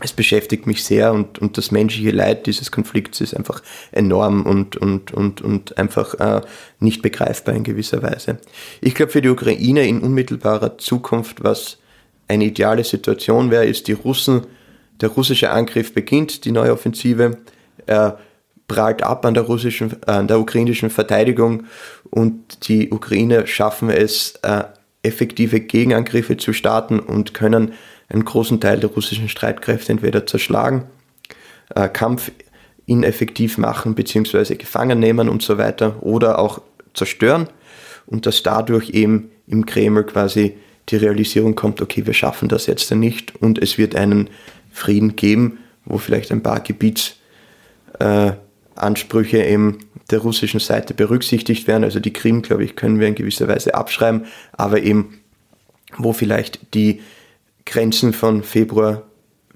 es beschäftigt mich sehr und, und das menschliche Leid dieses Konflikts ist einfach enorm und, und, und, und einfach äh, nicht begreifbar in gewisser Weise. Ich glaube, für die Ukraine in unmittelbarer Zukunft, was eine ideale Situation wäre, ist die Russen, der russische Angriff beginnt, die neue Offensive. Äh, prallt ab an der russischen, äh, an der ukrainischen Verteidigung und die Ukrainer schaffen es, äh, effektive Gegenangriffe zu starten und können einen großen Teil der russischen Streitkräfte entweder zerschlagen, äh, Kampf ineffektiv machen bzw. gefangen nehmen und so weiter oder auch zerstören und dass dadurch eben im Kreml quasi die Realisierung kommt, okay, wir schaffen das jetzt nicht und es wird einen Frieden geben, wo vielleicht ein paar Gebiets äh, Ansprüche eben der russischen Seite berücksichtigt werden. Also die Krim, glaube ich, können wir in gewisser Weise abschreiben, aber eben wo vielleicht die Grenzen von Februar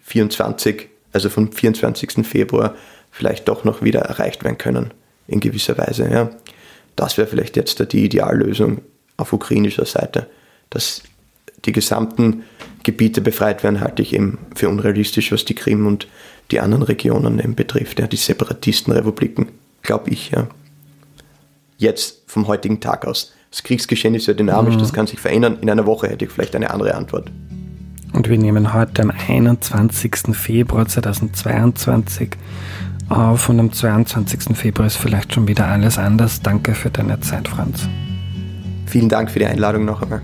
24, also vom 24. Februar, vielleicht doch noch wieder erreicht werden können, in gewisser Weise. Ja. Das wäre vielleicht jetzt die Ideallösung auf ukrainischer Seite. Dass die gesamten Gebiete befreit werden, halte ich eben für unrealistisch, was die Krim und die anderen Regionen eben betrifft, ja, die Separatistenrepubliken, glaube ich, ja. Jetzt vom heutigen Tag aus. Das Kriegsgeschehen ist ja dynamisch, mhm. das kann sich verändern. In einer Woche hätte ich vielleicht eine andere Antwort. Und wir nehmen heute am 21. Februar 2022 auf und am 22. Februar ist vielleicht schon wieder alles anders. Danke für deine Zeit, Franz. Vielen Dank für die Einladung noch einmal.